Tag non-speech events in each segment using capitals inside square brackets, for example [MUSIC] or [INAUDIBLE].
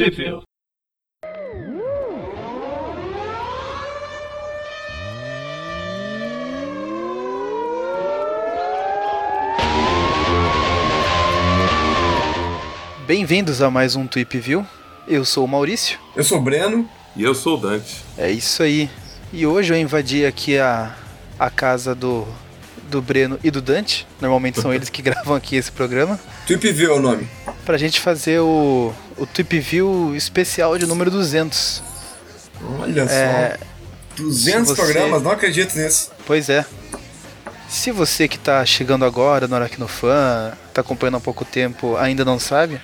Sheffield. Bem-vindos a mais um Tweep View. Eu sou o Maurício. Eu sou o Breno. E eu sou o Dante. É isso aí. E hoje eu invadi aqui a, a casa do, do Breno e do Dante. Normalmente são [LAUGHS] eles que gravam aqui esse programa. Tweep View é o nome. Pra gente fazer o, o Tweep View especial de número 200. Olha É, só. 200 se você- programas, não acredito nisso. Pois é. Se você que tá chegando agora no Aracnofan, tá acompanhando há pouco tempo, ainda não sabe,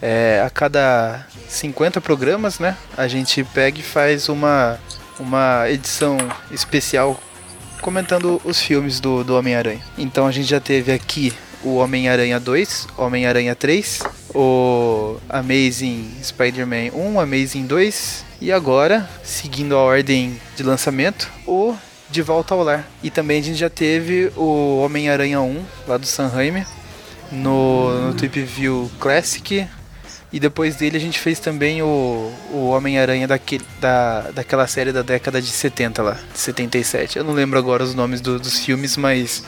é, a cada 50 programas, né, a gente pega e faz uma, uma edição especial comentando os filmes do, do Homem-Aranha. Então a gente já teve aqui o Homem-Aranha 2, Homem-Aranha 3, o Amazing Spider-Man 1, Amazing 2 e agora, seguindo a ordem de lançamento, o De Volta ao Lar. E também a gente já teve o Homem-Aranha 1, lá do San Raimi, no, no Trip View Classic. E depois dele a gente fez também o, o Homem-Aranha daquele, da, daquela série da década de 70 lá, de 77. Eu não lembro agora os nomes do- dos filmes, mas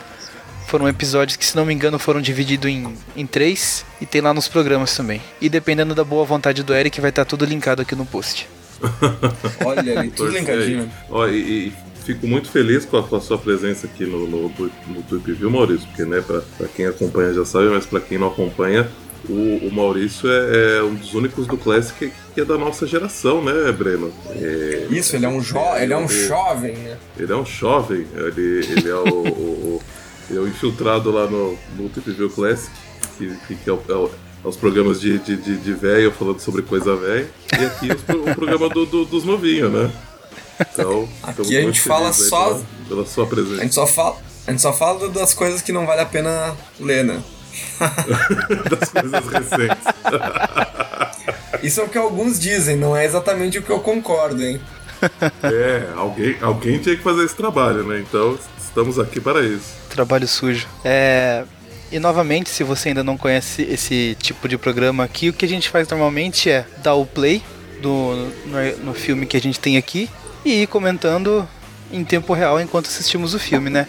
foram episódios que, se não me engano, foram divididos em, em três e tem lá nos programas também. E dependendo da boa vontade do Eric, vai estar tudo linkado aqui no post. [LAUGHS] Olha ali, tudo Torce linkadinho. aí. Ó, e, e fico muito feliz com a, com a sua presença aqui no, no, no Tweep View, Maurício, porque, né, pra, pra quem acompanha já sabe, mas pra quem não acompanha, o, o Maurício é, é um dos únicos do Classic que é da nossa geração, né, Breno? É, Isso, ele é um, jo ele é um jovem, né? Ele é um jovem, ele, ele é o, o- o- ele é o infiltrado lá no, no Classic, que, que, é, o, é o- é os programas de, de, de, de velho falando sobre coisa velha, e aqui os pro- o programa do- do- dos novinhos, né? Então, Aqui a gente fala só- Pela, pela sua A presença. gente só fala, a gente só fala das coisas que não vale a pena ler, né? [LAUGHS] das coisas recentes. [LAUGHS] Isso é o que alguns dizem, não é exatamente o que eu concordo, hein? É, alguém, alguém tinha que fazer esse trabalho, né? Então, estamos aqui para isso. Trabalho sujo. É. E novamente, se você ainda não conhece esse tipo de programa aqui, o que a gente faz normalmente é dar o play do, no, no filme que a gente tem aqui e ir comentando em tempo real enquanto assistimos o filme, né?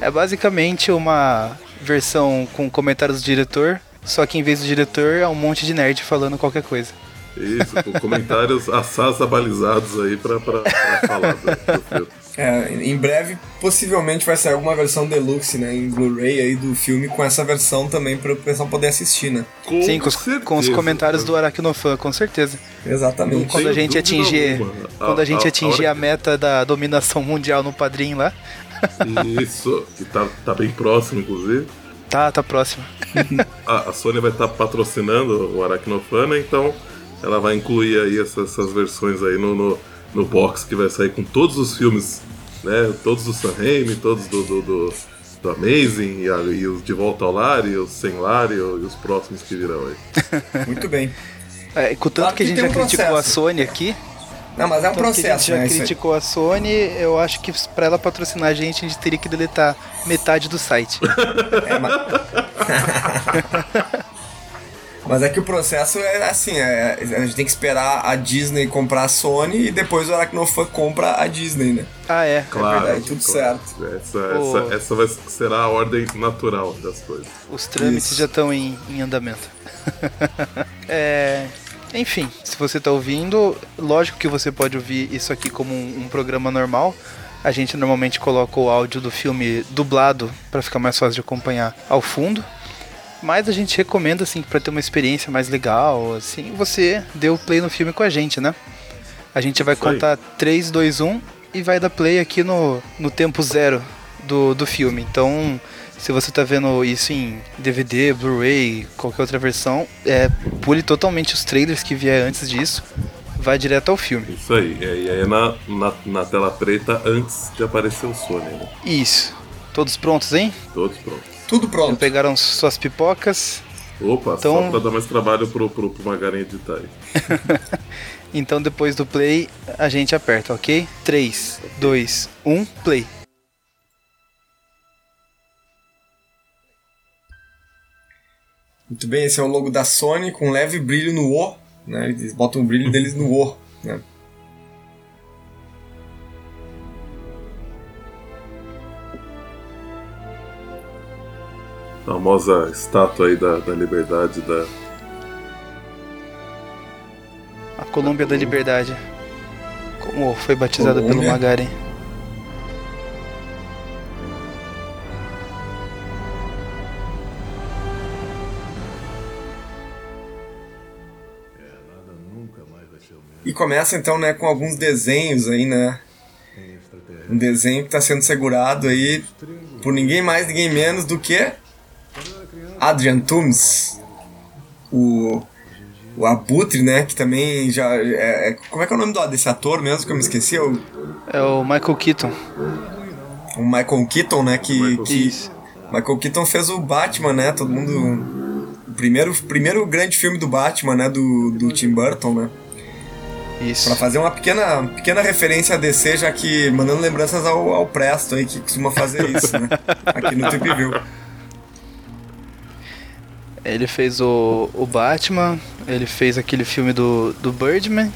É basicamente uma versão com comentários do diretor, só que em vez do diretor é um monte de nerd falando qualquer coisa. Isso, com comentários assaz abalizados aí pra, pra, pra falar do, do filme. [LAUGHS] É, em breve, possivelmente vai sair alguma versão deluxe, né? Em Blu-ray aí do filme com essa versão também para o pessoal poder assistir, né? Com Sim, com os, com os certeza, comentários do cara. Aracnofan, com certeza. Exatamente. Quando a gente atingir, alguma. A- quando a gente a- a atingir hora a meta da dominação mundial no padrinho lá, [LAUGHS] Isso, que tá, tá bem próximo, inclusive. tá, tá próximo. [LAUGHS] A, a Sony vai estar patrocinando o Aracnofana, então ela vai incluir aí essas, essas versões aí no, no, no box que vai sair com todos os filmes, né? Todos do Sam Raimi, todos do, do, do, do Amazing, e, a- e os De Volta ao Lar, e os Sem Lar, e, o- e os próximos que virão aí. [LAUGHS] Muito bem. É, com tanto Claro que a que gente tem já um criticou a processo. Sony aqui, Não, mas é um tanto que a gente processo, já né? Aí. criticou a Sony, eu acho que pra ela patrocinar a gente, a gente teria que deletar metade do site. [LAUGHS] É, mas... [LAUGHS] Mas é que o processo é assim, é, a gente tem que esperar a Disney comprar a Sony e depois o Aracnofan compra a Disney, né? Ah, é. Claro, verdade, tudo claro. certo. Essa, essa, essa vai, será a ordem natural das coisas. Os trâmites Isso. já estão em, em andamento. [LAUGHS] É, enfim, se você tá ouvindo, lógico que você pode ouvir isso aqui como um, um programa normal. A gente normalmente coloca o áudio do filme dublado para ficar mais fácil de acompanhar ao fundo. Mas a gente recomenda assim para ter uma experiência mais legal, assim, você dê o play no filme com a gente, né? A gente vai Isso aí. contar 3, 2, 1 e vai dar play aqui no, no tempo zero do, do filme. Então, se você tá vendo isso em DVD, Blu-ray, qualquer outra versão, é, pule totalmente os trailers que vier antes disso, vai direto ao filme. Isso aí, e aí é na, na, na tela preta antes de aparecer o Sony, né? Isso. Todos prontos, hein? Todos prontos. Tudo Já pronto. pegaram suas pipocas? Opa, Então- só pra dar mais trabalho pro, pro, pro Magarin editar aí. [LAUGHS] Então depois do play a gente aperta, ok? 3, 2, 1, play. Muito bem, esse é o logo da Sony com leve brilho no O. Né? Eles botam o brilho deles no O. famosa estátua aí da, da liberdade da. A Colômbia da Liberdade. Como foi batizada pelo Colômbia. Magaren. E começa então, né, com alguns desenhos aí, né? Um desenho que está sendo segurado aí por ninguém mais, ninguém menos do que Adrian Toomes, o, o Abutre, né? Que também já é, é- como é que é o nome do, desse ator mesmo que eu me esqueci? O, É o Michael Keaton. o Michael Keaton, né? Que, Michael que Isso. Michael Keaton fez o Batman, né? Todo mundo o primeiro primeiro grande filme do Batman, né? Do, do Tim Burton, né? Isso. Pra fazer uma pequena, pequena referência a DC, já que mandando lembranças ao, ao Presto aí, que costuma fazer isso, né? [LAUGHS] Aqui no Trip View. Ele fez o, o Batman, ele fez aquele filme do, do Birdman.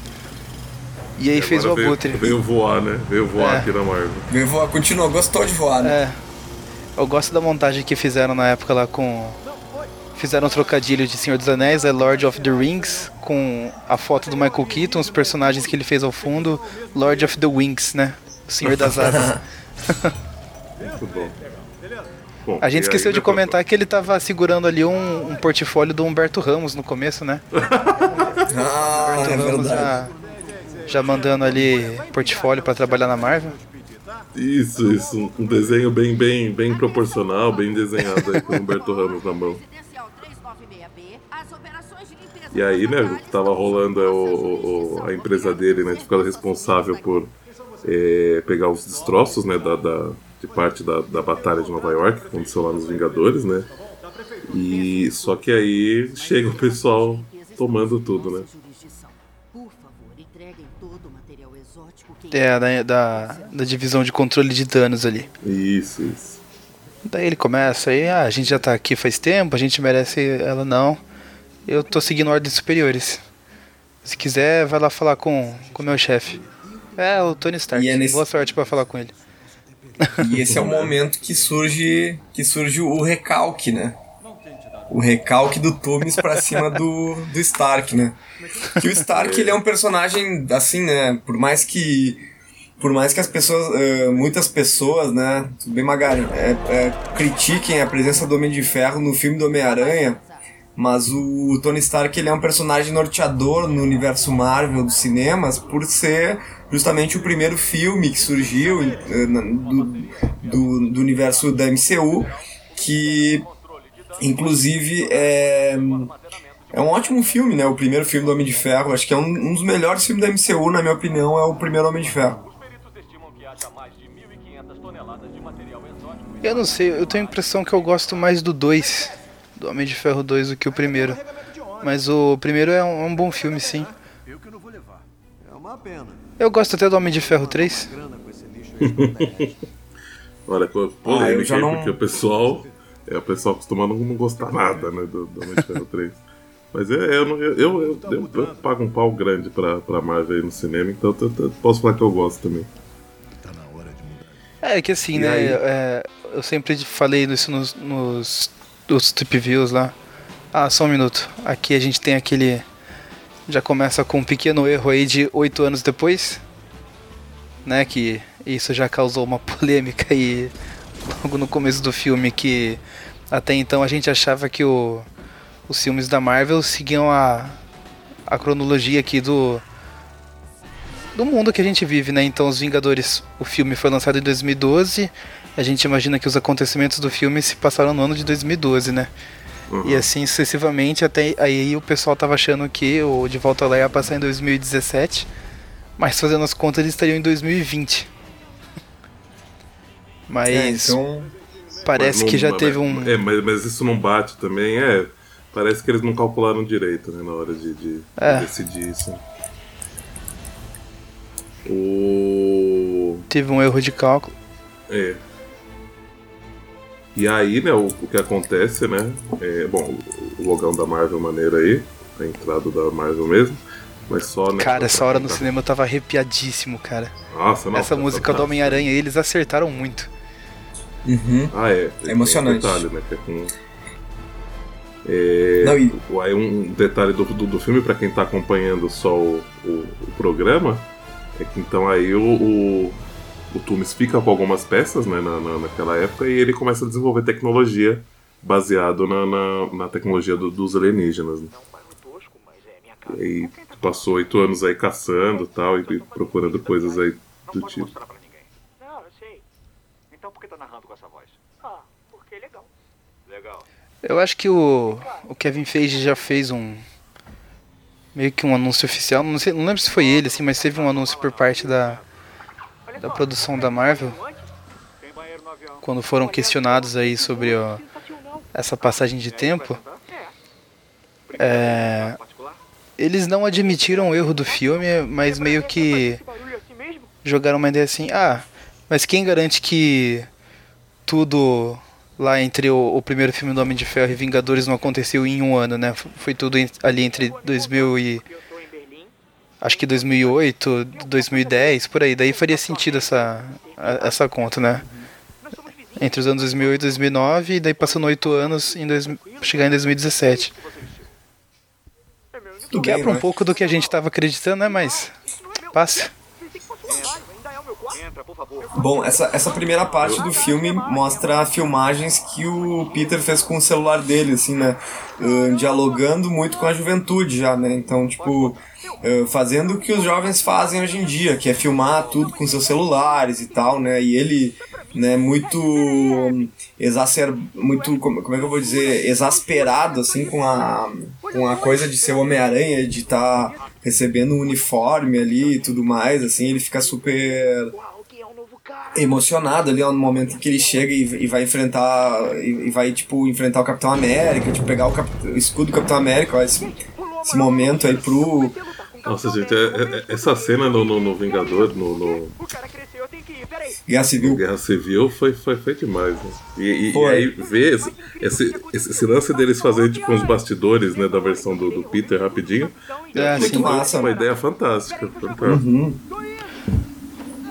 E aí fez o Agora veio- Abutre. Veio voar, né? Veio voar É. aqui na Marvel. Meu avô continuou, gostou de voar, né? É. Eu gosto da montagem que fizeram na época lá com. Fizeram um trocadilho de Senhor dos Anéis, é Lord of the Rings, com a foto do Michael Keaton, os personagens que ele fez ao fundo, Lord of the Wings, né? O Senhor das Asas. [LAUGHS] Muito bom. Bom, A gente esqueceu de comentar que ele tava segurando ali um, um portfólio do Humberto Ramos no começo, né? [LAUGHS] Ah, é Ramos verdade. já, já mandando ali portfólio pra trabalhar na Marvel. Isso, isso. Um- desenho bem, bem, bem proporcional, bem desenhado aí com o Humberto Ramos na mão. Residencial 396B, as operações de limpeza E aí, né, o que tava rolando é o, o- o- a empresa dele, né, de ficar responsável por é, pegar os destroços, né, da, da- de parte da, da batalha de Nova York, que aconteceu lá nos Vingadores, né. E só que aí chega o pessoal tomando tudo, né. jurisdição. Por favor, entreguem todo o material exótico que É, da, da, da divisão de controle de danos ali. Isso, isso. Daí ele começa aí, ah, a gente já tá aqui faz tempo, a gente merece ela não. Eu tô seguindo ordens superiores. Se quiser, vai lá falar com o meu chefe. É, o Tony Stark. E é nesse- Boa sorte pra falar com ele. E esse é o momento que surge, que surge o recalque, né? O recalque do Toomes pra cima do, do Stark, né? Que o Stark, ele é um personagem, assim, né? Por mais que... Por mais que as pessoas, eh, muitas pessoas, né, bem Magari, é, é, critiquem a presença do Homem de Ferro no filme do Homem-Aranha, mas o Tony Stark ele é um personagem norteador no universo Marvel dos cinemas por ser justamente o primeiro filme que surgiu eh, do, do, do universo da MCU, que inclusive é, é um ótimo filme, né? O primeiro filme do Homem de Ferro, acho que é um, um dos melhores filmes da MCU, na minha opinião, é o primeiro Homem de Ferro. Eu não sei, eu tenho a impressão que eu gosto mais do 2, do Homem de Ferro 2, do que o primeiro. Mas o primeiro é um, é um bom filme, sim. Eu. É. Eu gosto até do Homem de Ferro 3. Grana com esse lixo aí. [LAUGHS] Olha, Ah, polêmica aí, não- porque o pessoal. É, o pessoal costuma não não gostar nada, né, do, do Homem de Ferro 3. Mas é, eu, não- eu, eu, eu, eu- eu pago um pau grande pra, pra Marvel aí no cinema, então eu, eu- eu posso falar que eu gosto também. É que assim, E né? é, eu sempre falei isso nos, nos, nos trip views lá. Ah, só um minuto. Aqui a gente tem aquele. Já começa com um pequeno erro aí de oito anos depois. Né? Que isso já causou uma [LAUGHS] polêmica aí logo no começo do filme que até então a gente achava que o, os filmes da Marvel seguiam a, a cronologia aqui do, do mundo que a gente vive, né? Então, Os Vingadores, o filme foi lançado em 2012. A gente imagina que os acontecimentos do filme se passaram no ano de 2012, né? Uhum. E assim sucessivamente, até aí o pessoal tava achando que o De Volta lá ia passar em 2017, mas fazendo as contas eles estariam em 2020. [LAUGHS] Mas É, então, parece Mas que não- já mas- teve um. É, mas, mas isso não bate também, é. Parece que eles não calcularam direito, né, na hora de, de É. decidir isso. O. Teve um erro de cálculo. É. E aí, né, o, o que acontece, né? É, bom, o, logão da Marvel maneiro aí. a entrada da Marvel mesmo. Mas só, né? Cara, essa hora no cinema eu tava arrepiadíssimo, cara. Nossa, não, Essa tá música do. Homem-Aranha, eles acertaram muito. Uhum. Ah, é. É emocionante. Tem um detalhe, né? Que é com... É, Não, e- Aí um detalhe do, do, do filme, pra quem tá acompanhando só o, o, o programa, é que então aí o, o, o fica com algumas peças né, na, na, naquela época e ele começa a desenvolver tecnologia baseado na, na, na tecnologia do- dos alienígenas. Né? E aí passou oito anos aí caçando tal, e, procurando coisas aí do tipo. Eu acho que o, o Kevin Feige já fez um. Meio que um anúncio oficial. Não, sei, não lembro se foi ele, assim, mas teve um anúncio por parte da, da produção da Marvel. Quando foram questionados aí sobre ó, essa passagem de tempo. É. Eles não admitiram o erro do filme, mas meio que jogaram uma ideia assim: ah, mas quem garante que tudo lá entre o, o primeiro filme do Homem de Ferro e Vingadores não aconteceu em um ano, né? Foi tudo ali entre 2000 e acho que 2008, 2010, por aí. Daí faria sentido essa essa conta, né? Entre os anos 2008 e 2009 e daí passando oito anos em dois, chegar em 2017. É meu, Tudo Quebra bem, um né? pouco do que a gente tava acreditando, né? Mas é passa. Pensei que fosse um armário, ainda é o meu quarto. Entra, por favor. Bom, essa, essa primeira parte do filme mostra filmagens que o Peter fez com o celular dele, assim, né? Ahn, dialogando muito com a juventude já, né? Então, tipo, ahn, fazendo o que os jovens fazem hoje em dia, que é filmar tudo com seus celulares e tal, né? E ele, né, muito hum, exacer... muito, como, como é que eu vou dizer, exasperado, assim, com a, com a coisa de ser Homem-Aranha, de estar recebendo um uniforme ali e tudo mais, assim, ele fica super emocionado ali ó, no momento em que ele chega e, e vai enfrentar e, e vai tipo enfrentar o Capitão América, tipo pegar o, cap- o escudo do Capitão América, ó, esse, esse momento aí pro Nossa, gente, é- é- é- essa cena no, no, no Vingador, no, no O cara cresceu, eu tenho que ir. Peraí. Guerra Civil. Guerra Civil, foi, foi, foi demais. Né? E, e- e aí ver esse, esse, esse, lance deles fazendo tipo uns bastidores né, da versão do, do Peter rapidinho. É, Muito assim, massa, Uma ideia fantástica. fantástica. Uhum.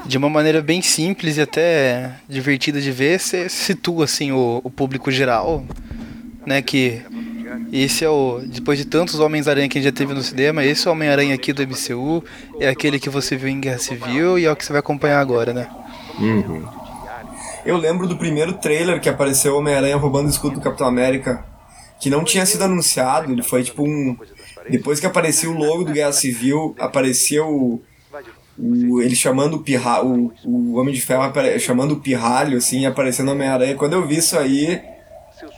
De uma maneira bem simples e até divertida de ver, você situa assim o, o público geral, né, que esse é o depois de tantos Homens-Aranha que a gente já teve no cinema, esse é Homem-Aranha aqui do MCU, é aquele que você viu em Guerra Civil e é o que você vai acompanhar agora, né? Uhum. Eu lembro do primeiro trailer que apareceu o Homem-Aranha roubando o escudo do Capitão América, que não tinha sido anunciado, ele foi tipo um depois que apareceu o logo do Guerra Civil, apareceu o, ele chamando o pirra, o, Homem de Ferro apare- chamando o pirralho assim, e aparecendo Homem-Aranha. Quando eu vi isso aí,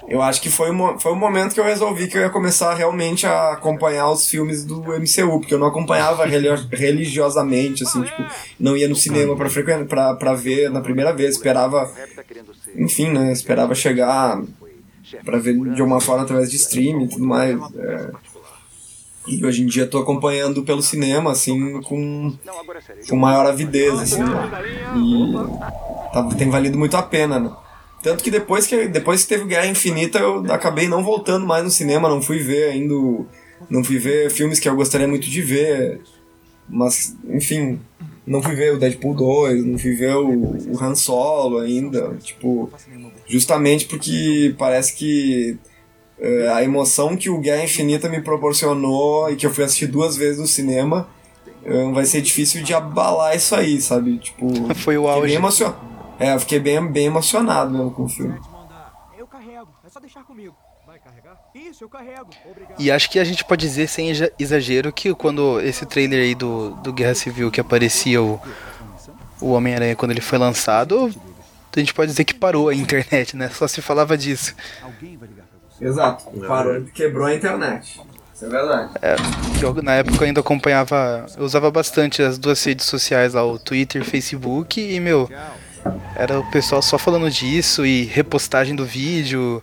eu acho que foi o, mo- foi o momento que eu resolvi que eu ia começar realmente a acompanhar os filmes do MCU, porque eu não acompanhava religiosamente, assim, tipo, não ia no cinema pra, frequen- pra, pra ver na primeira vez, esperava, enfim, né, esperava chegar pra ver de uma forma através de streaming e tudo mais. é. E hoje em dia tô acompanhando pelo cinema, assim, com, com maior avidez, assim? E tá- tem valido muito a pena, né? Tanto que depois que depois que teve Guerra Infinita, eu acabei não voltando mais no cinema, não fui ver ainda. Não fui ver filmes que eu gostaria muito de ver. Mas, enfim, não fui ver o Deadpool 2, não fui ver o, o Han Solo ainda. Tipo, justamente porque parece que eh, a emoção que o Guerra Infinita me proporcionou e que eu fui assistir duas vezes no cinema eh, vai ser difícil de abalar isso aí, sabe? Tipo, [LAUGHS] Foi o auge. bem emocionado. É, eu fiquei bem, bem emocionado mesmo com o filme. Eu carrego. É só deixar comigo. Vai carregar? Isso, eu carrego. Obrigado. E acho que a gente pode dizer sem exa- exagero que quando esse trailer aí do, do Guerra Civil que aparecia o, o Homem-Aranha quando ele foi lançado, a gente pode dizer que parou a internet, né? Só se falava disso. Exato. Parou, quebrou a internet. Isso é verdade. Que eu, na época eu ainda acompanhava, eu usava bastante as duas redes sociais lá, o Twitter, Facebook e meu, era o pessoal só falando disso e repostagem do vídeo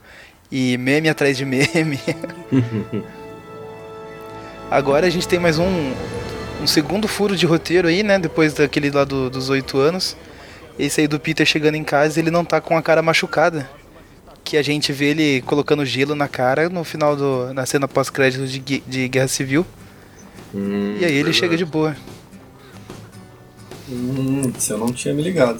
e meme atrás de meme. [LAUGHS] Agora a gente tem mais um, um segundo furo de roteiro aí, né? Depois daquele lá do- dos oito anos. Esse aí do Peter chegando em casa ele não tá com a cara machucada. Que a gente vê ele colocando gelo na cara no final do. na cena pós-crédito de, de Guerra Civil. Hum, E aí ele verdade. chega de boa. Hum, se eu não tinha me ligado.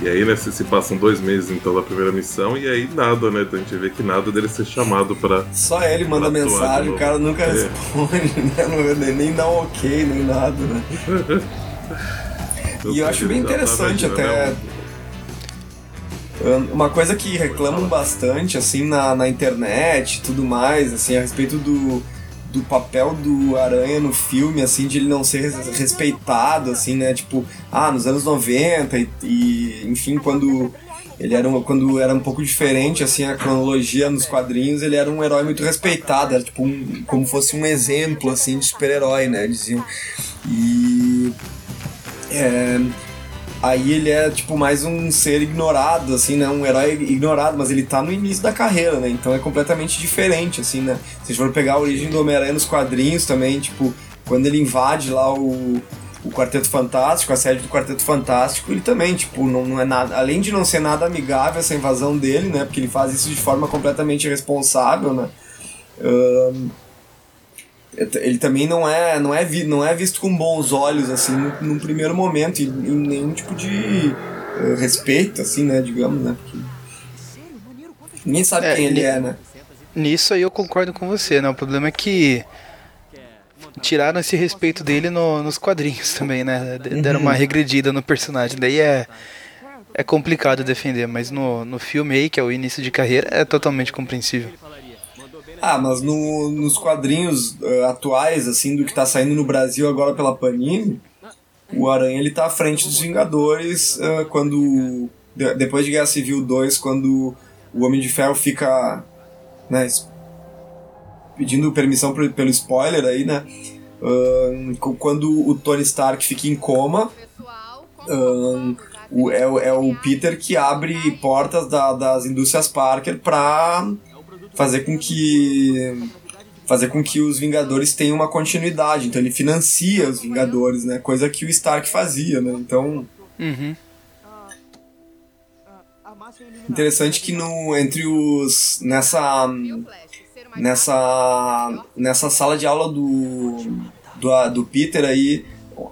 E aí, né, se, se passam dois meses então da primeira missão, e aí nada, né? Então a gente vê que nada dele ser chamado pra. Só ele manda mensagem, o cara nunca É. responde, [LAUGHS] né? Nem, nem dá um ok, nem nada, né? [LAUGHS] E eu acho bem tá interessante imaginando, até. né, Uma coisa que reclamam bastante, assim, na, na internet e tudo mais, assim, a respeito do, do papel do Aranha no filme, assim, de ele não ser res- respeitado, assim, né? Tipo, ah, nos anos 90 e, e, enfim, quando ele era um, quando era um pouco diferente, assim, a cronologia nos quadrinhos, ele era um herói muito respeitado, era tipo um, como fosse um exemplo, assim, de super-herói, né? Diziam. E... É, Aí ele é, tipo, mais um ser ignorado, assim, né? Um herói ignorado, mas ele tá no início da carreira, né? Então é completamente diferente, assim, né? Se a for pegar a origem do Homem-Aranha nos quadrinhos também, tipo, quando ele invade lá o, o Quarteto Fantástico, a sede do Quarteto Fantástico, ele também, tipo, não, não é nada. Além de não ser nada amigável essa invasão dele, né? Porque ele faz isso de forma completamente irresponsável, né? Ahn, ele também não é não é, vi, não é visto com bons olhos assim num, num primeiro momento e, e nenhum tipo de eh, respeito assim né digamos né porque ninguém sabe É, quem ele é né Nisso aí eu concordo com você, né? O problema é que tiraram esse respeito dele no- nos quadrinhos também, né? Deram uma regredida no personagem. Daí é, é complicado defender, mas no, no filme aí, que é o início de carreira, é totalmente compreensível. Ah mas no, nos quadrinhos eh, atuais assim do que tá saindo no Brasil agora pela Panini o Aranha ele tá à frente dos Vingadores eh, quando de- depois de Guerra Civil 2 quando o Homem de Ferro fica né, pedindo permissão pro- pelo spoiler aí, né? cu- quando o Tony Stark fica em coma, ahn, o, é, é o Peter que abre portas da- das indústrias Parker pra fazer com que fazer com que os Vingadores tenham uma continuidade. Então ele financia os Vingadores, né? Coisa que o Stark fazia, né? Então Uhum. interessante que no entre os nessa nessa nessa sala de aula do do, do Peter aí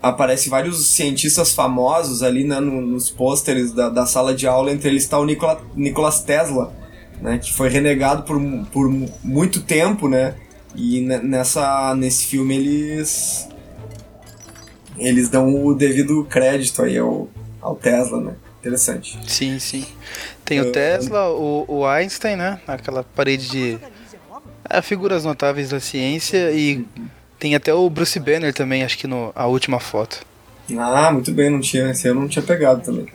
aparece vários cientistas famosos ali né, no- nos pôsteres da, da sala de aula entre eles está o Nikola, Nicolas Tesla né, que foi renegado por, por muito tempo né e ne- nessa nesse filme eles eles dão o devido crédito aí ao, ao Tesla né interessante Sim, sim. Tem o Tesla, o, o Einstein, né? Aquela parede de é, figuras notáveis da ciência e tem até o Bruce Banner também, acho que no a última foto. Ah, muito bem, não tinha, esse eu não tinha pegado também.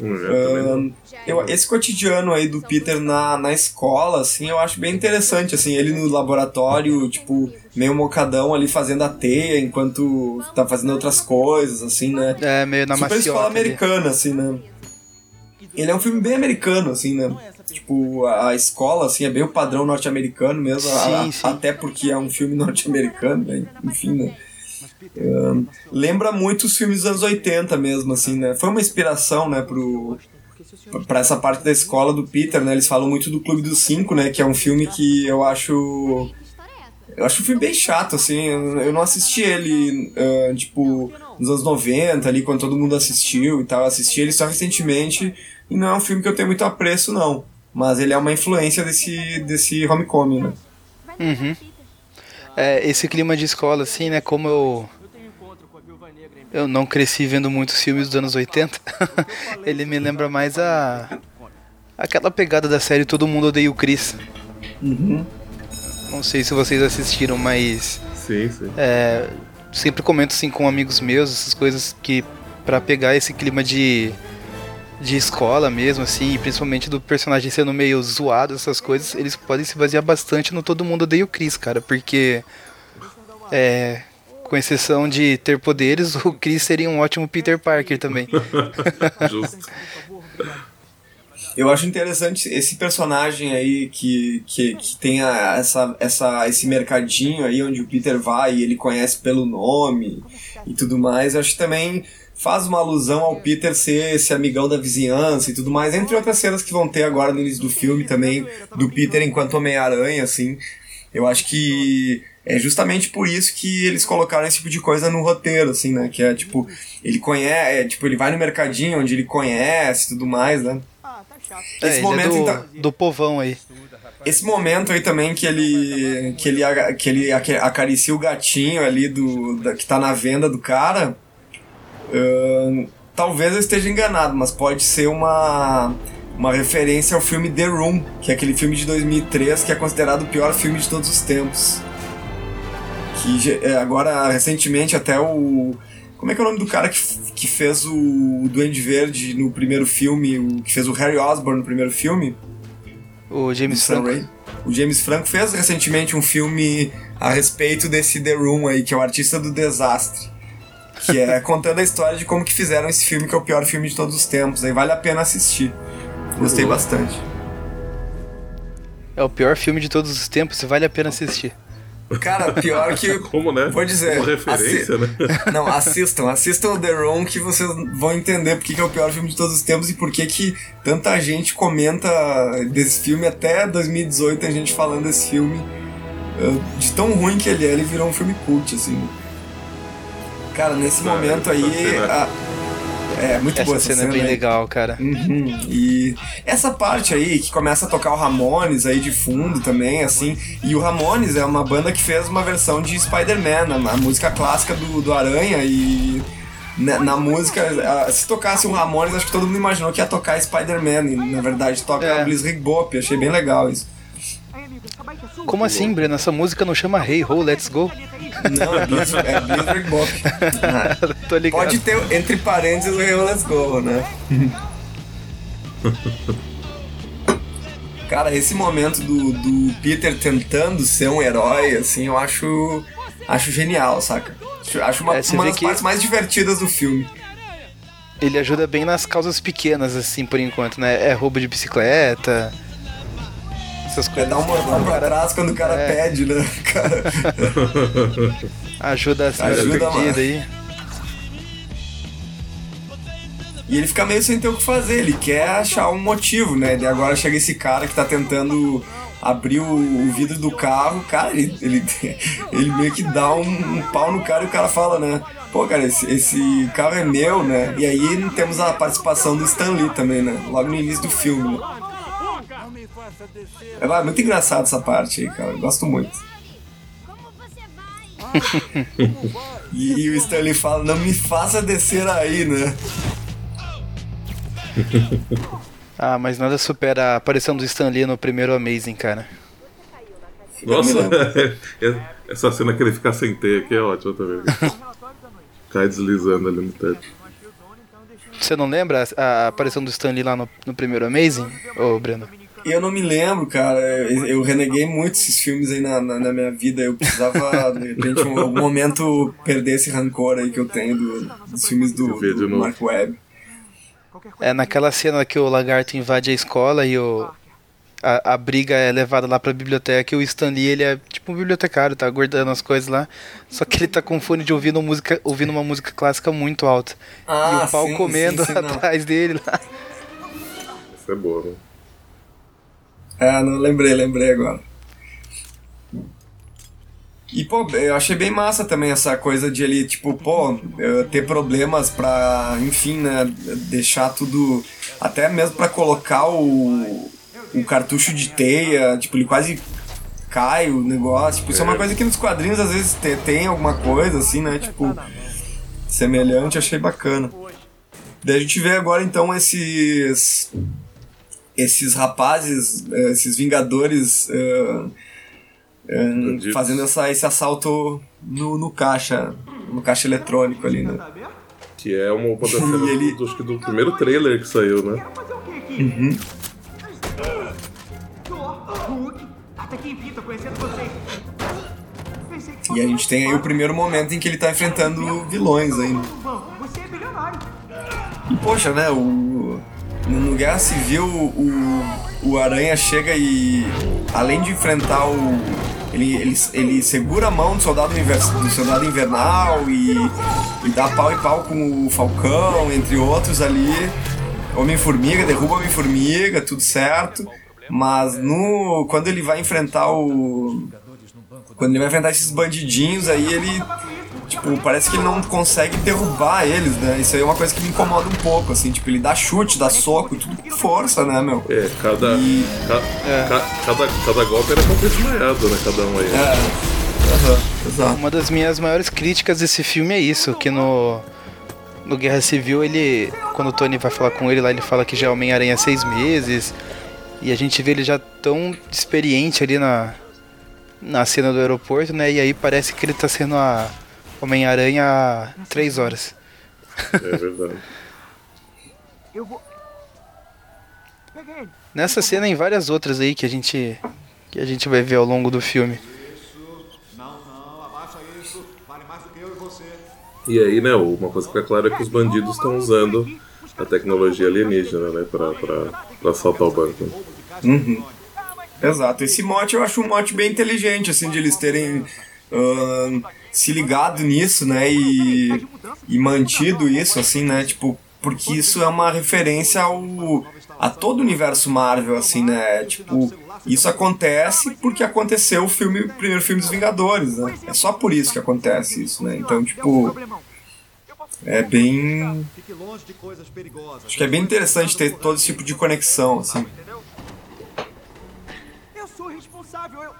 Hum, eu, esse cotidiano aí do Peter na, na escola, assim, eu acho bem interessante, assim, ele no laboratório, tipo, meio mocadão ali fazendo a teia enquanto tá fazendo outras coisas, assim, né? É, meio na Super escola ali. americana, assim, né? Ele é um filme bem americano, assim, né? Tipo, a a escola, assim, é bem o padrão norte-americano mesmo, a- Sim, sim. até porque é um filme norte-americano, né? Enfim, né? Lembra muito os filmes dos anos 80 mesmo, assim, né? Foi uma inspiração, né, pro, pra essa parte da escola do Peter, né? Eles falam muito do Clube dos Cinco, né? Que é um filme que eu acho... Eu acho um filme bem chato, assim. Eu não assisti ele, ah, tipo, nos anos 90, ali, quando todo mundo assistiu e tal. Eu assisti ele só recentemente e não é um filme que eu tenho muito apreço, não. Mas ele é uma influência desse, desse homecoming, né? Uhum. É, esse clima de escola, assim, né? Como eu. Eu não cresci vendo muitos filmes dos anos 80, [LAUGHS] ele me lembra mais a. aquela pegada da série Todo Mundo Odeia o Chris. Uhum. Não sei se vocês assistiram, mas. Sim, sim. É, sempre comento assim com amigos meus, essas coisas que. pra pegar esse clima de. De escola mesmo, assim, e principalmente do personagem sendo meio zoado, essas coisas, eles podem se basear bastante no Todo Mundo Odeia o Chris, cara, porque. É. Com exceção de ter poderes, o Chris seria um ótimo Peter Parker também. [LAUGHS] Justo. Eu acho interessante esse personagem aí que, que, que tem a- essa, essa, esse mercadinho aí onde o Peter vai e ele conhece pelo nome e tudo mais. Eu acho que também faz uma alusão ao Peter ser esse amigão da vizinhança e tudo mais, entre outras cenas que vão ter agora no início do filme também, do Peter enquanto Homem-Aranha, assim. Eu acho que é justamente por isso que eles colocaram esse tipo de coisa no roteiro, assim, né? Que é tipo, ele conhece, é, tipo, ele vai no mercadinho onde ele conhece e tudo mais, né? É, Esse ele momento, é do, então- do povão aí. Esse momento aí também que ele que ele, que ele acaricia o gatinho ali do da- que tá na venda do cara, talvez eu esteja enganado, mas pode ser uma uma referência ao filme The Room, que é aquele filme de 2003 que é considerado o pior filme de todos os tempos. Que é, agora recentemente até o como é que é o nome do cara que, que fez o Duende Verde no primeiro filme, o que fez o Harry Osborn no primeiro filme? O James Franco. Raimi. O James Franco fez recentemente um filme a respeito desse The Room aí, que é o artista do desastre. Que é contando a história de como que fizeram esse filme, que é o pior filme de todos os tempos. Aí vale a pena assistir. Gostei bastante. É o pior filme de todos os tempos, vale a pena assistir. Cara, pior que. [LAUGHS] Como, né? Vou dizer. Uma referência, assi- né? [LAUGHS] Não, assistam, assistam o The Room que vocês vão entender porque que é o pior filme de todos os tempos e por que que tanta gente comenta desse filme até 2018 a gente falando desse filme eh, de tão ruim que ele é, ele virou um filme cult, assim. Cara, nesse Ah, momento essa aí. a- É, muito boa Essa essa cena é bem aí. legal, cara. Uhum. E essa parte aí que começa a tocar o Ramones aí de fundo também, assim. E o Ramones é uma banda que fez uma versão de Spider-Man, a, a música clássica do, do Aranha e. Na, na música, se tocasse um Ramones, acho que todo mundo imaginou que ia tocar Spider-Man, e na verdade toca É. Blizzard Bop, achei bem legal isso. Como assim, Breno? Essa música não chama Hey Ho, Let's Go? Não, é Blizzard, é Bop. [LAUGHS] Tô ligado. Pode ter, entre parênteses, o Hey Let's Go, né? [LAUGHS] Cara, esse momento do, do Peter tentando ser um herói, assim, eu acho, acho genial, saca? Acho- uma, É, uma das partes mais divertidas do filme. Ele ajuda bem nas causas pequenas, assim, por enquanto, né? É roubo de bicicleta. Essas É coisas. dar uma mão pra trás quando o cara É. pede, né? Cara, Ajuda a senhora Ajuda, perdida aí. E ele fica meio sem ter o que fazer, ele quer achar um motivo, né? E agora chega esse cara que tá tentando abrir o, o vidro do carro, cara, ele, ele, [LAUGHS] ele meio que dá um, um pau no cara e o cara fala, né? Pô, cara, esse, esse carro é meu, né? E aí temos a participação do Stan Lee também, né? Logo no início do filme, né? É lá, muito engraçado essa parte aí, cara. Eu gosto muito. [LAUGHS] e, e o Stan Lee fala, não me faça descer aí, né? [LAUGHS] Ah, mas nada supera a aparição do Stan Lee no primeiro Amazing, cara. Nossa, [LAUGHS] essa cena que ele fica sem teia aqui é ótima também. Cai deslizando ali no teto. Você não lembra a, a aparição do Stan Lee lá no, no primeiro Amazing, ô Breno? Eu não me lembro, cara. Eu, eu reneguei muito esses filmes aí na, na, na minha vida. Eu precisava, de repente, em algum momento perder esse rancor aí que eu tenho do- dos filmes do, do. Mark Webb. É naquela cena que o lagarto invade a escola e o, a, a briga é levada lá pra biblioteca e o Stan Lee, ele é tipo um bibliotecário, tá guardando as coisas lá. Só que ele tá com fone de ouvido, música, ouvindo uma música clássica muito alta. Ah, e o pau sim, comendo sim, sim, não. [LAUGHS] atrás dele lá. Isso é boa, né? É, não lembrei, lembrei agora. E, pô, eu achei bem massa também essa coisa de ele, tipo, pô, ter problemas pra, enfim, né, deixar tudo. Até mesmo pra colocar o, o cartucho de teia, tipo, ele quase cai o negócio. Tipo, isso é uma coisa que nos quadrinhos às vezes te- tem alguma coisa, assim, né, tipo, semelhante, achei bacana. Daí a gente vê agora então esses esses rapazes, eh, esses vingadores eh, Bandidos. fazendo essa, esse assalto no, no caixa, no caixa eletrônico ali, né? Que é uma outra [LAUGHS] cena E ele- do, acho que do primeiro trailer que saiu, né? Que E a gente tem aí o primeiro momento em que ele tá enfrentando vilões ainda. Você é. E poxa, né, o no Guerra Civil o, o Aranha chega e além de enfrentar o Ele, ele, ele segura a mão do soldado, do soldado invernal e, e dá pau e pau com o Falcão, entre outros ali. Homem-Formiga, derruba Homem-Formiga, tudo certo. Mas no quando ele vai enfrentar o. Quando ele vai enfrentar esses bandidinhos aí, ele. Tipo, parece que ele não consegue derrubar eles, né? Isso aí é uma coisa que me incomoda um pouco, assim. Tipo, ele dá chute, dá soco, tudo com força, né, meu? É, cada, E- ca- ca- cada, cada golpe era pra ter desmaiado, né? Cada um aí. É. Aham, exato. Uma das minhas maiores críticas desse filme é isso, que no, no Guerra Civil ele. Quando o Tony vai falar com ele lá, ele fala que já é Homem-Aranha há seis meses. E a gente vê ele já tão experiente ali na, na cena do aeroporto, né? E aí parece que ele tá sendo a Homem-Aranha há três horas. É verdade. [LAUGHS] Eu vou. Nessa cena e em várias outras aí que a gente. que a gente vai ver ao longo do filme. E aí, né, uma coisa que fica clara é que os bandidos estão usando a tecnologia alienígena, né, pra, pra, pra assaltar o banco. Uhum. Exato. Esse mote eu acho um mote bem inteligente, assim, de eles terem ahn, se ligado nisso, né? E, e mantido isso, assim, né? Tipo, porque isso é uma referência ao a todo o universo Marvel, assim, né? Tipo, isso acontece porque aconteceu o filme, o primeiro filme dos Vingadores, né? É só por isso que acontece isso, né? Então, tipo, é bem. Acho que é bem interessante ter todo esse tipo de conexão, assim. Entendeu? Eu sou responsável, eu.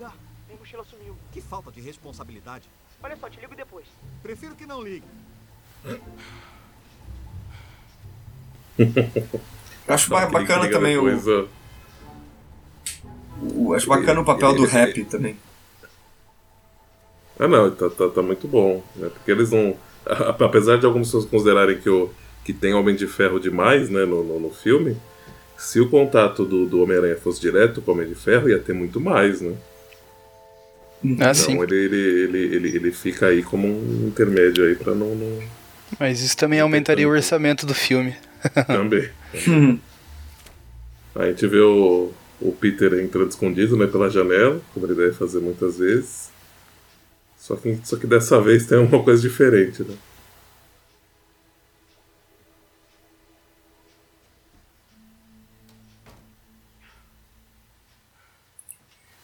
Droga. Minha mochila sumiu. Que falta de responsabilidade. Olha só, te ligo depois. Prefiro que não ligue. Eu acho que bacana também o, depois, o- Acho bacana o papel do rap também. Ah, não, tá, tá, tá muito bom, né? Porque eles não. Apesar de algumas pessoas considerarem que, o, que tem Homem de Ferro demais, né, no, no, no filme, se o contato do, do Homem-Aranha fosse direto com o Homem de Ferro, ia ter muito mais, né? Ah, sim. Então ele, ele, ele, ele, ele fica aí como um intermédio aí pra não. não Mas isso também aumentaria o orçamento do filme. [LAUGHS] também. A gente vê o, o Peter entrando escondido né, pela janela, como ele deve fazer muitas vezes. Só que, só que dessa vez tem uma coisa diferente, né?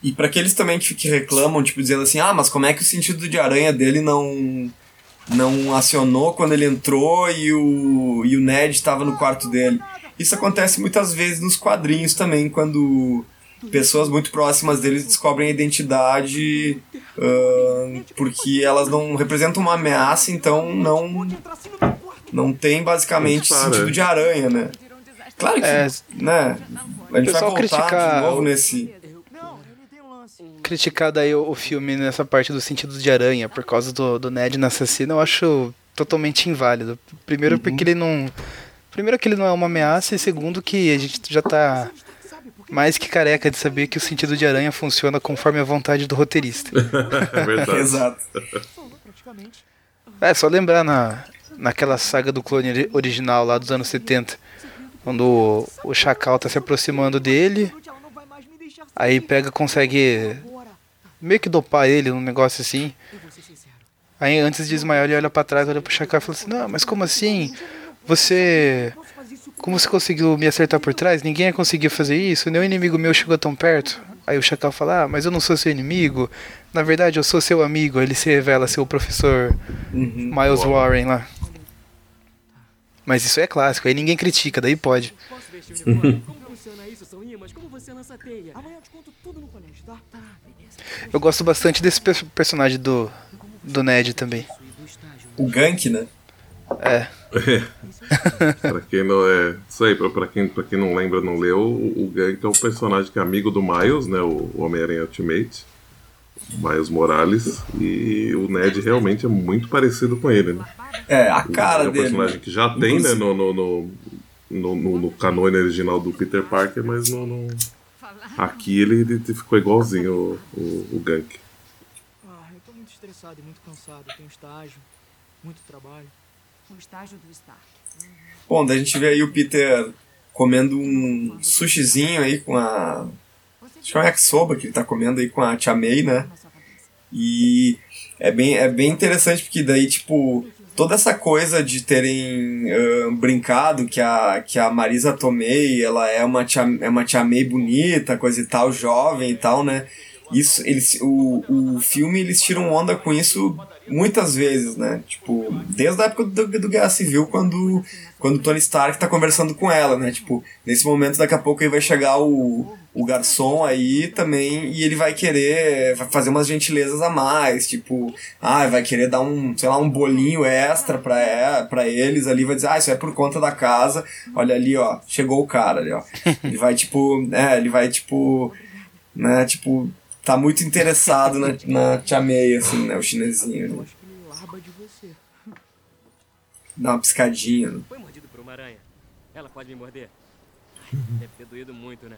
E pra aqueles também que, que reclamam, tipo, dizendo assim, ah, mas como é que o sentido de aranha dele não não acionou quando ele entrou e o, e o Ned estava no quarto dele. Isso acontece muitas vezes nos quadrinhos também, quando pessoas muito próximas deles descobrem a identidade ahn, porque elas não representam uma ameaça, então não, não tem basicamente para. sentido de aranha, né? Claro que, É. né? A gente vai voltar de criticar novo o- nesse... Não, ele tem um lance. criticar daí o, o filme nessa parte do sentido de aranha por causa do, do Ned na assassina, eu acho totalmente inválido. Primeiro porque ele não. Primeiro que ele não é uma ameaça, e segundo que a gente já tá mais que careca de saber que o sentido de aranha funciona conforme a vontade do roteirista. [LAUGHS] É verdade. Exato. É só lembrar na, naquela saga do clone ori- original lá dos anos 70. Quando o, o Chacal tá se aproximando dele, aí pega, consegue. Meio que dopar ele, um negócio assim. Eu vou ser sincero. Aí antes de desmaiar, ele olha pra trás, olha pro Chacal e fala assim: Não, mas como assim? Você. Como você conseguiu me acertar por trás? Ninguém ia conseguir fazer isso, nenhum inimigo meu chegou tão perto. Aí o Chacal fala: Ah, mas eu não sou seu inimigo. Na verdade, eu sou seu amigo. Aí ele se revela ser o professor Uhum. Miles Warren lá. Mas isso é clássico, aí ninguém critica, daí pode. [LAUGHS] Como funciona isso? São imãs? Como você lança teia? Amanhã eu te conto tudo no colégio, tá? Tá, beleza. Eu gosto bastante desse pe- personagem do, do Ned também. O Gank, né? É. [LAUGHS] pra quem não é. Isso aí, pra, pra, quem, pra quem não lembra, não leu, o, o Gank é o personagem que é amigo do Miles, né? O, o Homem-Aranha Ultimate. o Miles Morales. E o Ned realmente é muito parecido com ele, né? É, a cara é um dele. personagem que já tem, né, Inclusive- no, no, no, no, no, no canone original do Peter Parker, mas no, no- aqui ele, ele ficou igualzinho o, o, o Gank. Ah, eu tô muito estressado e muito cansado. Tenho estágio, muito trabalho. O estágio do Stark. Bom, daí a gente vê aí o Peter comendo um sushizinho aí com a Acho que é um yakisoba que ele tá comendo aí com a Tia May, né? E é bem, é bem interessante porque daí, tipo, toda essa coisa de terem uh, brincado que a, que a Marisa Tomei, ela é uma tia, é uma tia May bonita, coisa e tal, jovem e tal, né? Isso, eles, o, o filme, eles tiram onda com isso muitas vezes, né? Tipo, desde a época do, do Guerra Civil, quando, quando Tony Stark tá conversando com ela, né? Tipo, nesse momento, daqui a pouco aí vai chegar o, o garçom aí também e ele vai querer fazer umas gentilezas a mais, tipo, ah, vai querer dar um, sei lá, um bolinho extra pra, é, pra eles ali, vai dizer, ah, isso é por conta da casa, olha ali, ó, chegou o cara ali, ó. Ele vai, tipo, é, ele vai, tipo, né, tipo, tá muito interessado na, na Tia May, assim, né, o chinesinho. Né? Dá uma piscadinha. Né? Foi mordido por uma aranha. Ela pode me morder. [LAUGHS] Deve ter doído muito, né?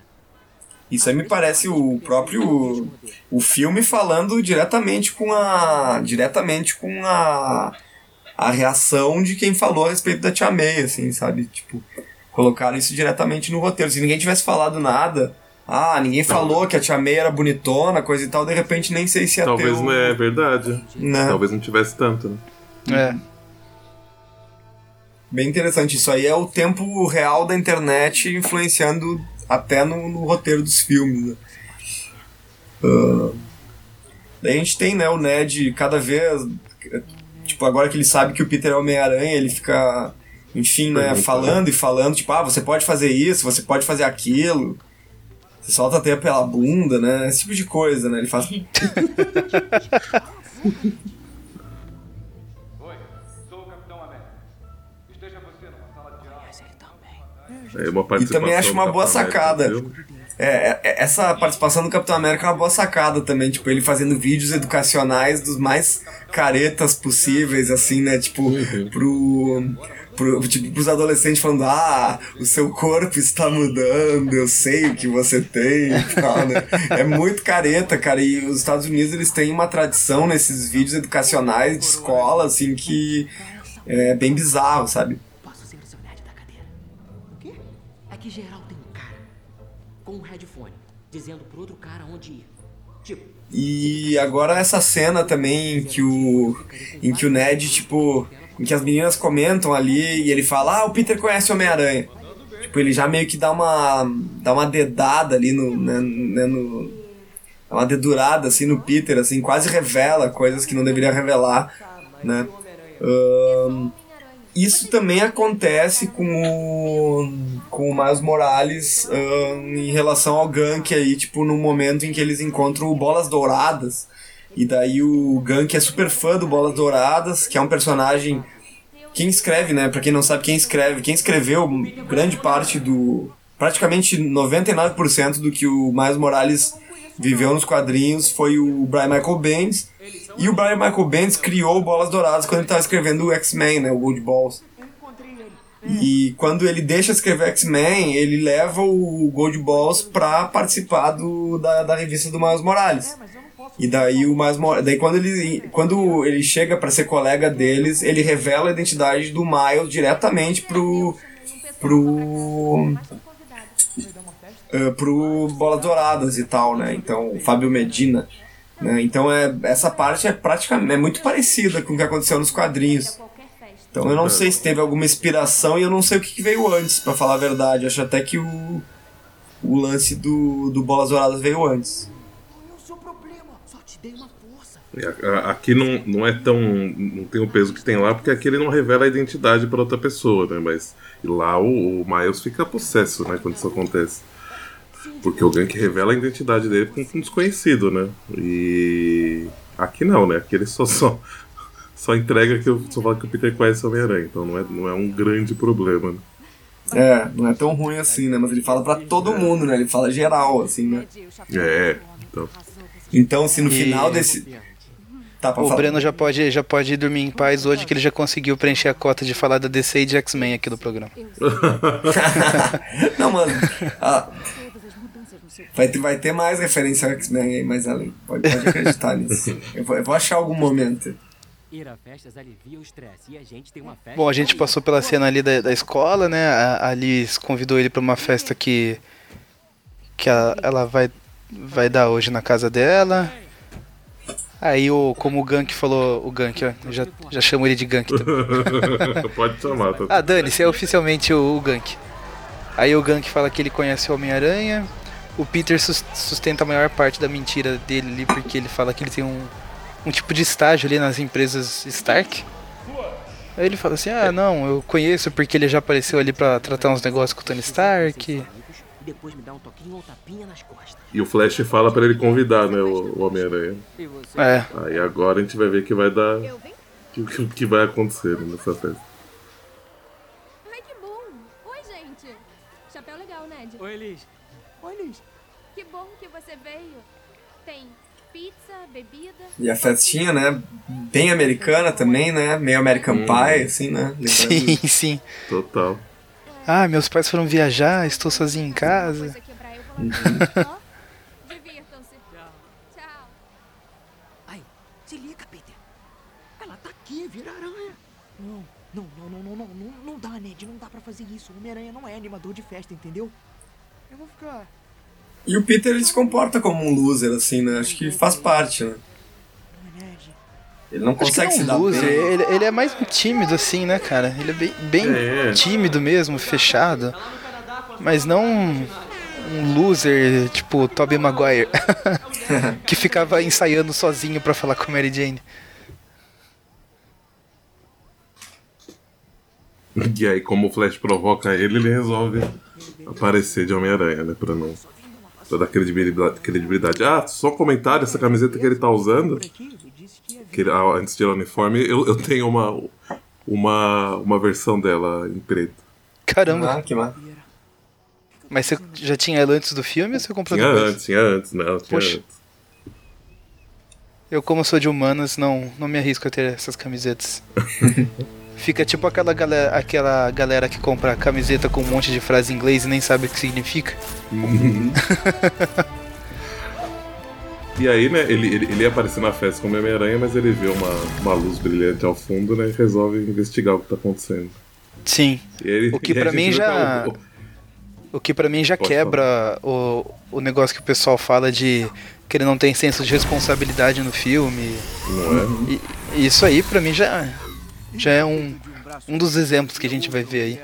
Isso aí me parece o próprio o filme falando diretamente com a diretamente com a a reação de quem falou a respeito da Tia May, assim, sabe? Tipo, colocaram isso diretamente no roteiro. Se ninguém tivesse falado nada, ah, ninguém falou que a Tia May era bonitona, coisa e tal, de repente nem sei se ia Talvez ter não é verdade. Né? Talvez não tivesse tanto, né? É. Bem interessante. Isso aí é o tempo real da internet influenciando até no, no roteiro dos filmes. Né? Uh, daí a gente tem né, o Ned cada vez. Tipo, agora que ele sabe que o Peter é Homem-Aranha, ele fica, enfim, né, falando e falando, tipo, ah, você pode fazer isso, você pode fazer aquilo. Você solta até pela bunda, né? Esse tipo de coisa, né? Ele faz. [LAUGHS] É uma E também acho uma boa sacada. filme. É, é, essa participação do Capitão América é uma boa sacada também, tipo, ele fazendo vídeos educacionais dos mais caretas possíveis, assim, né? Tipo, pro. Pro, tipo, pros adolescentes falando, ah, o seu corpo está mudando, eu sei o que você tem e tal, né? É muito careta, cara. E os Estados Unidos, eles têm uma tradição nesses vídeos educacionais de escola, assim, que é bem bizarro, sabe? Que geral tem um cara com um headphone dizendo pro outro cara onde ir. Tipo, E agora essa cena também que o em que o Ned, tipo, em que as meninas comentam ali e ele fala: "Ah, o Peter conhece o Homem-Aranha". Tipo, ele já meio que dá uma dá uma dedada ali no, né, né, no dá uma dedurada assim no Peter, assim, quase revela coisas que não deveria revelar, né? Ahn, isso também acontece com o, com o Miles Morales ahn, em relação ao Gank aí, tipo, no momento em que eles encontram o Bolas Douradas. E daí o Gank é super fã do Bolas Douradas, que é um personagem. Quem escreve, né? Pra quem não sabe, quem escreve, quem escreveu grande parte do. Praticamente 99% do que o Miles Morales viveu nos quadrinhos foi o Brian Michael Bendis. E o Brian Michael Bendis criou Bolas Douradas quando ele estava escrevendo o X-Men, né? O Gold Balls. E quando ele deixa de escrever X-Men, ele leva o Gold Balls pra participar do, da, da revista do Miles Morales. E daí o Miles Morales, daí quando ele, quando ele chega pra ser colega deles, ele revela a identidade do Miles diretamente pro pro eh, pro Bolas Douradas e tal, né? Então, o Fábio Medina, né? Então é essa parte é praticamente é muito parecida com o que aconteceu nos quadrinhos. Então eu não sei se teve alguma inspiração e eu não sei o que veio antes, pra falar a verdade. Acho até que o o lance do, do Bolas Douradas veio antes. Aqui não, não é tão. não tem o peso que tem lá, porque aqui ele não revela a identidade pra outra pessoa, né? Mas lá o, o Miles fica possesso, né? Quando isso acontece. Porque o Gank revela a identidade dele com um desconhecido, né? E. Aqui não, né? Aqui ele só, só, só entrega que eu só fala que o Peter conhece o Homem-Aranha. Então não é, não é um grande problema, né? É, não é tão ruim assim, né? Mas ele fala pra todo mundo, né? Ele fala geral, assim, né? É, então. Então, se no E- final desse. Tá, O falar. Breno já pode, já pode dormir em paz hoje que ele já conseguiu preencher a cota de falar da DC e de X-Men aqui do programa. [LAUGHS] Não, mano. ah, vai, ter, vai ter mais referência ao X-Men aí mais além. Pode, pode acreditar [LAUGHS] nisso. Eu vou, eu vou achar algum momento. Ir a festas alivia o estresse. E a gente tem uma festa. Bom, a gente passou pela cena ali da, da escola, né? A, a Liz convidou ele pra uma festa que. que a- ela vai vai dar hoje na casa dela. Aí o como o Gank falou, o Gank, ó, eu já, já chamo ele de Gank também. [LAUGHS] Pode chamar, tá? Ah, Dani, você é oficialmente o, o Gank. Aí o Gank fala que ele conhece o Homem-Aranha. O Peter sus- sustenta a maior parte da mentira dele ali, porque ele fala que ele tem um, um tipo de estágio ali nas empresas Stark. Aí ele fala assim, ah não, eu conheço porque ele já apareceu ali pra tratar uns negócios com o Tony Stark. E depois me dá um toquinho ou tapinha nas costas. E o Flash fala pra ele convidar, né, o, o Homem-Aranha. E você? É, Aí agora a gente vai ver que vai dar. O que, que vai acontecer nessa festa. Ai, que bom. Oi, gente. Chapéu legal, Ned. Oi, Liz. Bebida. E a festinha, né? Bem americana também, né? Meio American Pie, assim, né? Lembrando- sim, sim. Total. Ah, meus pais foram viajar, estou sozinho em casa. [LAUGHS] Tchau. Ai, se liga, Peter. Ela tá aqui, vira aranha. Não, não, não, não, não, não, não, não dá, Ned. Não dá pra fazer isso. Homem-Aranha não é animador de festa, entendeu? Eu vou ficar. E o Peter ele se comporta como um loser, assim, né? Acho que faz parte, né? Ele não Acho que consegue não se é dar um loser, bem. ele, ele é mais tímido assim, né, cara? Ele é bem, bem É. tímido mesmo, fechado. Mas não um, loser tipo Tobey Maguire, [LAUGHS] que ficava ensaiando sozinho pra falar com a Mary Jane. E aí, como o Flash provoca ele, ele resolve aparecer de Homem-Aranha, né? Pra não. Pra dar credibilidade, credibilidade. Ah, só um comentário: essa camiseta que ele tá usando, que ele- ah, antes de tirar o uniforme, eu, eu tenho uma, uma, uma versão dela em preto. Caramba, Ah, que massa. mas você já tinha ela antes do filme ou você comprou Tinha depois? antes, tinha antes, né? Tinha Poxa. antes. Eu, como sou de humanas, não, não me arrisco a ter essas camisetas. [LAUGHS] Fica tipo aquela galera, aquela galera que compra camiseta com um monte de frase em inglês e nem sabe o que significa. [LAUGHS] E aí, né, ele, ele, ele ia aparecer na festa como Homem-Aranha, mas ele vê uma, uma luz brilhante ao fundo, né, e resolve investigar o que tá acontecendo. Sim. Ele- O que aí pra a gente mim já- o- O que pra mim já Pode quebra o, o negócio que o pessoal fala de que ele não tem senso de responsabilidade no filme. Não é? E, isso aí pra mim já, já é um, um dos exemplos que a gente vai ver aí.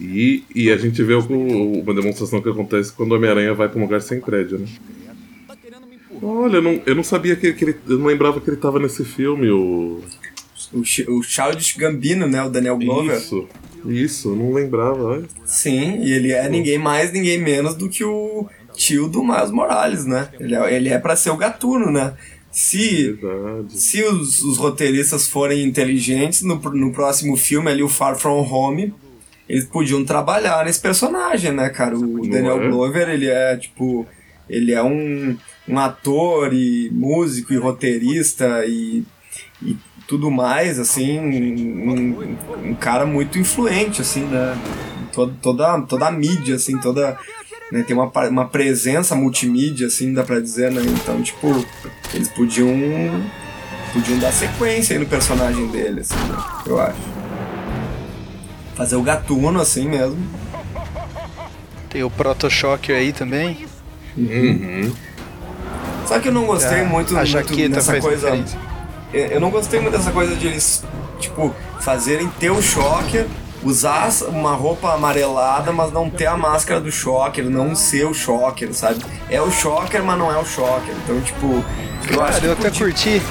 E, e a gente vê o- uma demonstração que acontece quando o Homem-Aranha vai pra um lugar sem prédio, né? Olha, eu não, eu não sabia que, que ele. Eu não lembrava que ele tava nesse filme, o. O, o Childish Gambino, né? O Daniel Glover. Isso, isso, eu não lembrava, olha. Sim, e ele é ninguém mais, ninguém menos do que o tio do Miles Morales, né? Ele é, ele é pra ser o gatuno, né? Se, Verdade. se os, os roteiristas forem inteligentes, no, no próximo filme ali, o Far From Home, eles podiam trabalhar nesse personagem, né, cara? O Daniel é? Glover, ele é, tipo... Ele é um, um ator e músico e roteirista e, e tudo mais, assim, um, um cara muito influente, assim, né? Toda, toda, toda a mídia, assim, toda... né, tem uma, uma presença multimídia, assim, dá pra dizer, né? Então, tipo, eles podiam... Podiam dar sequência aí no personagem dele, assim, né? Eu acho. Fazer o gatuno, assim mesmo. Tem o Proto Shocker aí também. Só que eu não gostei A- muito, a muito jaqueta dessa coisa. diferença. Eu eu não gostei muito dessa coisa de eles, tipo, fazerem ter o Shocker, usar uma roupa amarelada, mas não ter a máscara do Shocker, não ser o Shocker, sabe? É o Shocker, mas não é o Shocker. Então, tipo, eu acho Cara, que eu até podia- curti.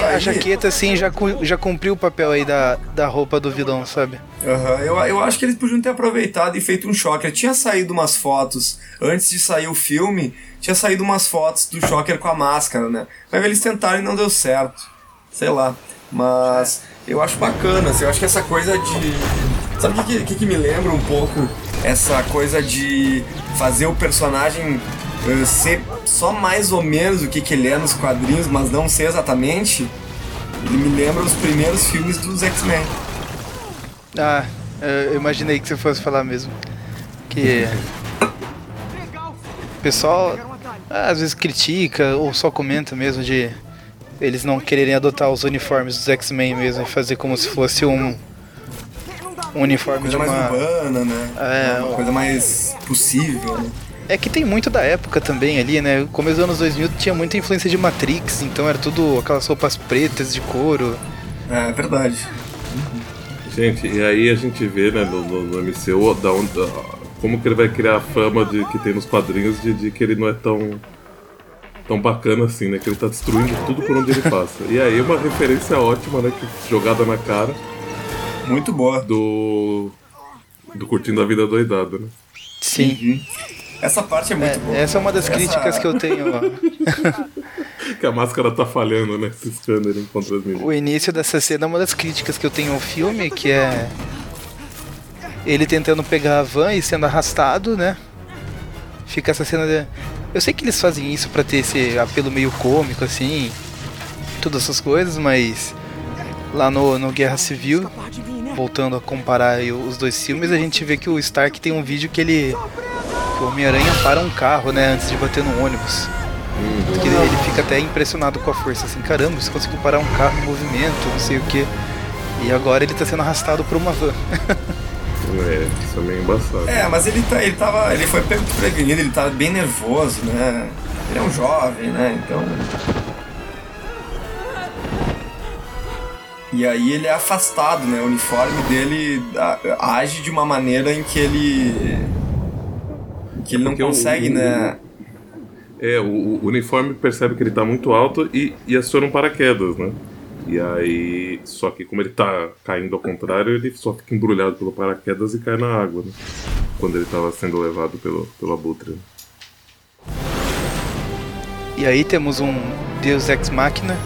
é a jaqueta, assim, já, já cumpriu o papel aí da, da roupa do vilão, sabe? Aham, eu, eu acho que eles podiam ter aproveitado e feito um Shocker. Tinha saído umas fotos, antes de sair o filme, tinha saído umas fotos do Shocker com a máscara, né? Mas eles tentaram e não deu certo. Sei lá. Mas eu acho bacana, assim, eu acho que essa coisa de. Sabe o que, que, que me lembra um pouco? Essa coisa de fazer o personagem eh, ser só mais ou menos o que, que ele é nos quadrinhos, mas não ser exatamente. Ele me lembra os primeiros filmes dos X-Men. Ah, eu imaginei que você fosse falar mesmo. Que. O pessoal ah, às vezes critica ou só comenta mesmo de eles não quererem adotar os uniformes dos X-Men mesmo e fazer como se fosse um, um uniforme coisa de mais uma. urbana, né? É, uma um- coisa mais possível, né? É que tem muito da época também ali, né? Começo dos anos 2000 tinha muita influência de Matrix, então era tudo aquelas roupas pretas de couro. É verdade. Gente, e aí a gente vê, né, no, no, no MCU, da onde, como que ele vai criar a fama de, que tem nos quadrinhos de, de que ele não é tão tão bacana assim, né? Que ele tá destruindo tudo por onde ele passa. E aí uma referência ótima, né? Que, jogada na cara. Muito boa. Do. Do Curtindo a Vida Doidada, né? Sim. Uhum. Essa parte é muito É, boa. essa é uma das Essa- críticas que eu tenho. ó. [LAUGHS] Que a máscara tá falhando, né? Ciscando ele contra as meninas. O início dessa cena é uma das críticas que eu tenho ao filme, que é ele tentando pegar a van e sendo arrastado, né? Fica essa cena de... Eu sei que eles fazem isso pra ter esse apelo meio cômico, assim, todas essas coisas, mas lá no, no Guerra Civil, voltando a comparar os dois filmes, a gente vê que o Stark tem um vídeo que ele. que o Homem-Aranha para um carro, né, antes de bater no ônibus. Que ele, ele fica até impressionado com a força, assim, caramba, você conseguiu parar um carro em movimento, não sei o que. E agora ele tá sendo arrastado por uma van. [LAUGHS] É, isso é meio embaçado. É, mas ele, tá, ele tava. Ele foi pego desprevenido, ele tava bem nervoso, né? Ele é um jovem, né? Então. E aí ele é afastado, né? O uniforme dele age de uma maneira em que ele. que ele não Porque consegue, o- né? É, o, o uniforme percebe que ele tá muito alto e, e aciona um paraquedas, né? E aí. Só que como ele tá caindo ao contrário, ele só fica embrulhado pelo paraquedas e cai na água, né? Quando ele tava sendo levado pelo, pelo abutre. E aí temos um Deus Ex Machina.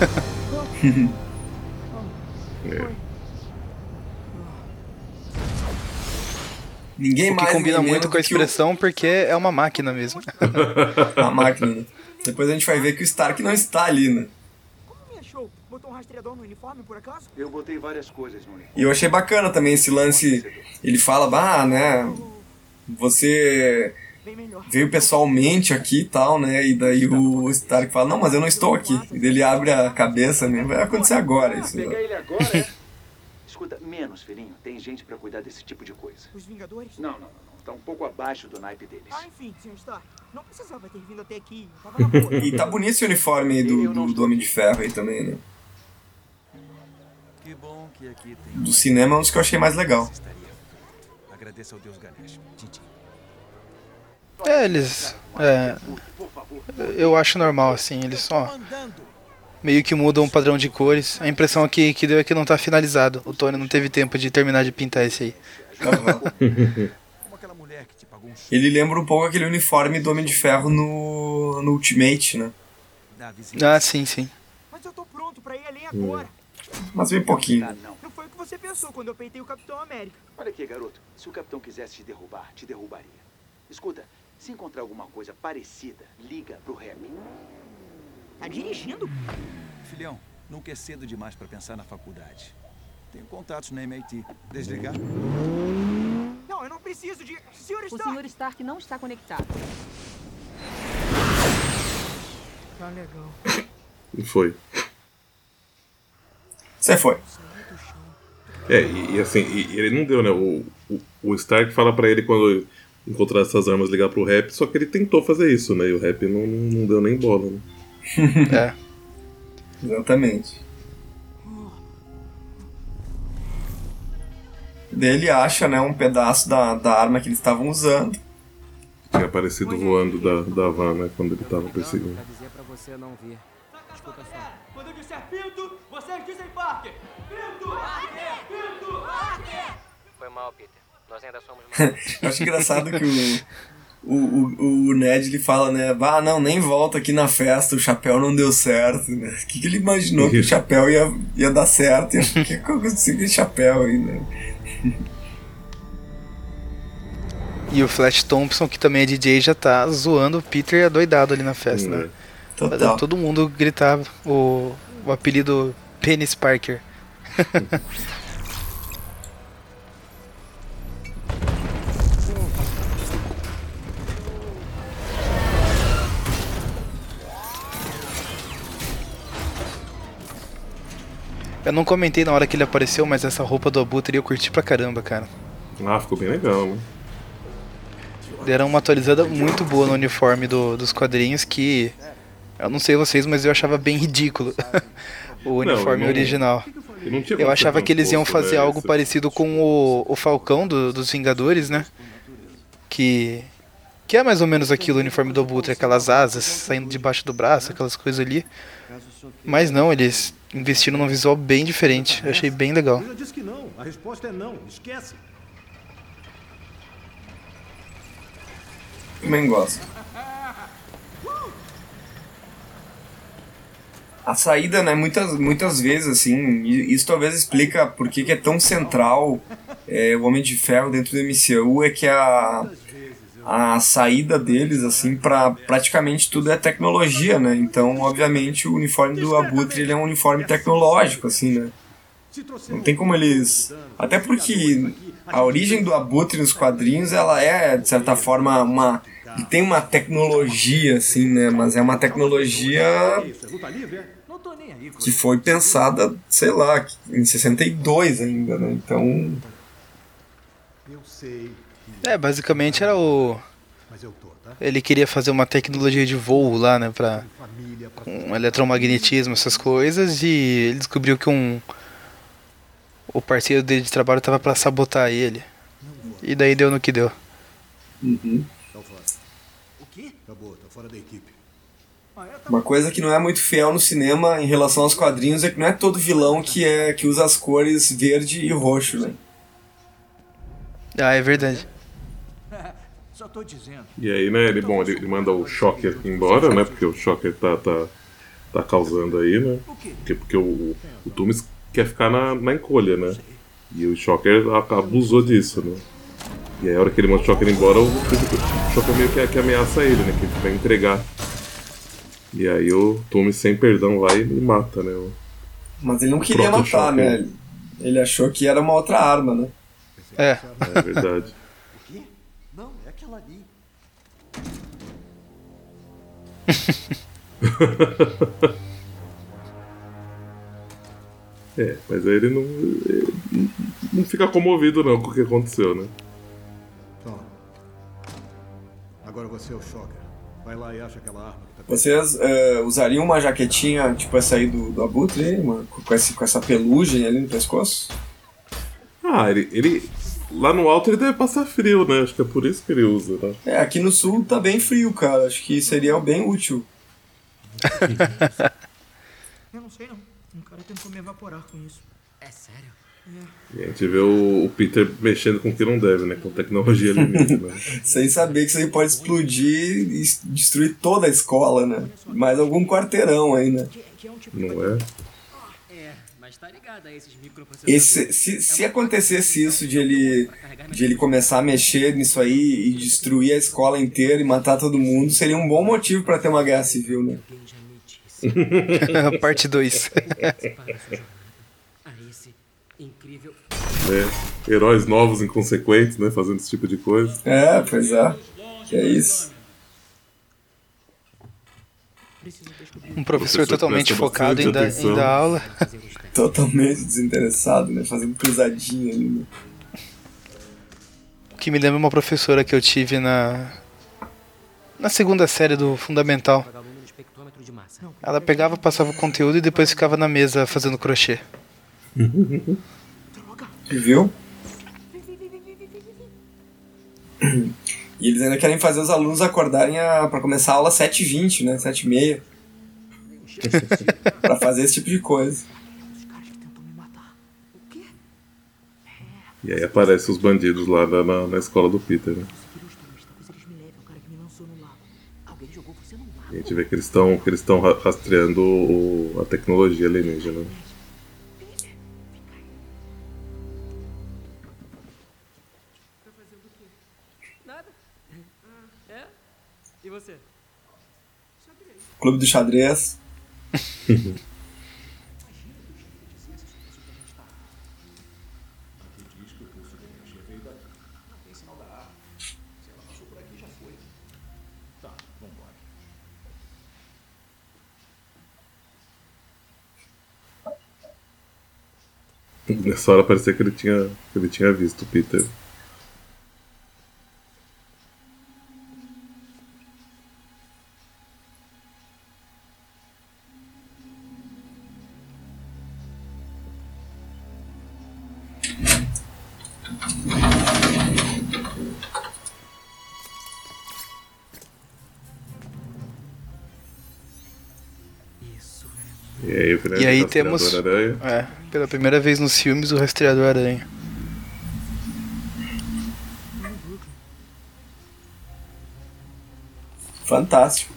[LAUGHS] É. Ninguém O que mais. combina muito com a que o- expressão porque é uma máquina mesmo. [LAUGHS] a máquina? Depois a gente vai ver que o Stark não está ali, né? Como me achou? Botou um rastreador no uniforme, por acaso? Eu botei várias coisas no uniforme. E eu achei bacana também esse lance. Ele fala, ah, né? Você veio pessoalmente aqui e tal, né? E daí o Stark fala, não, mas eu não estou aqui. E daí ele abre a cabeça, né? Vai acontecer agora isso. Pegar ele agora, é? Escuta, menos, filhinho. Tem gente pra cuidar desse tipo de coisa. Os Vingadores? Não, não, não. não. Tá um pouco abaixo do naipe deles. Ah, enfim, Sr. Stark. Não precisava ter vindo até aqui. Eu tava na boa. [LAUGHS] E tá bonito esse uniforme aí do, do, do Homem de Ferro aí também, né? Do cinema é um dos que eu achei mais legal. É, eles. É, eu acho normal, assim, eles só. Meio que mudam o padrão de cores. A impressão que, que deu é que não tá finalizado. O Tony não teve tempo de terminar de pintar esse aí. Como aquela mulher que te pagou um Ele lembra um pouco aquele uniforme do Homem de Ferro no, no Ultimate, né? Ah, sim, sim. Mas eu tô pronto pra ir além agora. Mas bem pouquinho. Não. Não foi o que você pensou quando eu peitei o Capitão América. Olha aqui, garoto. Se o capitão quisesse te derrubar, te derrubaria. Escuta, se encontrar alguma coisa parecida, liga pro rap. Tá dirigindo? Filhão, nunca é cedo demais pra pensar na faculdade. Tenho contatos na MIT. Desligar? Não, eu não preciso de. O Stark! Sr. Stark não está conectado. Tá legal. E foi. Você foi. É, e, e assim, e- ele não deu, né? O, o, o Stark fala pra ele quando encontrar essas armas ligar pro rap, só que ele tentou fazer isso, né? E o rap não, não, não deu nem bola, né? [LAUGHS] [LAUGHS] É. Exatamente. Daí ele acha, né, um pedaço da, da arma que eles estavam usando. Tinha aparecido voando da, da van, né? Quando ele tava perseguindo. Pra dizer pra você não vir. Foi mal, Peter. Nós ainda somos [LAUGHS] Eu acho engraçado que o, o, o, o Ned ele fala, né? Ah, não, nem volta aqui na festa, o chapéu não deu certo, né? O que, que ele imaginou que o chapéu ia, ia dar certo? E o que aconteceu com esse chapéu aí, né? E o Flash Thompson, que também é DJ, já tá zoando o Peter adoidado ali na festa, né? Fazendo Total. todo mundo gritar o, o apelido Penis Parker. [LAUGHS] Eu não comentei na hora que ele apareceu, mas essa roupa do Abutre eu curti pra caramba, cara. Ah, ficou bem legal, né? Deram uma atualizada muito boa no uniforme do, dos quadrinhos que. Eu não sei vocês, mas eu achava bem ridículo [LAUGHS] o uniforme não- original. Não tinha Eu como achava que eles iam fazer algo parecido com o, o Falcão do- dos Vingadores, né? Que. Que é mais ou menos aquilo, o uniforme do Abutre, aquelas asas saindo debaixo do braço, aquelas coisas ali. Mas não, eles investiram num visual bem diferente. Eu achei bem legal. Eu já disse que não. A resposta é não. Esquece. Também gosto. A saída, né, muitas, muitas vezes, assim, isso talvez explica por que, que é tão central é, o Homem de Ferro dentro do MCU, é que a, a saída deles, assim, para praticamente tudo é tecnologia, né? Então, obviamente, o uniforme do Abutre, ele é um uniforme tecnológico, assim, né? Não tem como eles... Até porque a origem do Abutre nos quadrinhos, ela é, de certa forma, uma... Tem uma tecnologia, assim, né? Mas é uma tecnologia que foi pensada, sei lá, em 62 ainda, né? Então... Eu sei. É, basicamente era o. Mas eu tô, tá? Ele queria fazer uma tecnologia de voo lá, né? Pra. Família, pra... Com eletromagnetismo, essas coisas. E ele descobriu que um. O parceiro dele de trabalho tava pra sabotar ele. E daí deu no que deu. Uhum. Fora. O quê? Acabou, fora da equipe. Uma coisa que não é muito fiel no cinema em relação aos quadrinhos é que não é todo vilão que é que usa as cores verde e roxo, né? Ah, é verdade. Só tô dizendo. E aí, né, ele, bom, ele, ele manda o Shocker embora, né? Porque o Shocker tá, tá, tá causando aí, né? Porque, porque o, o Tumis quer ficar na, na encolha, né? E o Shocker abusou disso, né? E aí, a hora que ele manda o Shocker embora, o, o Shocker meio que, que ameaça ele, né? Que ele vai entregar. E aí o Tumis, sem perdão, vai e mata, né? o- Mas ele não queria matar, Shocker. né? Ele- Ele achou que era uma outra arma, né? É. É verdade. Não, é aquela ali. [LAUGHS] É, mas aí ele não, ele não fica comovido não com o que aconteceu, né? Toma. Agora você é o Shocker. Vai lá e acha aquela arma que tá Vocês eh, usariam uma jaquetinha tipo essa aí do, do Abutre, com, esse, com essa pelugem ali no pescoço? Ah, ele, ele. Lá no alto ele deve passar frio, né? Acho que é por isso que ele usa, né? É, aqui no sul tá bem frio, cara. Acho que seria bem útil. Eu não sei não. Um cara tentou me evaporar com isso. É sério? E a gente vê o, o Peter mexendo com o que não deve, né? Com tecnologia alienígena. né? [LAUGHS] Sem saber que isso aí pode explodir e destruir toda a escola, né? Mais algum quarteirão aí, né? Não é? É, mas tá ligado a esses microprocessadores. Esse, se, se acontecesse isso de ele, de ele começar a mexer nisso aí e destruir a escola inteira e matar todo mundo, seria um bom motivo pra ter uma guerra civil, né? [LAUGHS] Parte 2. A esse incrível. né? Heróis novos, inconsequentes, né? Fazendo esse tipo de coisa. É, pois é. Que é isso. Um professor Professor totalmente focado em, atenção. em dar aula. Totalmente desinteressado, né? Fazendo pisadinha ali, né? O que me lembra uma professora que eu tive na. Na segunda série do Fundamental. Ela pegava, passava o conteúdo e depois ficava na mesa fazendo crochê. Viu? E eles ainda querem fazer os alunos acordarem a, pra começar a aula 7h20, né? 7h30. [LAUGHS] pra fazer esse tipo de coisa. E aí aparecem os bandidos lá na, na, na escola do Peter, né? E a gente vê que eles estão que eles estão ra- rastreando o- a tecnologia alienígena. né? Nada. Você? Clube do xadrez. [LAUGHS] Nessa hora parecia que ele tinha, que ele tinha visto o Peter. E aí, o E aí temos, Aranha. é, pela primeira vez nos filmes, o Rastreador Aranha. Fantástico.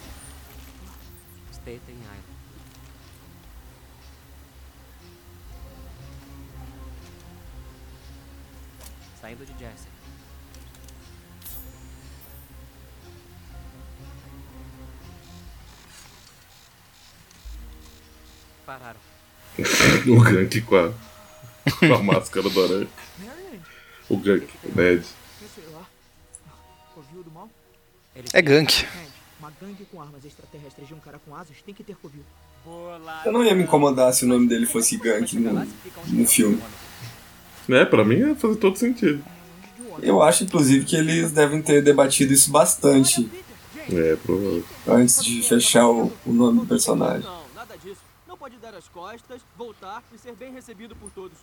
[LAUGHS] o Gank com a, com a máscara do aranha. O Gank, o Ned. É gank. Gente, uma gangue com armas extraterrestres de um cara com asas tem que ter covil. Eu não ia me incomodar se o nome dele fosse Gank no, no filme. É, pra mim ia fazer todo sentido. Eu acho, inclusive, que eles devem ter debatido isso bastante É, provável. antes de fechar o, o nome do personagem. Não, nada disso. Não pode dar as costas, voltar e ser bem recebido por todos.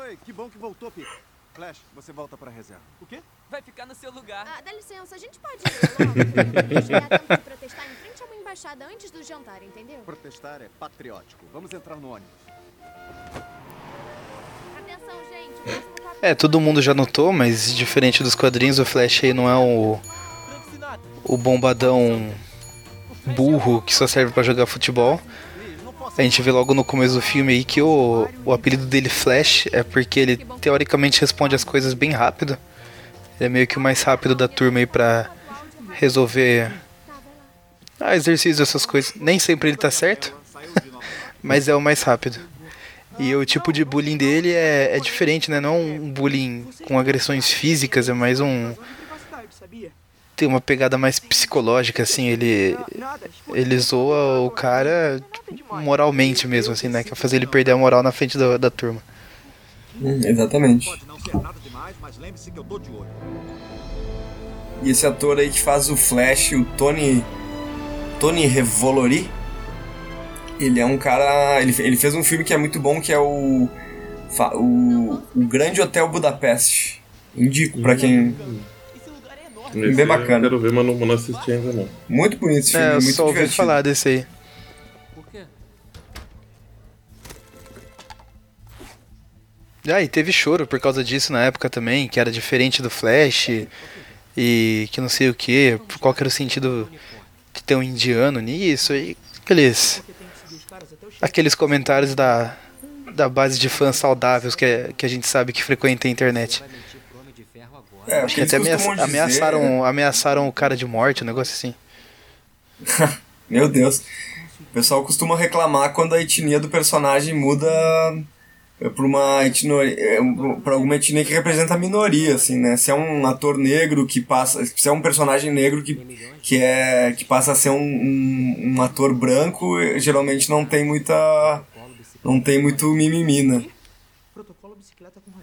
Oi, que bom que voltou, Peter. Flash, você volta pra reserva. O quê? Vai ficar no seu lugar. Ah, dá licença, a gente pode ir logo. Chegar a tempo de protestar em frente a uma embaixada antes do jantar, entendeu? Protestar é patriótico. Vamos entrar no ônibus. Atenção, gente. É, todo mundo já notou, mas diferente dos quadrinhos, o Flash aí não é o, o bombadão burro que só serve pra jogar futebol. A gente vê logo no começo do filme aí que o, o apelido dele Flash é porque ele teoricamente responde as coisas bem rápido. Ele é meio que o mais rápido da turma aí pra resolver ah, essas coisas. Nem sempre ele tá certo, [LAUGHS] mas é o mais rápido. E o tipo de bullying dele é, é diferente, né? Não um bullying com agressões físicas, é mais um. Tem uma pegada mais psicológica, assim. Ele. Ele zoa o cara tipo, moralmente mesmo, assim, né? Quer fazer ele perder a moral na frente da, da turma. Hum, exatamente. Não ser nada demais, mas lembre-se que eu tô de olho. E esse ator aí que faz o Flash, o Tony. Tony Revolori. Ele é um cara. Ele, ele fez um filme que é muito bom, que é o. O, o Grande Hotel Budapeste. Indico pra quem. Esse Bem bacana. Eu quero ver, mas não, não assisti ainda não. Muito bonito esse filme, É, eu muito só ouvi divertido. falar desse aí. Por quê? Ah, e teve choro por causa disso na época também, que era diferente do Flash e que não sei o que, qual que era o sentido de ter um indiano nisso e aqueles aqueles comentários da da base de fãs saudáveis que, é- que a gente sabe que frequenta a internet. É, Acho que até ameaça- dizer- ameaçaram, ameaçaram o cara de morte, um negócio assim. [LAUGHS] Meu Deus. O pessoal costuma reclamar quando a etnia do personagem muda pra uma etnia, pra alguma etnia que representa a minoria, assim, né? Se é um ator negro que passa, se é um personagem negro que, que é que passa a ser um, um, um ator branco, geralmente não tem muita não tem muito mimimi, né?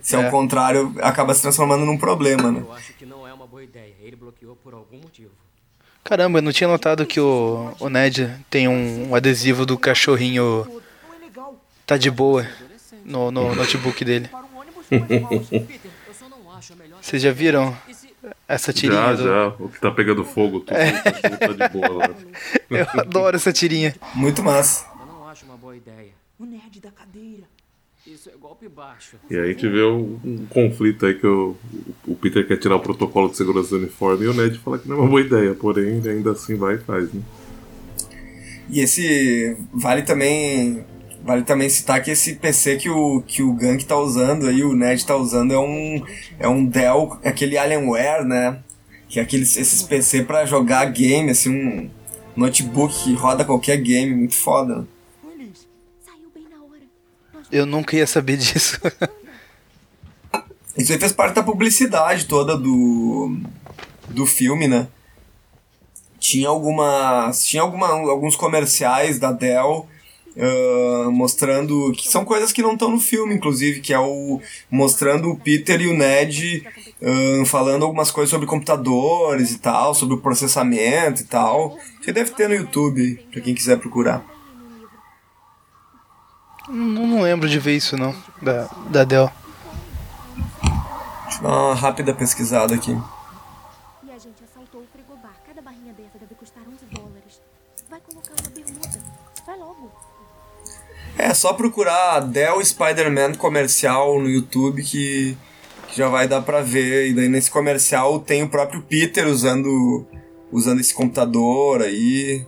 Se é É. o contrário, acaba se transformando num problema, né? Eu acho que não é uma boa ideia. Ele bloqueou por algum motivo. Caramba, eu não tinha notado que o, o Ned tem um, um adesivo do cachorrinho tá de boa no, no notebook dele. Vocês já viram essa tirinha? Já, do- já. O que tá pegando fogo, tudo É. tá de boa lá. [LAUGHS] Eu adoro essa tirinha. Muito massa. Eu não acho uma boa ideia. O nerd da cadeira. Isso é golpe baixo. E aí a gente vê um, um conflito aí que o, o Peter quer tirar o protocolo de segurança do uniforme e o Ned fala que não é uma boa ideia, porém ele ainda assim vai e faz, né? E esse vale também vale também citar que esse PC que o que o Gank tá usando aí, o Ned tá usando é um é um Dell, aquele Alienware, né? Que é aqueles esses PC pra jogar game assim, um notebook que roda qualquer game, muito foda. Eu nunca ia saber disso. Isso aí fez parte da publicidade toda do do filme, né? Tinha algumas tinha alguma, alguns comerciais da Dell ah, mostrando que são coisas que não estão no filme, inclusive, que é o mostrando o Peter e o Ned ah, falando algumas coisas sobre computadores e tal, sobre o processamento e tal. Você deve ter no YouTube, pra quem quiser procurar. Não, não lembro de ver isso não, da, da Dell. Deixa eu dar uma rápida pesquisada aqui. E a gente assaltou o frigobar. Cada barrinha dessa deve custar 11 dólares. Vai colocar uma bermuda. Vai logo. É só procurar Dell Spider-Man comercial no YouTube que, que já vai dar pra ver. E daí nesse comercial tem o próprio Peter usando, usando esse computador aí.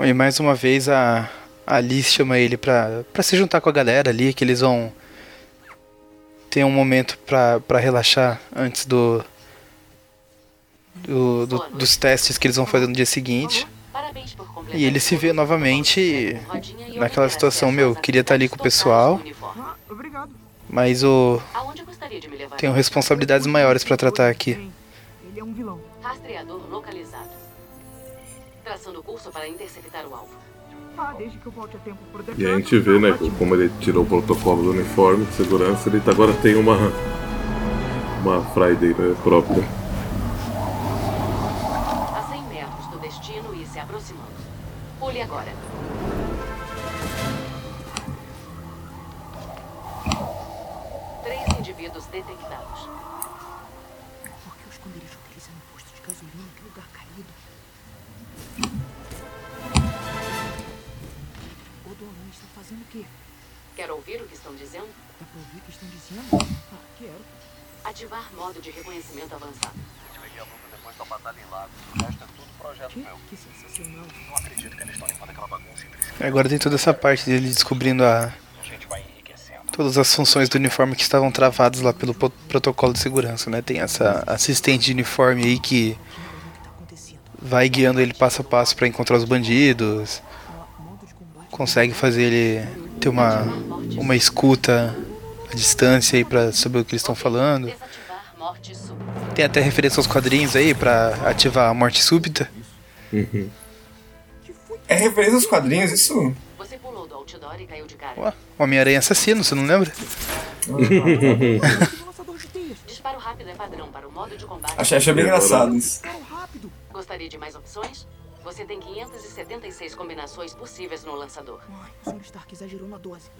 E mais uma vez a, a Liz chama ele pra, pra se juntar com a galera ali, que eles vão ter um momento pra, pra relaxar antes do, do, do- dos testes que eles vão fazer no dia seguinte. E ele se vê novamente naquela situação, meu, queria estar ali com o pessoal, mas o tenho responsabilidades maiores pra tratar aqui. Ele é um vilão. Traçando curso para interceptar o alvo. Ah, desde que eu volte a tempo E a gente vê, né, como ele tirou o protocolo do uniforme de segurança, ele tá- agora tem uma. Uma Friday né, própria. A 100 metros do destino e se aproximando. Pule agora. Três indivíduos detectados. Por que o esconderijo deles é no posto de gasolina? Que lugar caído. Dona, estão fazendo o quê? Quer ouvir o que estão dizendo? Dá pra ouvir o que estão dizendo? Ah, quero. Ativar modo de reconhecimento avançado. Depois da batalha em Lagos. O resto é tudo projeto Que, meu. que sensacional. Não acredito que eles estão limpando aquela bagunça si. Agora tem toda essa parte dele descobrindo a, A gente vai enriquecendo. todas as funções do uniforme que estavam travadas lá pelo protocolo de segurança, né? Tem essa assistente de uniforme aí que vai guiando ele passo a passo pra encontrar os bandidos, consegue fazer ele ter uma, uma escuta à distância aí pra saber o que eles estão falando. Tem até referência aos quadrinhos aí pra ativar a morte súbita. É referência aos quadrinhos, isso? Você pulou do outdoor e caiu de cara. Ué, Homem-Aranha assassino, você não lembra? [LAUGHS] Disparo rápido é padrão para o modo de combate. Achei, achei bem engraçado isso. Gostaria de mais opções? Você tem 576 combinações possíveis no lançador. O Sr. Stark exagerou na dose.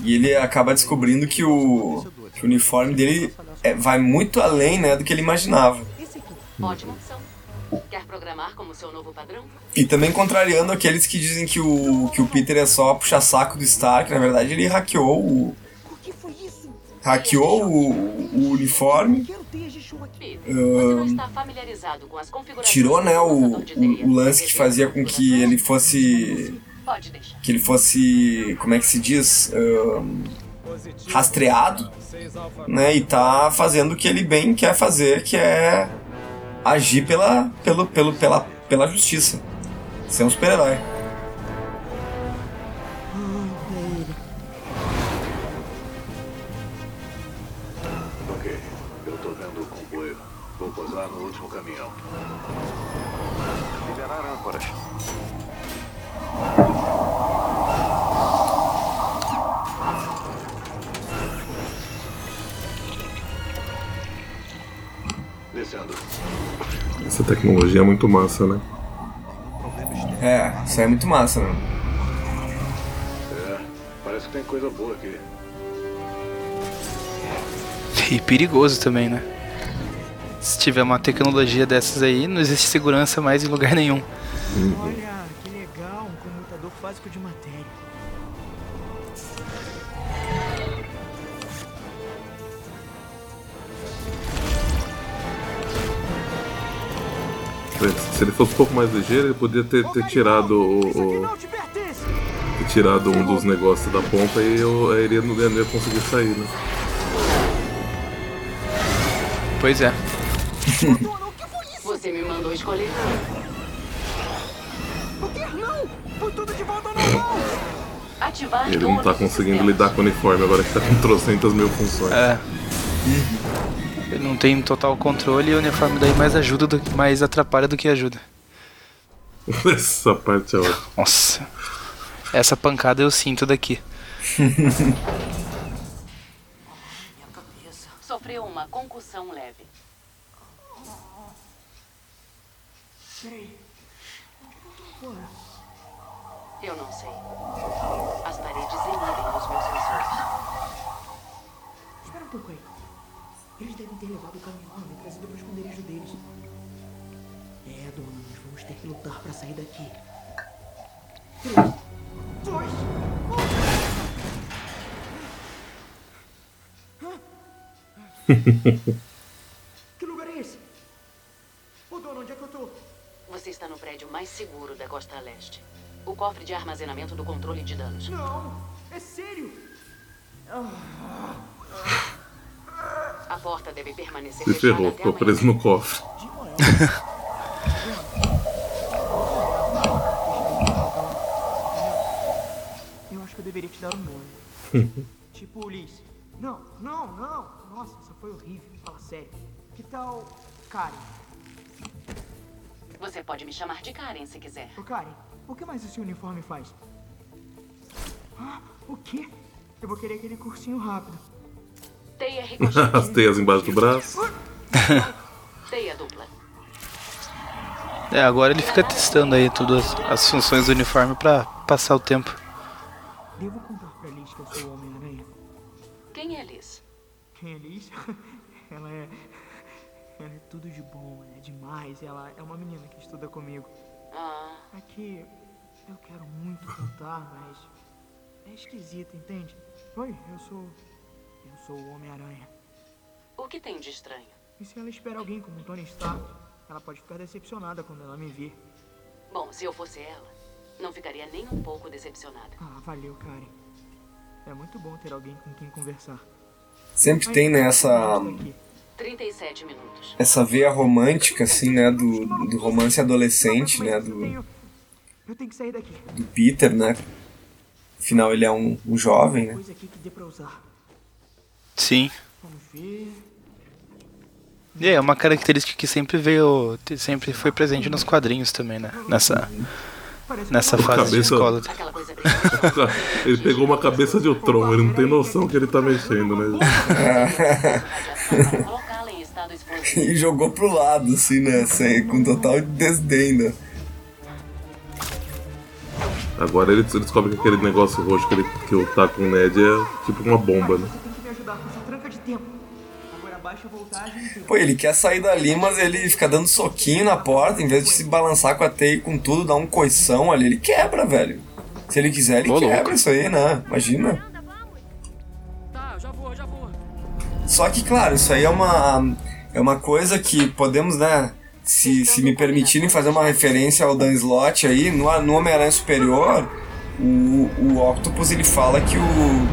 E ele acaba descobrindo que o, que o uniforme dele é- vai muito além né, do que ele imaginava. Ótima opção. Quer programar como seu novo padrão? E também contrariando aqueles que dizem que o, que o Peter é só puxa-saco do Stark. Na verdade, ele hackeou o. Hackeou o, o uniforme. Peter, você não ahn, está familiarizado com as configurações tirou né, o, o, o lance que fazia com que ele fosse. Pode deixar. Que ele fosse. Como é que se diz? Ahn, rastreado. Né, e tá fazendo o que ele bem quer fazer, que é agir pela, pelo, pelo, pela, pela justiça. Ser um super-herói. Tecnologia é muito massa, né? É, isso aí é muito massa, né? É, parece que tem coisa boa aqui. E perigoso também, né? Se tiver uma tecnologia dessas aí, não existe segurança mais em lugar nenhum. Olha, que legal, um comutador básico de matéria. Se ele fosse um pouco mais ligeiro, ele podia ter, ter tirado o, o- ter tirado um dos negócios da ponta e eu, aí ele não ia, não ia conseguir sair, né? Pois é. Você me mandou escolher. Não! Foi tudo de volta ao normal! Ativar ele não tá conseguindo lidar com o uniforme agora que tá com trocentas mil funções. É. Ele não tem total controle e o uniforme daí mais ajuda, do, mais atrapalha do que ajuda. [LAUGHS] Essa parte é ótima. Nossa. Essa pancada eu sinto daqui. [LAUGHS] Sofreu uma concussão leve. Eu não sei. As paredes inibem ter levado o caminhão e trazido pro esconderijo deles. É, donos, vamos ter que lutar pra sair daqui. Três, [LAUGHS] dois, Que lugar é esse? Ô, dona, onde é que eu tô? Você está no prédio mais seguro da costa leste. O cofre de armazenamento do controle de danos. Não, é sério. A porta deve permanecer Se ferrou, ficou preso no cofre. [LAUGHS] Eu acho que eu deveria te dar um nome. [LAUGHS] tipo Ulisses. Não, não, não. Nossa, isso foi horrível. Fala sério. Que tal Karen? Você pode me chamar de Karen se quiser. Ô, Karen, o que mais esse uniforme faz? Ah, o quê? Eu vou querer aquele cursinho rápido. Teia ricochete. [LAUGHS] As teias embaixo do braço. Teia dupla. É, agora ele fica testando aí todas as funções do uniforme pra passar o tempo. Devo contar pra Liz que eu sou o Homem-Aranha? Quem é Liz? Quem é Liz? [LAUGHS] Ela é. Ela é tudo de bom, ela é demais. Ela é uma menina que estuda comigo. Ah, É que eu quero muito contar, mas é esquisito, entende? Oi, eu sou. Eu sou o Homem-Aranha. o que tem de estranho? E se ela espera alguém como Tony Stark, ela pode ficar decepcionada quando ela me vir. Bom, se eu fosse ela, não ficaria nem um pouco decepcionada. Ah, valeu, Karen. É muito bom ter alguém com quem conversar. Sempre tem, né, essa, 37 minutos. essa veia romântica, assim, né, do, do romance adolescente, né, do, Eu tenho que sair daqui. do Peter, né. Afinal, ele é um, um jovem, né. Coisa aqui que dê pra usar. Sim. Vamos ver. E é uma característica que sempre veio, sempre foi presente nos quadrinhos também, né? Nessa, nessa Uma fase de cabeça- escola. [LAUGHS] ele pegou uma cabeça de Ultron, ele não tem noção que ele tá mexendo, né? [LAUGHS] E jogou pro lado, assim, né, sem, com total desdém, né. Agora ele ele descobre que aquele negócio roxo que, ele, que tá o Ned é tipo uma bomba, né? Baixa voltagem Pô, ele quer sair dali, mas ele fica dando soquinho na porta, em vez de se balançar com a teia e com tudo, dar um coição ali, ele quebra, velho. Se ele quiser, ele Ô, quebra louco. isso aí, né? Imagina. Tá, já vou, já vou. Só que, claro, isso aí é uma, é uma coisa que podemos, né? Se, se me permitirem fazer uma referência ao Dan Slott aí, no, no Homem-Aranha Superior, o, o Octopus ele fala que, o,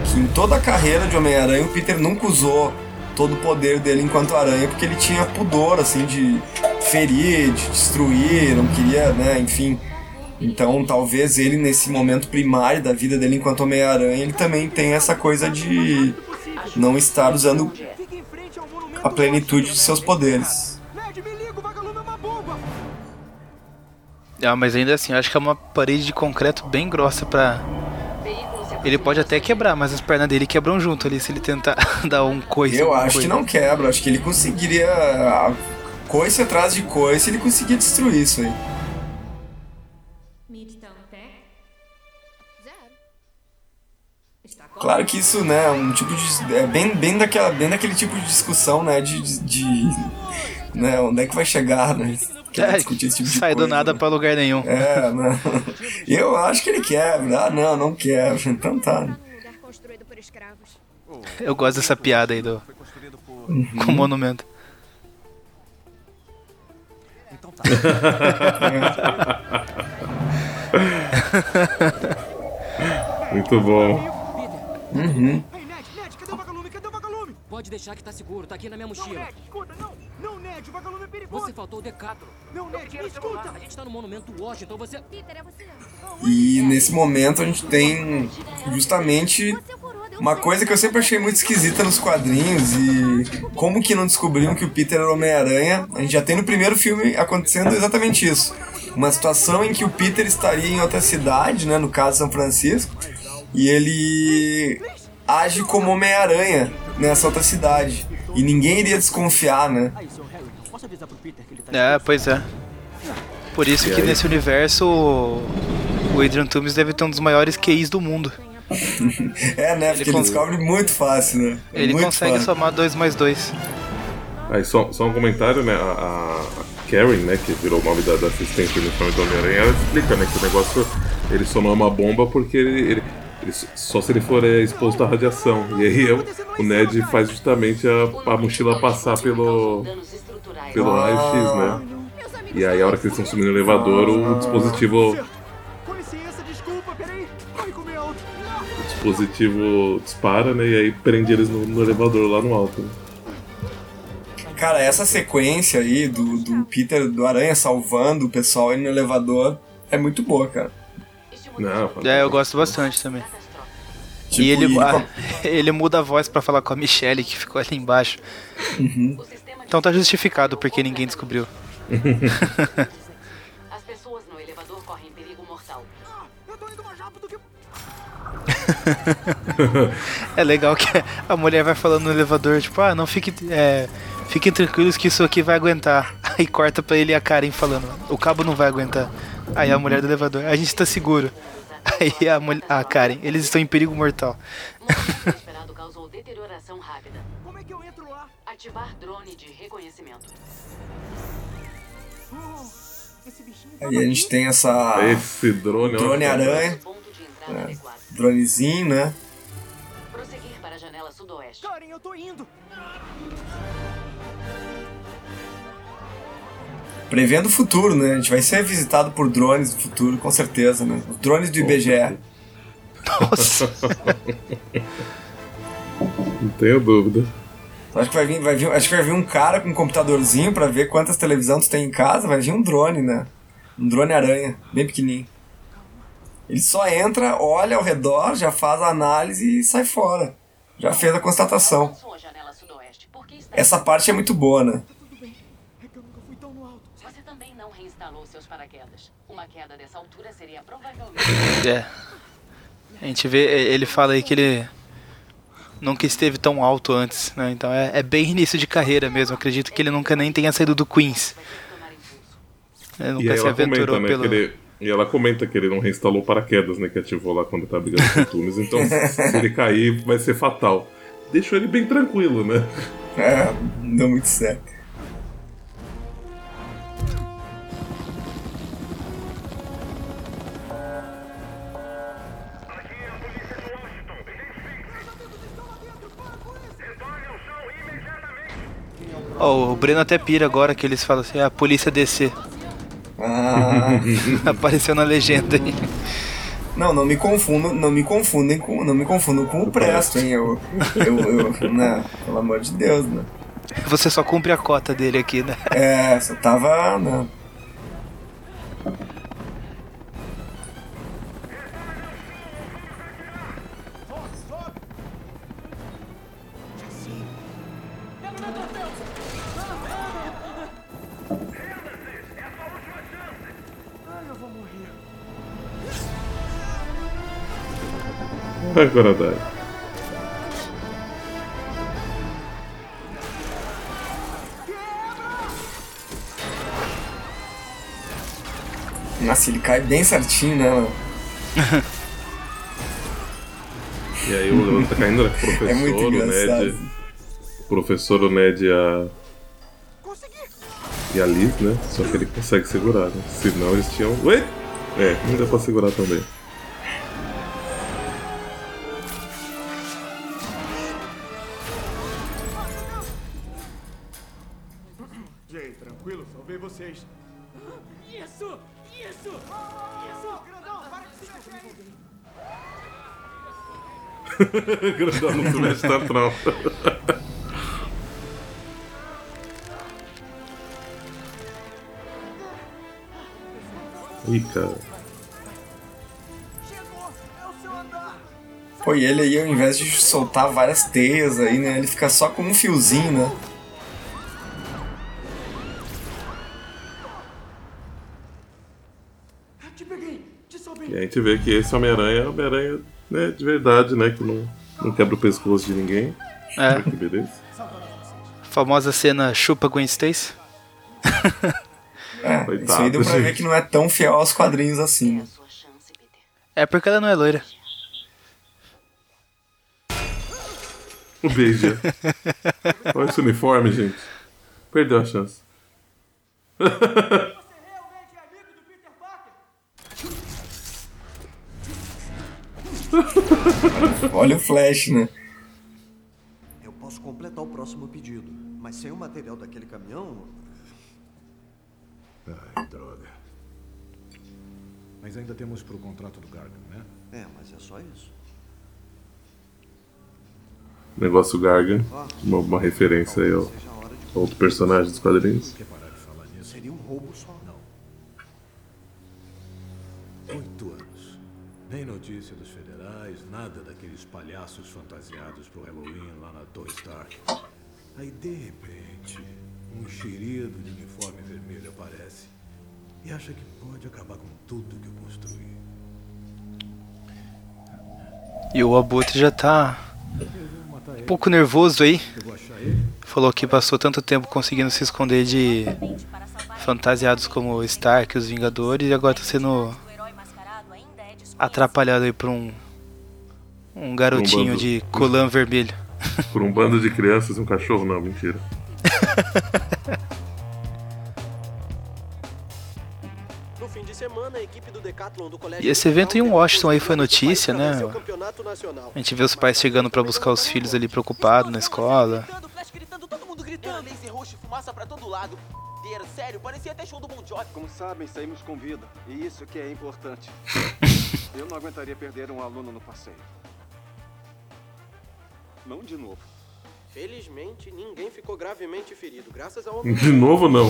que em toda a carreira de Homem-Aranha o Peter nunca usou todo o poder dele enquanto aranha, porque ele tinha pudor, assim, de ferir, de destruir, não queria, né, enfim. Então, talvez ele, nesse momento primário da vida dele enquanto Homem-Aranha, ele também tem essa coisa de não estar usando a plenitude de seus poderes. Ah, mas ainda assim, acho que é uma parede de concreto bem grossa pra. Ele pode até quebrar, mas as pernas dele quebram junto ali se ele tentar [LAUGHS] dar um coice. Eu acho que coisa. não quebra, acho que ele conseguiria. a Coice atrás de coice, ele conseguia destruir isso aí. Está Claro que isso, né, é um tipo de. É bem, bem, daquela, bem daquele tipo de discussão, né? De. de, de- né, onde é que vai chegar, né? Quer É, discutir esse tipo de sai do coisa, nada né? pra lugar nenhum. É, né? Eu acho que ele quebra. Ah, não, não quebra. Então tá. Eu gosto dessa piada aí do. Com o monumento. Então tá. [LAUGHS] Muito bom. Uhum. Ei, Ned, Ned, cadê o vagalume? Cadê o vagalume? Pode deixar que tá seguro, tá aqui na minha Não, mochila. Ned, escuta, não. Não, Ned, o vagalume é perigoso. Você faltou o decatro. Não, Ned, me escuta. A gente tá no monumento Washington, você. Peter, é você. E nesse momento a gente tem justamente uma coisa que eu sempre achei muito esquisita nos quadrinhos e como que não descobriram que o Peter era Homem-Aranha. A gente já tem no primeiro filme acontecendo exatamente isso. Uma situação em que o Peter estaria em outra cidade, né, no caso São Francisco, e ele age como Homem-Aranha nessa outra cidade. E ninguém iria desconfiar, né? Ele É, pois é. Por isso E que aí? nesse universo o- Adrian Toomes deve ter um dos maiores QIs do mundo. [LAUGHS] É, né? Porque ele, descobre muito fácil, né? É Ele muito consegue fácil. somar 2 mais 2. Aí só, só um comentário, né? A, a- Karen, né, que virou o nome da, da assistente no filme do Homem-Aranha, ela explica, né, que o negócio ele é uma bomba porque ele, ele- ele só se ele for é, exposto à radiação. E aí eu- o Ned faz justamente a, a mochila passar pelo pelo raio-x, né? E aí a hora que eles estão subindo no elevador, o dispositivo Com licença, desculpa, peraí. Corre com o meu. o dispositivo dispara, né? E aí prende eles no, no elevador lá no alto. né? Cara, essa sequência aí do, do Peter do Aranha salvando o pessoal aí no elevador é muito boa, cara. Não, É, eu gosto bastante também. Tipo, e ele, e ah, [LAUGHS] ele muda a voz pra falar com a Michelle, que ficou ali embaixo. Então tá justificado porque ninguém descobriu. [LAUGHS] As pessoas no elevador correm perigo mortal. [LAUGHS] é legal que a mulher vai falando no elevador, tipo, ah, não fique, é, fiquem tranquilos que isso aqui vai aguentar. Aí corta pra ele e a Karen falando, o cabo não vai aguentar. Aí a mulher do elevador, a gente tá seguro. Aí a, mulher, a Karen, eles estão em perigo mortal. Esperado causou deterioração rápida. Como é que eu entro lá? Ativar drone de reconhecimento. Aí a gente tem essa. Esse drone, ó. Drone aranha. É, dronezinho, né? Prosseguir para a janela sudoeste. Karen, eu tô indo. Prevendo o futuro, né? A gente vai ser visitado por drones do futuro, com certeza, né? Os drones do IBGE. Nossa. [LAUGHS] Não tenho dúvida. Acho que vai vir, vai vir, acho que vai vir um cara com um computadorzinho pra ver quantas televisões tu tem em casa. Vai vir um drone, né? Um drone aranha, bem pequenininho. Ele só entra, olha ao redor, já faz a análise e sai fora. Já fez a constatação. Essa parte é muito boa, né? Você também não reinstalou seus paraquedas. Dessa altura seria provavelmente. [LAUGHS] É. A gente vê, ele fala aí que ele nunca esteve tão alto antes, né? Então é, é bem início de carreira mesmo. Acredito que ele nunca nem tenha saído do Queens. Ele E nunca aí se ela aventurou comenta, né, pelo. que ele, e ela comenta que ele não reinstalou paraquedas, né, que ativou lá quando tá brigando com o Tunes. Então, se ele cair, vai ser fatal. Deixou ele bem tranquilo, né? [LAUGHS] É, não deu muito certo. Ó, o Breno até pira agora que eles falam assim, "Ah, a polícia descer. Ah. [LAUGHS] Apareceu na legenda aí. Não, não me confundam, não me confundem com, não me confundam com o Presto, hein? Eu, eu, eu, né? Pelo amor de Deus, né? Você só cumpre a cota dele aqui, né? É, só tava, né? Agora dá. Nossa, ele cai bem certinho, né? E aí o Leandro tá caindo, né? o professor, [LAUGHS] É muito o engraçado. Ned. O professor, o Ned e a. E a Liz, né? Só que ele consegue segurar, né? Senão eles tinham. Ué! É, não deu pra segurar também. [LAUGHS] Grandão mexe tanto, não. Ih, cara. Pô, e ele aí, ao invés de soltar várias teias aí, né? Ele fica só com um fiozinho, né? E a gente vê que esse Homem-Aranha é Homem-Aranha né, de verdade, né? Que não, não quebra o pescoço de ninguém. É. Que beleza. A famosa cena chupa Gwen Stacy. é, Coitado, isso aí deu pra gente. ver que não é tão fiel aos quadrinhos assim. É porque ela não é loira. Um beijo. Olha esse uniforme, gente. Perdeu a chance. [LAUGHS] [LAUGHS] Olha o flash, né? Eu posso completar o próximo pedido, mas sem o material daquele caminhão. Ai, droga. Mas ainda temos pro contrato do Gargan, né? É, mas é só isso. Negócio Gargan. Uma, uma referência aí ao, outro personagem dos quadrinhos. Seria um roubo só. Não. Nem notícia dos federais, nada daqueles palhaços fantasiados pro Halloween lá na Toy Stark. Aí, de repente, um enxerido de uniforme vermelho aparece e acha que pode acabar com tudo que eu construí. E o Abutre já tá um pouco nervoso aí. Falou que passou tanto tempo conseguindo se esconder de fantasiados como o Stark os Vingadores e agora tá sendo atrapalhado aí por um um garotinho bando- de colã vermelho. [LAUGHS] Por um bando de crianças e um cachorro? Não, mentira. [LAUGHS] No fim de semana, a equipe do Decathlon do colégio E esse evento em Washington aí foi notícia, né? A gente vê os pais chegando pra buscar os filhos ali preocupados na escola. Era sério, parecia até show do Bon Jovi. Como sabem, saímos com vida. E isso que é importante. [LAUGHS] Eu não aguentaria perder um aluno no passeio. Não de novo. Felizmente, ninguém ficou gravemente ferido, graças ao De novo, não.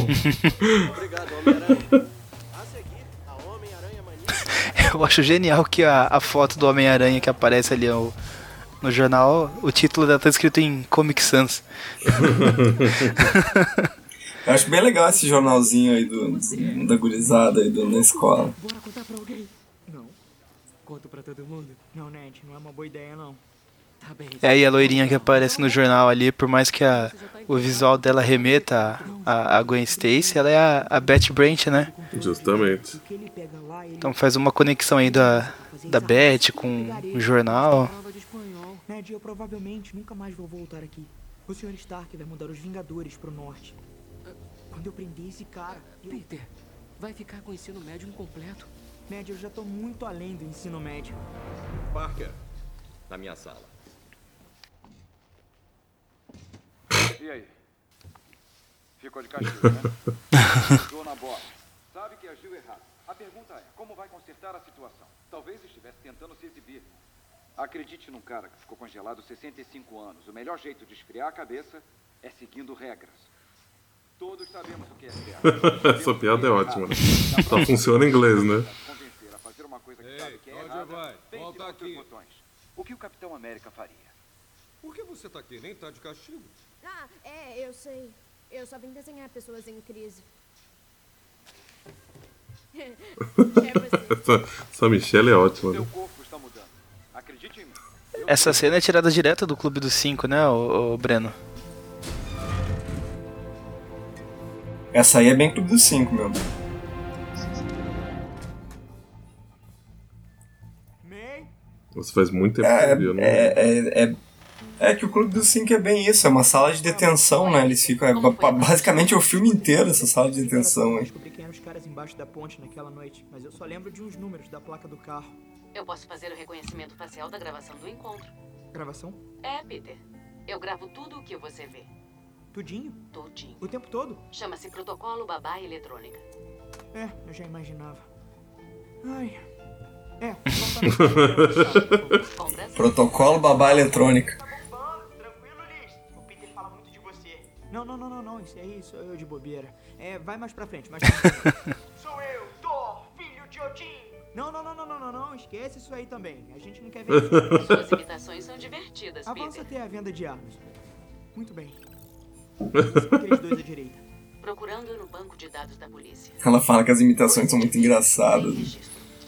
Obrigado, Homem-Aranha. A seguir, a Homem-Aranha Mania. Eu acho genial que a, a foto do Homem-Aranha que aparece ali no, no jornal, o título dela tá escrito em Comic Sans. [LAUGHS] Eu acho bem legal esse jornalzinho aí do, da gurizada aí do, na escola. Bora contar pra alguém. Não. Conto pra todo mundo? Não, Ned, não é uma boa ideia, não. Tá bem. E aí a loirinha que aparece no jornal ali, por mais que a, o visual dela remeta a, a, Gwen Stacy, ela é a, a Betty Brant, né? Justamente. Então faz uma conexão aí da, da Betty com o jornal. Ned, eu provavelmente nunca mais vou voltar aqui. O Sr. Stark vai mandar os Vingadores pro norte. Quando eu prender esse cara... eu- Peter, vai ficar com o ensino médio incompleto. Ned, eu já tô muito além do ensino médio. Parker, na minha sala. E aí? Ficou de castigo, né? [LAUGHS] Dona Bob, sabe que agiu errado. A pergunta é, como vai consertar a situação? Talvez estivesse tentando se exibir. Acredite num cara que ficou congelado 65 anos. O melhor jeito de esfriar a cabeça é seguindo regras. Todos sabemos o que é [LAUGHS] certo. Essa piada é ótima. né? Só funciona em inglês, né? É. O que o Capitão América faria? Por que você tá aqui? Nem tá de castigo. Ah, é, eu sei. Eu só vim desenhar pessoas em crise. [LAUGHS] Essa, essa Michelle é ótima, né? Essa cena é tirada direto do Clube dos Cinco, né, o, o Breno? Essa aí é bem Clube dos 5, meu. Isso faz muito tempo que É, eu vi, eu não- é, é, é, é que o Clube dos 5 é bem isso, é uma sala de detenção, né? Eles ficam. É, ba- basicamente é o filme inteiro essa sala de detenção aí. Descobri quem eram os caras embaixo da ponte naquela noite, mas eu só lembro de uns números da placa do carro. Eu posso fazer o reconhecimento facial da gravação do encontro. Gravação? É, Peter. Eu gravo tudo o que você vê. Tudinho? Tudinho. O tempo todo? Chama-se Protocolo Babá Eletrônica. É, eu já imaginava. Ai. É, [LAUGHS] Protocolo babá eletrônica. O Peter fala muito de você. Não, não, não, não, não. Isso aí sou eu de bobeira. É, vai mais pra frente, mais pra frente. [LAUGHS] sou eu, Thor, filho de Odin. Não, não, não, não, não, não, não. Esquece isso aí também. A gente não quer ver [LAUGHS] isso. Suas imitações são divertidas, Avança Peter. até a venda de armas. Muito bem. Aqueles dois à direita. Procurando no banco de dados da polícia. Ela fala que as imitações são muito engraçadas.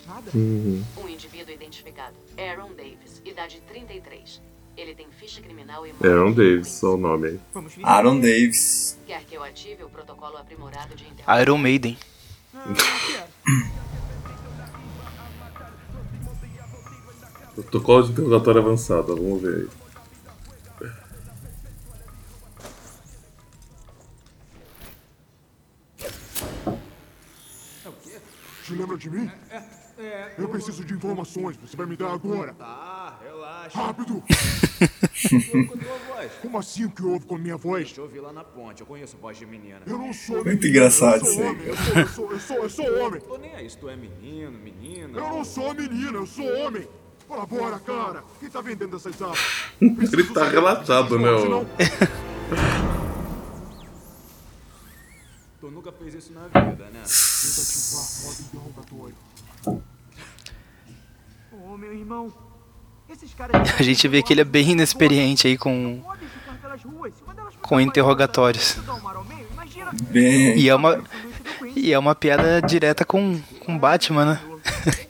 Nada? Uhum. Um indivíduo identificado. Aaron Davis, idade 33. Ele tem ficha criminal e Aaron Davis, só o nome aí. Aaron Davis. Quer que eu ative o protocolo aprimorado de internet? Iron Maiden. Protocolo de interrogatório avançado, vamos ver aí. Eu preciso de informações. Você vai me dar agora. Tá, relaxa. Rápido! [LAUGHS] Como assim o que houve com a minha voz? Deixa eu ouvir lá na ponte. Eu conheço voz de menina. Eu não sou Muito menina, engraçado eu sou isso aí. homem, Eu sou, eu sou, eu sou, eu sou homem. Tô nem aí se tu é menino, menina. Eu não sou menina, eu sou homem. Colabora, cara. Quem tá vendendo essas armas? Ele tá relaxado, né? ó. Tu nunca fez isso na vida, né? Meu irmão. Esses caras [LAUGHS] A gente vê que ele é bem inexperiente aí com, com interrogatórios. Bem. E é uma, e é uma piada direta com, com Batman, né?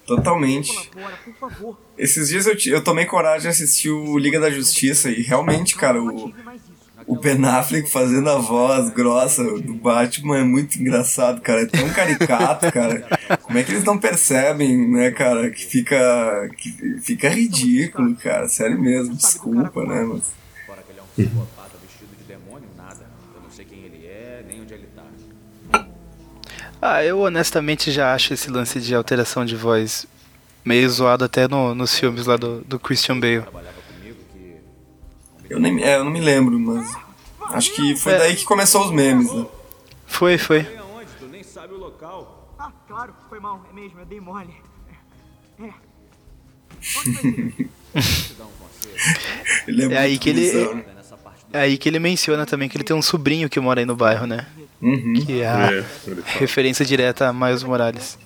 Totalmente. Esses dias eu, eu tomei coragem de assistir o Liga da Justiça e realmente, cara, o, o Ben Affleck fazendo a voz grossa do Batman é muito engraçado, cara. É tão caricato, [LAUGHS] cara. Como é que eles não percebem, né, cara, que fica, que fica ridículo, cara. Sério mesmo, desculpa, né, mas... É é, tá. Ah, eu honestamente já acho esse lance de alteração de voz meio zoado até no, nos filmes lá do, do Christian Bale. Eu, nem, é, eu não me lembro, mas... Acho que foi É. daí que começou os memes, né? Foi, foi. Tu nem sabe o local. Ah, claro, foi mal, é mesmo, eu dei mole. É. Ele [LAUGHS] É aí que ele. né? É aí que ele menciona também que ele tem um sobrinho que mora aí no bairro, né? Uhum. Que é a É, referência direta a Miles Morales.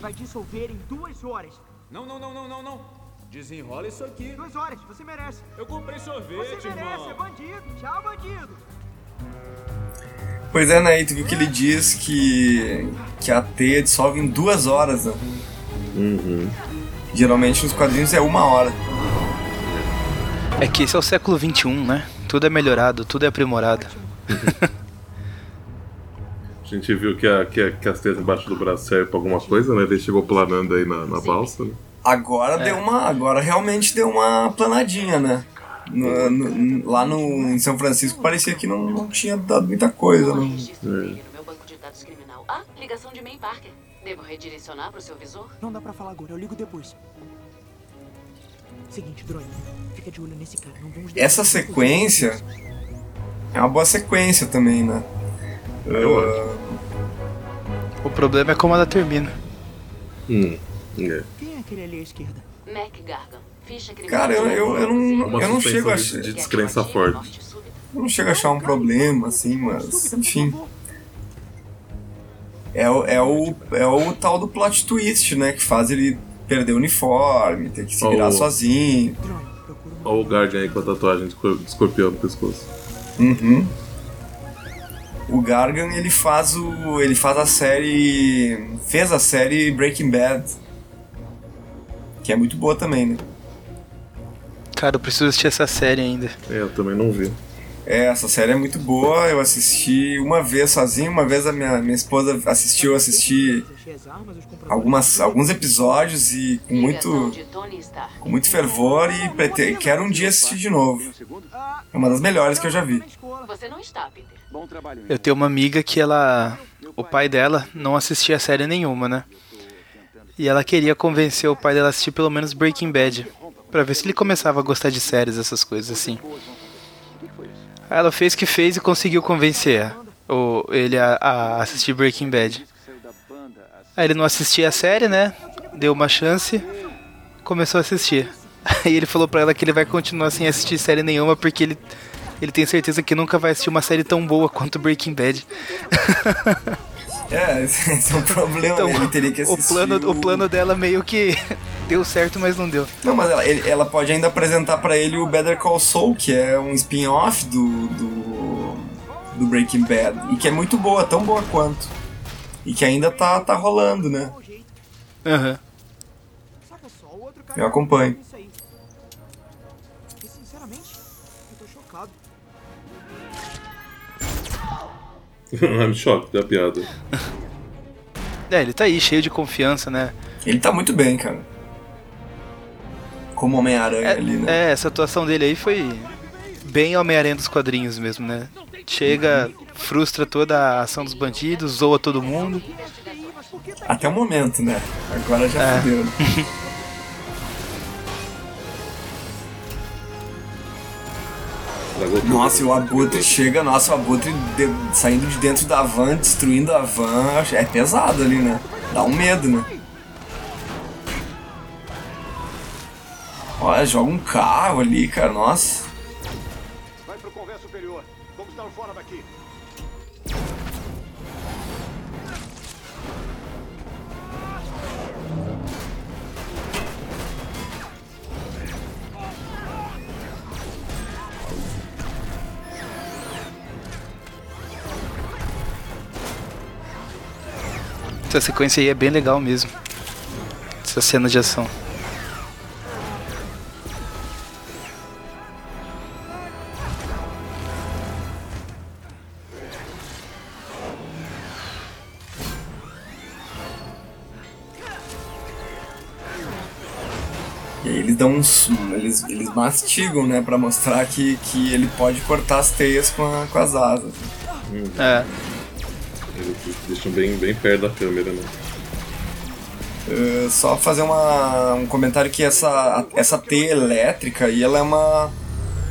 Vai dissolver em duas horas. Não, não, não, não, não, não. Desenrola isso aqui. Duas horas, você merece. Eu comprei sorvete, Você merece, irmão. é bandido. Tchau, bandido. Pois é, né? E tu viu que ele diz que, que a teia dissolve em duas horas, né? Uhum. Geralmente nos quadrinhos é uma hora. É que esse é o século XXI, né? Tudo é melhorado, tudo é aprimorado. [LAUGHS] A gente viu que, a, que, a, que as teias embaixo do braço servem pra alguma coisa, né? Ele chegou planando aí na, na balsa, né? Agora deu uma. Agora realmente deu uma planadinha, né? No- no- lá no, em São Francisco parecia que não, não tinha dado muita coisa, né? Dados criminal. Ah, ligação de May Parker. Devo redirecionar pro seu visor? Não dá pra falar agora, eu ligo depois. Seguinte, drone, fica de olho nesse cara. Não vamos Essa sequência é uma boa sequência também, né? Eu Ah, O problema é como ela termina. Hum, é. Aquele ali à esquerda? Mac Gargan. Ficha criminal. Cara, eu, eu, eu não, eu não chego a de, achar. de descrença forte. Eu não chego a achar um problema, assim, mas. Enfim. É o, é, o, é o tal do plot twist, né? Que faz ele perder o uniforme, ter que se virar Oh. sozinho. Olha o Gargan aí com a tatuagem de escorpião no pescoço. Uhum. O Gargan ele faz o. ele faz a série. fez a série Breaking Bad. Que é muito boa também, né? Cara, eu preciso assistir essa série ainda. É, eu também não vi. É, essa série é muito boa. Eu assisti uma vez sozinho, uma vez a minha, minha esposa assistiu, eu assisti algumas, alguns episódios e com muito, com muito fervor e prete- quero um dia assistir de novo. É uma das melhores que eu já vi. Eu tenho uma amiga que ela. O pai dela não assistia série nenhuma, né? E ela queria convencer o pai dela a assistir pelo menos Breaking Bad. Pra ver se ele começava a gostar de séries, essas coisas assim. Ela fez que fez e conseguiu convencer o, ele a, a assistir Breaking Bad. Aí ele não assistia a série, né? Deu uma chance, começou a assistir. [LAUGHS] Aí ele falou pra ela que ele vai continuar sem assistir série nenhuma porque ele, ele tem certeza que nunca vai assistir uma série tão boa quanto Breaking Bad. [LAUGHS] É, [LAUGHS] esse é um problema. Então, ele teria que o assistir. plano, o plano dela meio que [LAUGHS] deu certo, mas não deu. Não, mas ela, ele- ela pode ainda apresentar pra ele o Better Call Saul, que é um spin-off do, do, do Breaking Bad. E que é muito boa, tão boa quanto. E que ainda tá, tá rolando, né? Aham. Eu acompanho. [LAUGHS] I'm shocked da piada. É, ele tá aí, cheio de confiança, né? Ele tá muito bem, cara. Como Homem-Aranha É, ali, né? é, essa atuação dele aí foi bem Homem-Aranha dos quadrinhos mesmo, né? Chega, frustra toda a ação dos bandidos, zoa todo mundo. Até o momento, né? Agora já É. fudeu. [LAUGHS] Nossa, e o Abutre chega, nossa, o Abutre de- saindo de dentro da van, destruindo a van, é pesado ali, né? Dá um medo, né? Olha, joga um carro ali, cara, nossa. Vai pro convés superior. Vamos dar fora daqui. Essa sequência aí é bem legal mesmo. Essa cena de ação. E aí eles dão uns. Eles, eles mastigam, né? Pra mostrar que, que ele pode cortar as teias com, a- com as asas. É. Eles deixam bem, bem perto da câmera, né? Uh, só fazer uma, um comentário que essa, essa teia elétrica aí, ela é uma,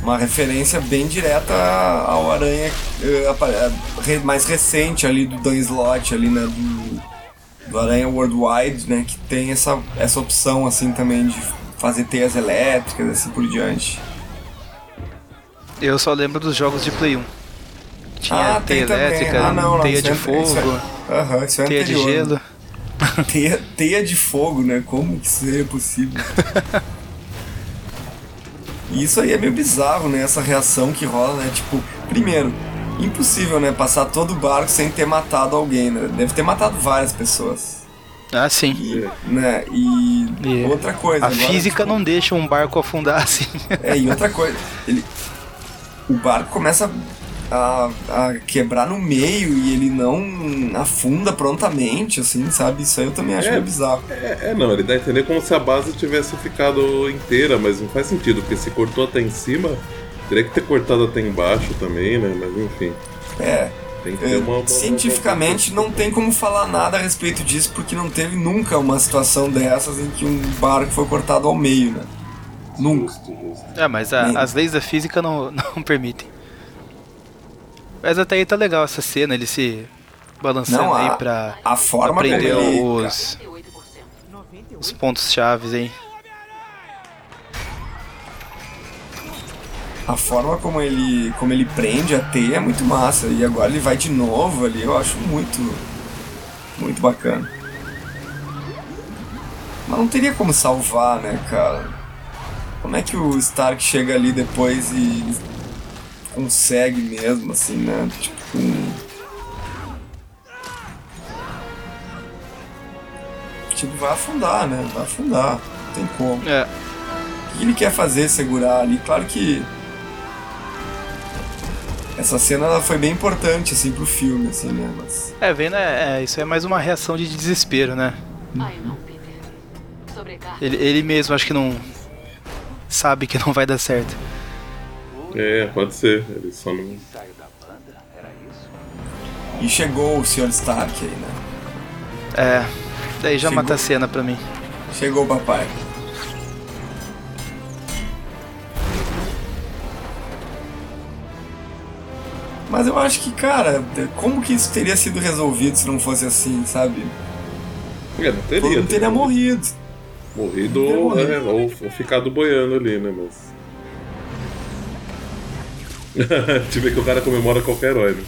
uma referência bem direta ao Aranha uh, mais recente ali do Dan Slott ali, né, do, do Aranha Worldwide, né, que tem essa, essa opção assim também de fazer teias elétricas assim por diante. Eu só lembro dos jogos de Play 1. Tinha Ah, teia elétrica, Ah, não, não, teia de é- é- fogo, Aham, isso é teia de anterior. gelo. [LAUGHS] Teia, teia de fogo, né? Como que é possível? E [LAUGHS] isso aí é meio bizarro, né? Essa reação que rola, né? Tipo, primeiro, impossível, né? Passar todo o barco sem ter matado alguém, né? Deve ter matado várias pessoas. Ah, sim. Né? E outra coisa. A agora, física não deixa um barco afundar [LAUGHS] assim. É, e outra coisa, ele, o barco começa a, a quebrar no meio e ele não afunda prontamente, assim, sabe? Isso aí eu também acho É. meio bizarro. É, não, ele dá a entender como se a base tivesse ficado inteira, mas não faz sentido, porque se cortou até em cima, teria que ter cortado até embaixo também, né? Mas enfim. É. Tem que ter uma. uma- Cientificamente não tem como falar nada a respeito disso, porque não teve nunca uma situação dessas em que um barco foi cortado ao meio, né? Nunca. É, mas a- as leis da física não, [LAUGHS] não permitem. Mas até aí tá legal essa cena, ele se balançando Não, a- aí pra, a forma pra prender como ele- os, os pontos chaves aí. A forma como ele, como ele prende a teia é muito massa. E agora ele vai de novo ali, eu acho muito, muito bacana. Mas não teria como salvar, né, cara? Como é que o Stark chega ali depois e consegue mesmo, assim, né? Tipo. Tipo, vai afundar, né? Vai afundar. Não tem como. É. O que ele quer fazer? Segurar ali? Claro que. Essa cena ela foi bem importante, assim, pro filme, assim, né? Mas. É, vendo, é, é, isso é mais uma reação de desespero, né? Ele, ele mesmo acho que não sabe que não vai dar certo. É, pode ser. Ele só não. E chegou o Sr. Stark aí, né? É, daí já Chegou. mata a cena pra mim. Chegou o papai. Mas eu acho que, cara, como que isso teria sido resolvido se não fosse assim, sabe? É, não teria. Todo mundo teria morrido. Morrido ou, é, ou, ou ficado boiando ali, né? Mas. [LAUGHS] Te vê que o cara comemora qualquer herói, né?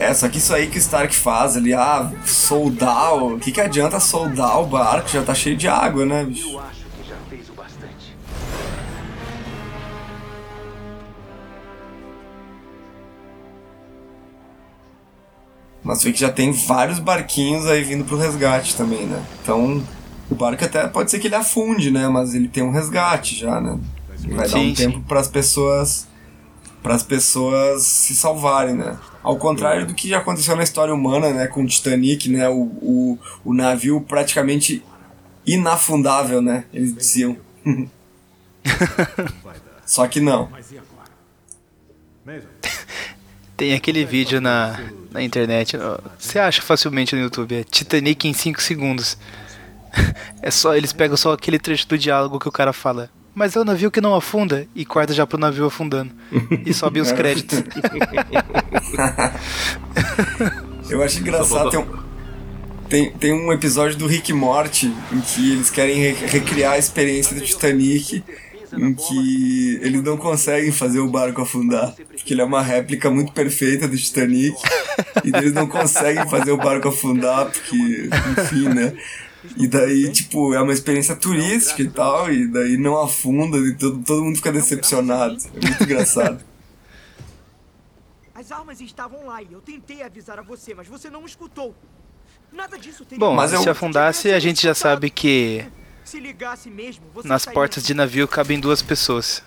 É, só que isso aí que o Stark faz ali, ah, soldar, o que que adianta soldar o barco? Já tá cheio de água, né, bicho? acho que já fez o bastante. Mas vê que já tem vários barquinhos aí vindo pro resgate também, né? Então, o barco até pode ser que ele afunde, né? Mas ele tem um resgate já, né? Vai dar Sim, um tempo para as pessoas para as pessoas se salvarem, né? Ao contrário do que já aconteceu na história humana, né, com o Titanic, né, o, o, o navio praticamente inafundável, né? Eles diziam. [LAUGHS] Só que não. [LAUGHS] Tem aquele vídeo na, na internet, você acha facilmente no YouTube, é Titanic em 5 segundos. [LAUGHS] É só, eles pegam só aquele trecho do diálogo que o cara fala. Mas é o navio que não afunda e corta já pro navio afundando. E sobe os [LAUGHS] créditos. [LAUGHS] Eu acho engraçado, tem um, tem, tem um episódio do Rick Morty em que eles querem re- recriar a experiência do Titanic, em que eles não conseguem fazer o barco afundar, porque ele é uma réplica muito perfeita do Titanic, e eles não conseguem fazer o barco afundar, porque, enfim, né? E daí, tipo, é uma experiência turística e tal, e daí não afunda, e todo, todo mundo fica decepcionado. É muito engraçado. [LAUGHS] As armas estavam lá e eu tentei avisar a você, mas você não escutou. Nada disso teria Bom, se afundasse, a gente já sabe que Se ligasse mesmo, você nas sairia- portas de navio cabem duas pessoas.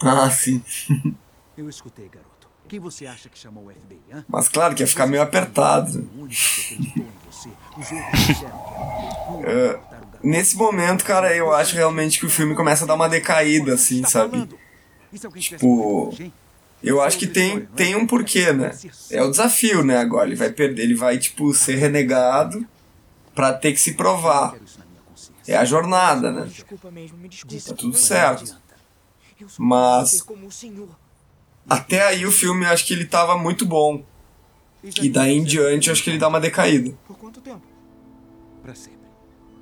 Ah, sim. [LAUGHS] Eu escutei, garoto. Quem você acha que chamou o FBI, hã? Mas claro que ia ficar meio apertado. É, nesse momento, cara, eu acho realmente que o filme começa a dar uma decaída, assim, sabe? Tipo, eu acho que tem, tem um porquê, né? É o desafio, né? Agora ele vai perder, ele vai tipo ser renegado pra ter que se provar. É a jornada, né? Tá tudo certo. Mas. Até aí o filme acho que ele tava muito bom. E daí em diante eu acho que ele dá uma decaída. Por quanto tempo? Pra sempre.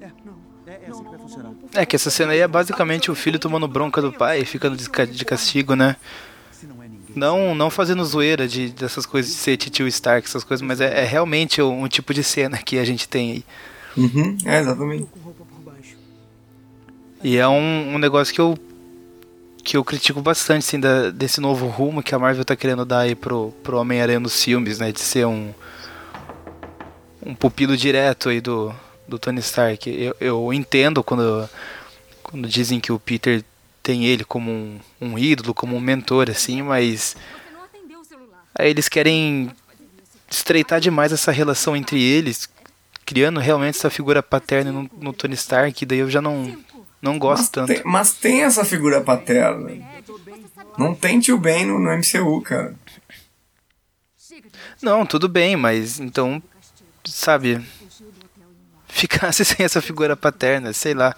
É, não. É, é assim que vai funcionar. É que essa cena aí é basicamente o filho tomando bronca do pai, ficando de ca- de castigo, né? Não, não fazendo zoeira de, dessas coisas de ser tio Stark, essas coisas, mas é, é realmente um, um tipo de cena que a gente tem aí. Uhum, é, exatamente. E é um, um negócio que eu que eu critico bastante, assim, da, desse novo rumo que a Marvel tá querendo dar aí pro, pro Homem-Aranha nos filmes, né? De ser um um pupilo direto aí do, do Tony Stark. Eu, eu entendo quando, quando dizem que o Peter tem ele como um, um ídolo, como um mentor, assim, mas aí eles querem estreitar demais essa relação entre eles, criando realmente essa figura paterna no, no Tony Stark, daí eu já não, não gosto Mas tanto. tem, mas tem essa figura paterna. Não tem tio Ben no, no MCU, cara. Não, tudo bem, mas então, sabe, ficasse [LAUGHS] sem essa figura paterna, sei lá.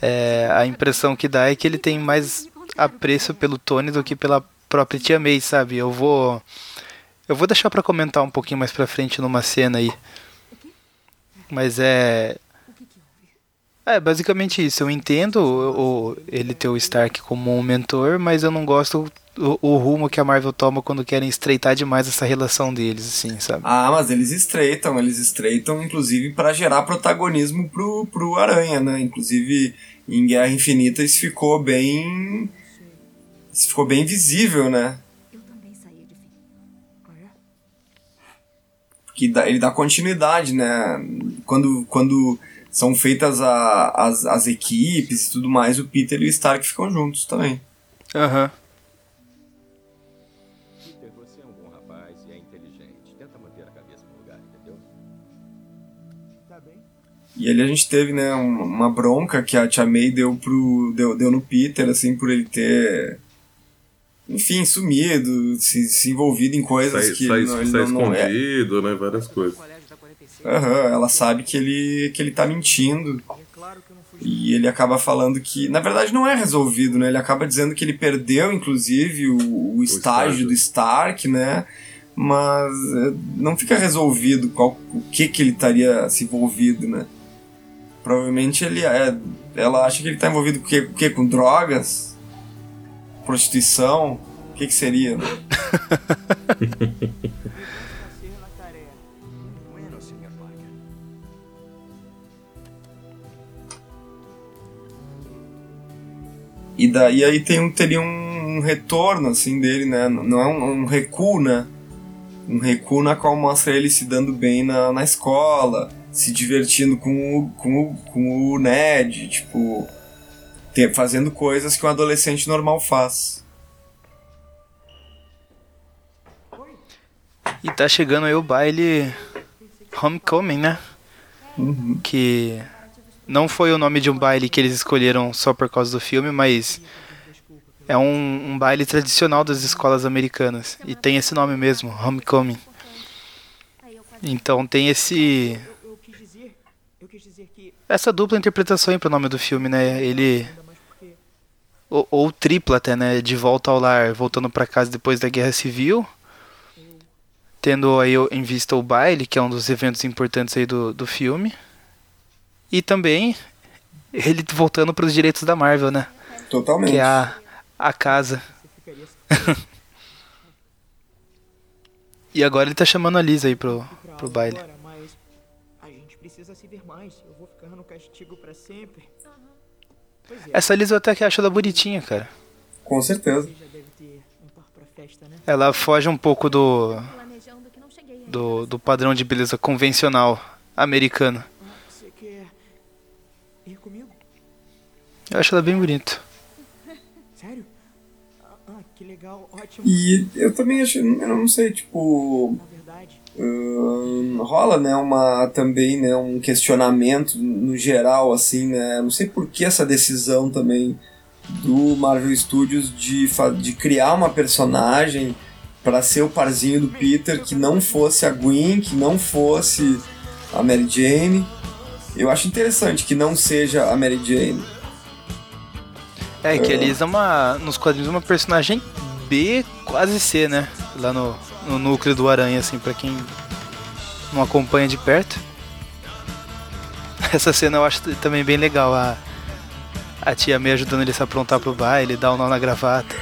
É, a impressão que dá é que ele tem mais apreço pelo Tony do que pela própria tia May, sabe? Eu vou eu vou deixar pra comentar um pouquinho mais pra frente numa cena aí. Mas é é basicamente isso. Eu entendo o, o- ele ter o Stark como um mentor, mas eu não gosto o, o rumo que a Marvel toma quando querem estreitar demais essa relação deles, assim, sabe? Ah, mas eles estreitam, eles estreitam, inclusive, pra gerar protagonismo pro, pro Aranha, né? Inclusive, em Guerra Infinita isso ficou bem. Isso ficou bem visível, né? Que dá- ele dá continuidade, né? Quando, quando são feitas a- as, as equipes e tudo mais, o Peter e o Stark ficam juntos também. Aham. Peter, você é um bom rapaz e é inteligente. Tenta manter a cabeça no lugar, entendeu? E ali a gente teve, né, um- uma bronca que a Tia May deu, pro, deu, deu no Peter, assim, por ele ter, enfim, sumido, se, se envolvido em coisas Sai, que sai, não, ele sai não, não é. escondido, né? Várias coisas. Aham, ela sabe que ele, que ele tá mentindo. E ele acaba falando que, na verdade, não é resolvido, né? Ele acaba dizendo que ele perdeu, inclusive, o, o estágio estágio. do Stark, né? Mas é, não fica resolvido qual, o que que ele estaria se envolvido, né? Provavelmente ele é. Ela acha que ele tá envolvido com o quê? Com, o quê? com drogas? Prostituição? O que que seria? né? [LAUGHS] E daí aí tem um, teria um retorno assim dele, né? Não é um, um recuo, né? Um recuo na qual mostra ele se dando bem na, na escola, se divertindo com o, com o, com o Ned, tipo, te- fazendo coisas que um adolescente normal faz. E tá chegando aí o baile Homecoming, né? Que não foi o nome de um baile que eles escolheram só por causa do filme, mas É um, um baile tradicional das escolas americanas. E tem esse nome mesmo, Homecoming. Então tem esse. Essa dupla interpretação aí pro nome do filme, né? Ele. Ou, ou tripla até, né? De volta ao lar, voltando para casa depois da Guerra Civil. Tendo aí em vista o baile, que é um dos eventos importantes aí do, do filme. E também ele voltando para os direitos da Marvel, né? Totalmente. Que é a, a casa. [LAUGHS] e agora ele tá chamando a Lisa aí pro, pro baile. Agora, mas a gente precisa se ver mais. Eu vou ficar no castigo pra sempre. Pois. Essa Lisa eu até que acho ela bonitinha, cara. Com certeza. Ela foge um pouco do. Do, do padrão de beleza convencional americano. Ir comigo? Eu acho ela bem bonita. Sério? Ah, que legal, ótimo. E eu também acho, eu não sei, tipo. hum, rola, né, uma, também, né, um questionamento no geral, assim, né, não sei por que essa decisão também do Marvel Studios de, de criar uma personagem para ser o parzinho do Peter que não fosse a Gwen, que não fosse a Mary Jane. Eu acho interessante que não seja a Mary Jane. É, que a Lisa é uma. Nos quadrinhos uma personagem B, quase C, né? Lá no, no núcleo do Aranha, assim, pra quem não acompanha de perto. [LAUGHS] Essa cena eu acho também bem legal, a, a tia May ajudando ele a se aprontar pro baile, dar um nó na gravata.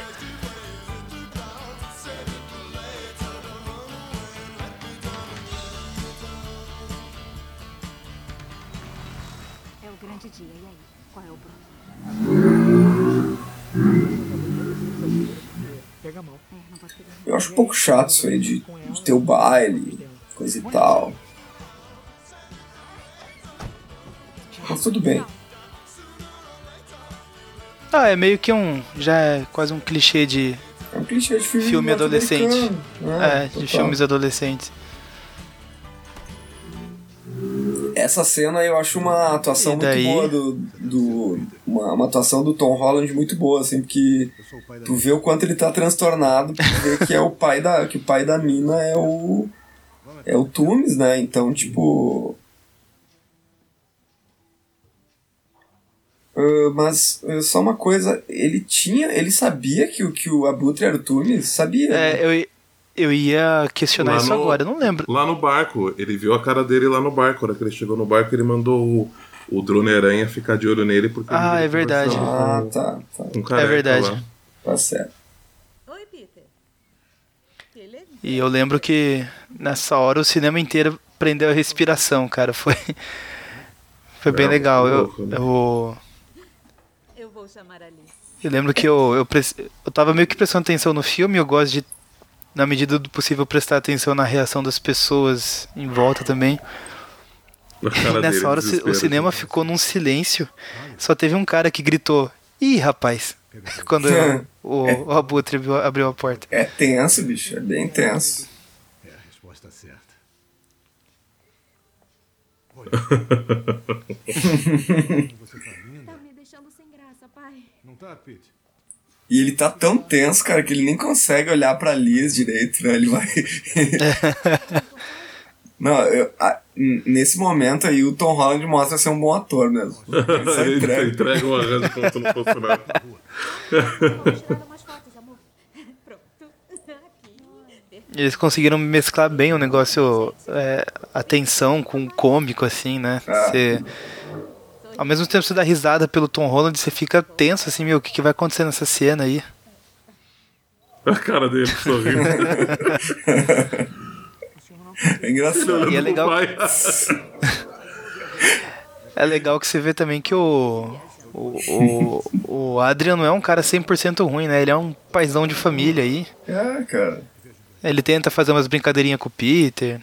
Eu acho um pouco chato isso aí de, de ter o baile, coisa e tal. Mas tudo bem. Ah, é meio que um. Já é quase um clichê de. É um clichê de filme filme adolescente. É, né? de filmes adolescentes. Essa cena eu acho uma atuação muito boa do. do uma, uma atuação do Tom Holland muito boa, assim, porque tu vê o quanto ele tá transtornado, vê que é o pai da. que o pai da mina é o. É o Tumes, né? Então, tipo. Ah, mas ah, só uma coisa, ele tinha. Ele sabia que, o- que o Abutre era o Tumes? Sabia. né? É, eu, eu ia questionar Lá isso no- agora, eu não lembro. Lá no barco, ele viu a cara dele lá no barco. Na hora que ele chegou no barco, ele mandou o, o drone aranha ficar de olho nele. Porque Ah, é verdade. conversando Ah, tá. tá. um É verdade. lá. Tá certo. Oi, Peter. E eu lembro que nessa hora o cinema inteiro prendeu a respiração, cara. Foi. [LAUGHS] Foi bem É, legal. Eu, louco, né? eu, Eu vou chamar a Liz. eu lembro que eu, eu, eu tava meio que prestando atenção no filme. Eu gosto de, na medida do possível, prestar atenção na reação das pessoas em volta também. Nessa dele, hora o cinema ficou num silêncio. Só teve um cara que gritou: Ih, rapaz! [LAUGHS] Quando eu- o, o Abutre abriu, abriu a porta. É tenso, bicho. É bem tenso. É a resposta certa. [LAUGHS] [LAUGHS] Tá me deixando sem graça, pai. Não tá, Pete? E ele tá tão tenso, cara, que ele nem consegue olhar pra Liz direito, né? Ele vai. [LAUGHS] Não, eu- a- nesse momento aí o Tom Holland mostra ser um bom ator mesmo. [LAUGHS] Ele só Ele entrega. entrega um se não fosse nada. [LAUGHS] Eles conseguiram mesclar bem o negócio, é, a tensão com o cômico, assim, né? Você, ao mesmo tempo que você dá risada pelo Tom Holland, você fica tenso, assim, meu, o que, que vai acontecer nessa cena aí? [LAUGHS] A cara dele sorrindo. É engraçado. E é legal, [LAUGHS] é legal que você vê também que o, o, o, o Adrian não é um cara 100% ruim, né? Ele é um paizão de família aí. É, cara. Ele tenta fazer umas brincadeirinhas com o Peter.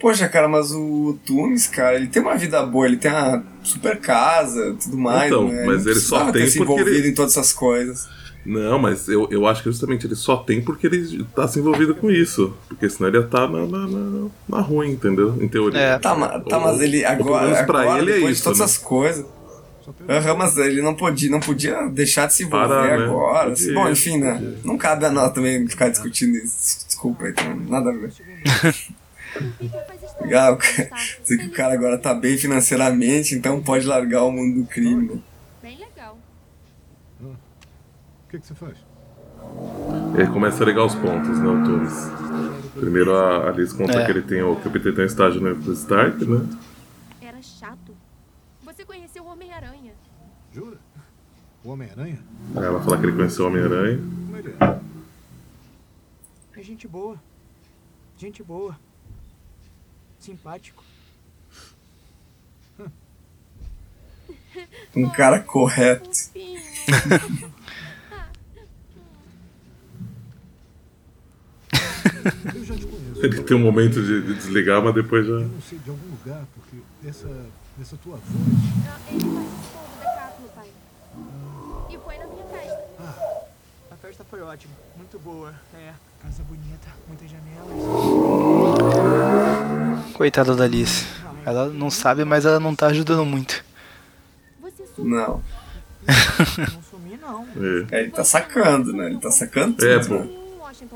Poxa, cara, mas o Tunes, cara, ele tem uma vida boa, ele tem uma super casa tudo mais, Então, né? mas não ele só tem ter se envolvido ele- em todas essas coisas. Não, mas eu, eu acho que justamente ele só tem porque ele tá se envolvido com isso. Porque senão ele ia estar na, na, na, na ruim, entendeu? Em teoria. Tá, ma- tá, mas ele Ou pelo agora, menos pra agora ele é depois isso, de todas né? essas coisas. Aham, mas ele não podia, não podia deixar de se envolver Parar, né? agora. Podia, Bom, enfim, né? podia. Não cabe a nós também ficar discutindo isso. Desculpa aí, também. Nada a ver. [LAUGHS] Legal, dizer que o cara agora tá bem financeiramente, então pode largar o mundo do crime. né? Bem legal. O que, que você faz? Ele começa a ligar os pontos, né, o Thomas. Primeiro a Alice conta É. que ele tem o que o Peter tem um estágio no Stark, né? Era chato. Você conheceu o Homem-Aranha. Jura? O Homem-Aranha? Aí ela fala que ele conheceu o Homem-Aranha. É? É gente boa. Gente boa. Simpático. [LAUGHS] Um cara correto. Ele tem um momento de, de desligar, mas depois já. Eu não sei de algum lugar, porque essa, essa tua voz. Ele participou do Decátulo, pai. E foi na minha festa. A festa foi ótima. Muito boa. É. Casa bonita. Muitas janelas. Coitada da Alice. Ela não sabe, mas ela não tá ajudando muito. Não. Não sumi, não. É, ele tá sacando, né? Ele tá sacando tudo. É, né? pô.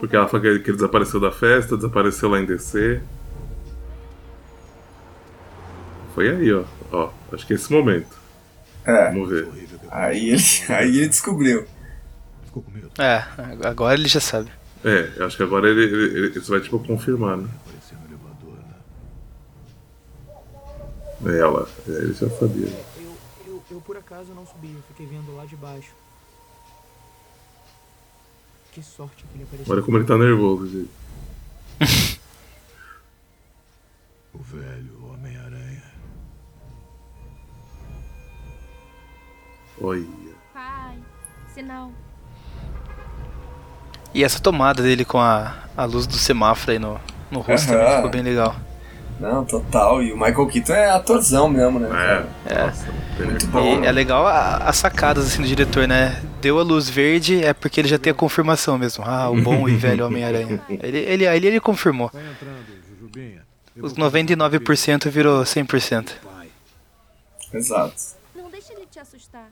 Porque ela fala que ele, desapareceu da festa, desapareceu lá em DC. Foi aí, ó. Ó, acho que é esse momento. É. Vamos ver. Aí ele, [LAUGHS] aí ele descobriu. É, agora ele já sabe. É, eu acho que agora ele, ele, ele- isso vai tipo confirmar, né? É, ela, é, ele já sabia. Eu, eu, eu por acaso não subi. Eu fiquei vendo lá de baixo. Que sorte que ele apareceu. Olha como ele tá nervoso, gente. [LAUGHS] O velho Homem-Aranha. Olha. Pai, sinal. E essa tomada dele com a, a luz do semáforo aí no, no rosto Aham. também ficou bem legal. Não, total. E o Michael Keaton é atorzão mesmo, né? É. É. Muito bom. E né? é legal as sacadas assim do diretor, né? Deu a luz verde é porque ele já tem a confirmação mesmo. Ah, o bom e velho Homem-Aranha. [LAUGHS] Ele, ele, aí ele confirmou. Os vou fazer 99% virou 100%. Exato. Não deixa ele te assustar.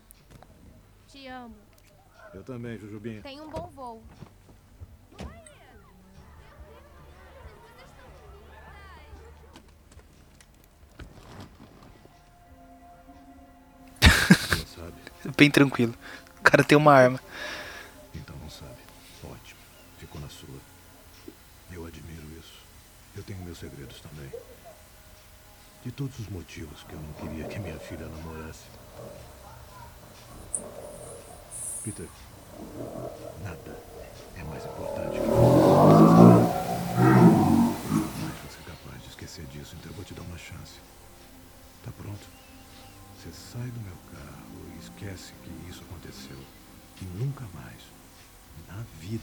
Te amo. Eu também, Jujubinha. Tenha um bom voo. [LAUGHS] Bem tranquilo. O cara tem uma arma. Então não sabe. Ótimo. Ficou na sua. Eu admiro isso. Eu tenho meus segredos também. De todos os motivos que eu não queria que minha filha namorasse. Peter,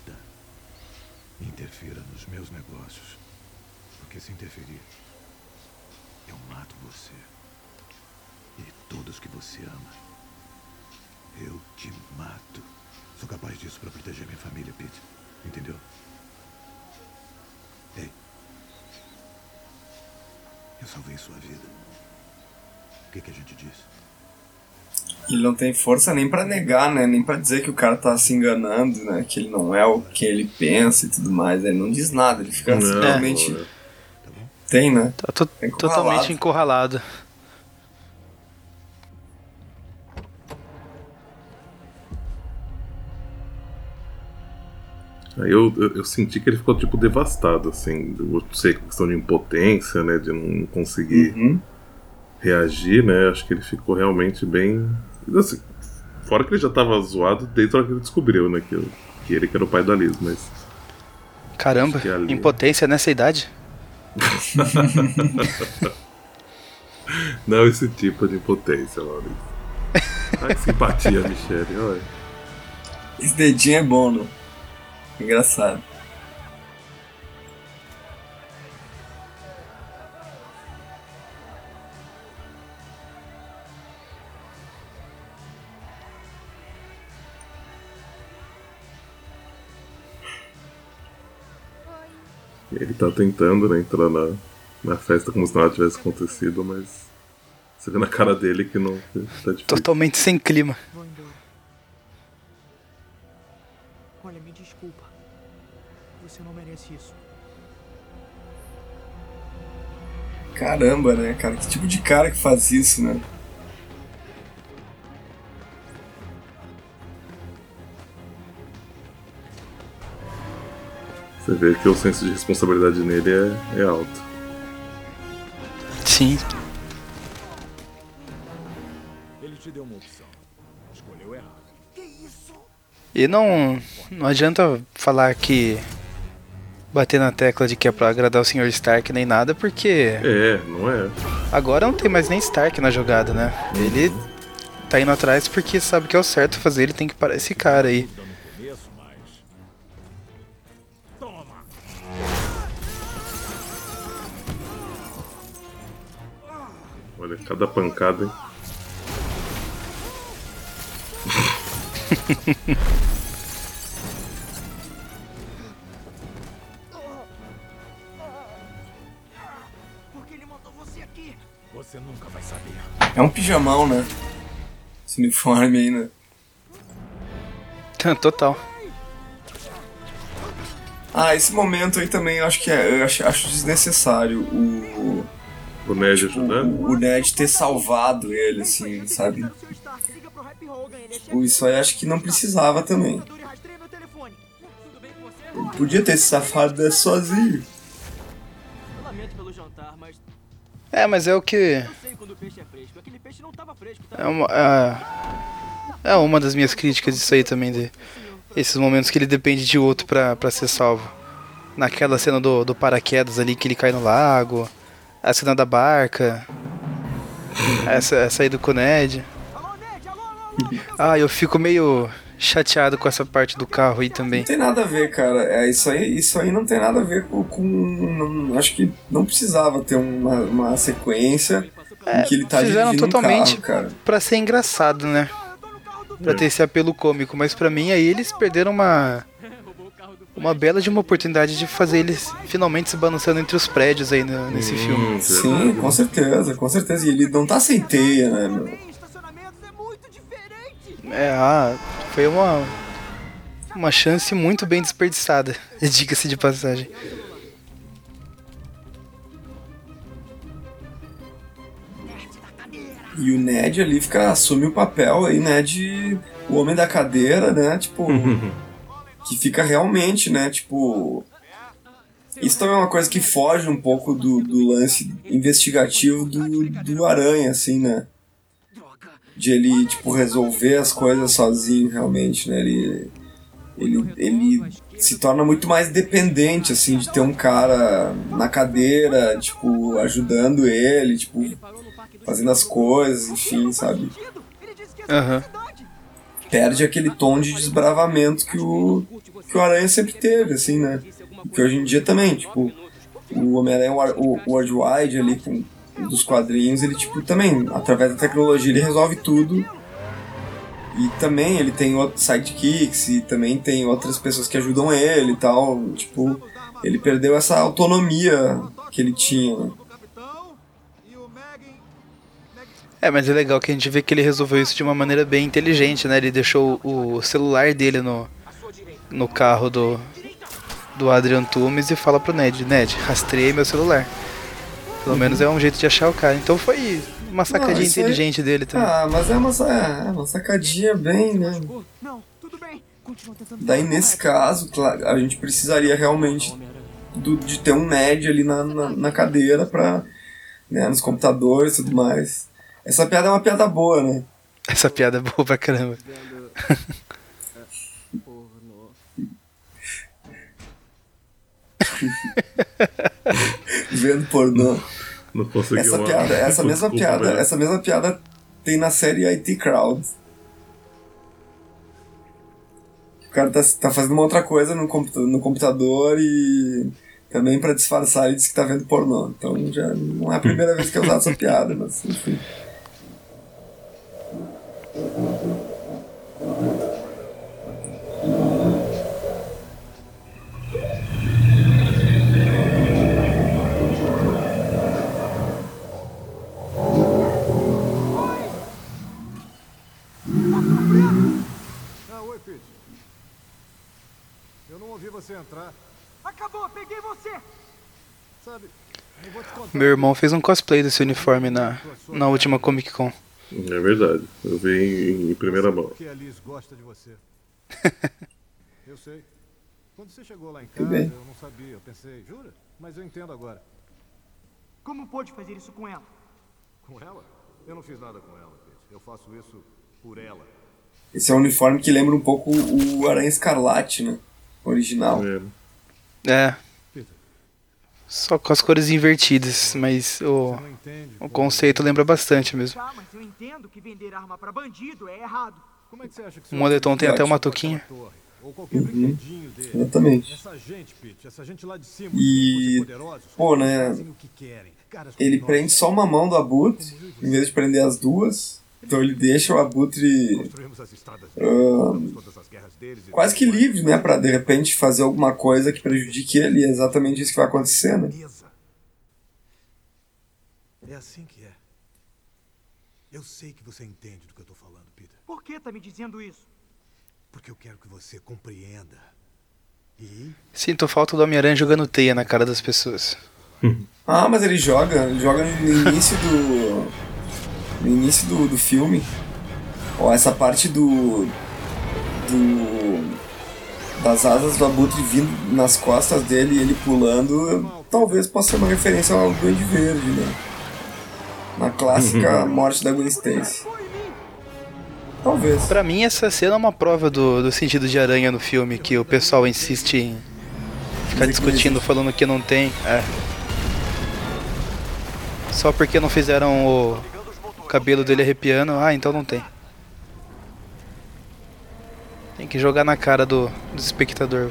na vida, interfira nos meus negócios. Porque se interferir, eu mato você. E todos que você ama. Eu te mato. Sou capaz disso para proteger minha família, Pete. Entendeu? Ei. Eu salvei sua vida. O que, que a gente diz? Ele não tem força nem pra negar, né? Nem pra dizer que o cara tá se enganando, né? Que ele não é o que ele pensa e tudo mais. Ele não diz nada, ele fica Não, é. Tem, né? Tá to- Encurralado. totalmente encurralado. Aí eu, eu, eu senti que ele ficou, tipo, devastado, assim. Eu não sei, questão de impotência, né? De não conseguir Uhum. reagir, né? Acho que ele ficou realmente bem. Assim, fora que ele já tava zoado desde a hora que ele descobriu, né? Que, que ele que era o pai da Liz, mas. Caramba, ali- impotência nessa idade? [LAUGHS] Não esse tipo de impotência, Maurício. Ai, que simpatia, Michele, olha. Esse dedinho é bom, né? Engraçado. Ele tá tentando, né, entrar na, na festa como se nada tivesse acontecido, mas Você vê na cara dele que não que tá difícil. Totalmente sem clima. Olha, me desculpa. Você não merece isso. Caramba, né, cara? Que tipo de cara que faz isso, né? Você vê que o senso de responsabilidade nele é, é alto. Sim. Ele te deu uma opção. Escolheu errado. E não, não adianta falar que bater na tecla de que é pra agradar o Sr. Stark nem nada, porque É, não é. agora não tem mais nem Stark na jogada, né? Ele tá indo atrás porque sabe que é o certo fazer, ele tem que parar esse cara aí. Cada pancada, hein? Você nunca vai saber. É um pijamão, né? Esse uniforme aí, né? [LAUGHS] Total. Ah, esse momento aí também eu acho que é, eu acho, acho desnecessário o. O Ned tipo, ajudando? O, o Ned ter salvado ele, assim, sabe? Tipo, isso aí acho que não precisava também. Ele podia ter se safado dessa sozinho. Lamento pelo jantar, mas É, mas é o que. É uma, é, é uma das minhas críticas disso aí também, de esses momentos que ele depende de outro pra, pra ser salvo. Naquela cena do, do paraquedas ali que ele cai no lago, a cena da barca, essa, essa aí do Coned. Ah, eu fico meio chateado com essa parte do carro aí também. Não tem nada a ver, cara. É, isso, aí, isso aí não tem nada a ver com. com- não- acho que não precisava ter uma, uma sequência em que ele tá É, Fizeram dirigindo totalmente um carro, pra ser engraçado, né? Pra ter esse apelo cômico, mas pra mim aí eles perderam uma uma bela de uma oportunidade de fazer eles finalmente se balançando entre os prédios aí no- nesse Hum, filme. Sim, com certeza, com certeza. E ele não tá sem teia, né, meu? É, ah, foi uma uma chance muito bem desperdiçada, [LAUGHS] diga-se de passagem. E o Ned ali fica, assume o papel aí, né, de o homem da cadeira, né, tipo, [LAUGHS] que fica realmente, né, tipo... Isso também é uma coisa que foge um pouco do, do lance investigativo do, do Aranha, assim, né? De ele, tipo, resolver as coisas sozinho, realmente, né? Ele, ele, ele se torna muito mais dependente, assim, de ter um cara na cadeira, tipo, ajudando ele, tipo, fazendo as coisas, enfim, sabe? Aham. Perde aquele tom de desbravamento que o, que o Aranha sempre teve, assim, né? Que hoje em dia também, tipo, o Homem-Aranha, o, o Worldwide ali, com, dos quadrinhos, ele, tipo, também, através da tecnologia, ele resolve tudo. E também ele tem sidekicks e também tem outras pessoas que ajudam ele e tal. Tipo, ele perdeu essa autonomia que ele tinha. né? É, mas é legal que a gente vê que ele resolveu isso de uma maneira bem inteligente, né? Ele deixou o celular dele no, no carro do, do Adrian Tumes e fala pro Ned, Ned, rastreei meu celular. Pelo menos é um jeito de achar o cara. Então foi uma sacadinha Não, inteligente dele também. Ah, mas é uma, é uma sacadinha bem, né? Daí nesse caso, claro, a gente precisaria realmente do- de ter um Ned ali na, na, na cadeira pra. Né, nos computadores e tudo mais. Essa piada é uma piada boa, né? Essa piada é boa pra caramba. [LAUGHS] [LAUGHS] Vendo pornô. Não consegui Essa uma- piada, essa [LAUGHS] mesma Desculpa, piada, velho. essa mesma piada tem na série IT Crowd. O cara tá, tá fazendo uma outra coisa no, computa- no computador e também pra disfarçar ele diz que tá vendo pornô. Então já não é a primeira vez que é usado essa piada, mas enfim. Você entrar. Acabou, peguei você! Sabe, eu vou te contar. Meu irmão fez um cosplay desse uniforme na, na última Comic Con. É verdade. Eu vi em, em primeira mão. Porque a Liz gosta de você. [LAUGHS] eu sei. Quando você chegou lá em Que casa, bem. eu não sabia. Eu pensei, jura? Mas eu entendo agora. Como pôde fazer isso com ela? Com ela? Eu não fiz nada com ela, Pete. Eu faço isso por ela. Esse é um uniforme que lembra um pouco o Aranha Escarlate, né? Original. É. Só com as cores invertidas, mas o, o conceito lembra bastante mesmo. Tá, mas eu entendo que vender arma pra bandido é errado. Como é que você acha que O moletom tem até uma touquinha. Ou qualquer Uhum. brinquedinho dele. Exatamente. Essa gente, Pete, essa gente lá de cima, E, pô, né? Ele prende só uma mão do Abutre, em vez de prender as duas. Então ele deixa o Abutre ahn, quase que livre, né? Pra de repente fazer alguma coisa que prejudique ele. E é exatamente isso que vai acontecer, né? É assim que é. Eu sei que você entende do que eu tô falando, Peter. Por que tá me dizendo isso? Porque eu quero que você compreenda. E Sinto falta do Homem-Aranha jogando teia na cara das pessoas. [LAUGHS] Ah, mas ele joga, ele joga no início do. No início do, do filme. Ó, essa parte do. Do. Das asas do Abutre vindo nas costas dele e ele pulando, talvez possa ser uma referência ao Duende Verde, né? Na clássica [LAUGHS] morte da Gwen Stacy. Talvez. Pra mim, essa cena é uma prova do, do sentido de aranha no filme, que o pessoal insiste em ficar discutindo, falando que não tem. É. Só porque não fizeram o cabelo dele arrepiando, ah, então não tem. Tem que jogar na cara do, do espectador.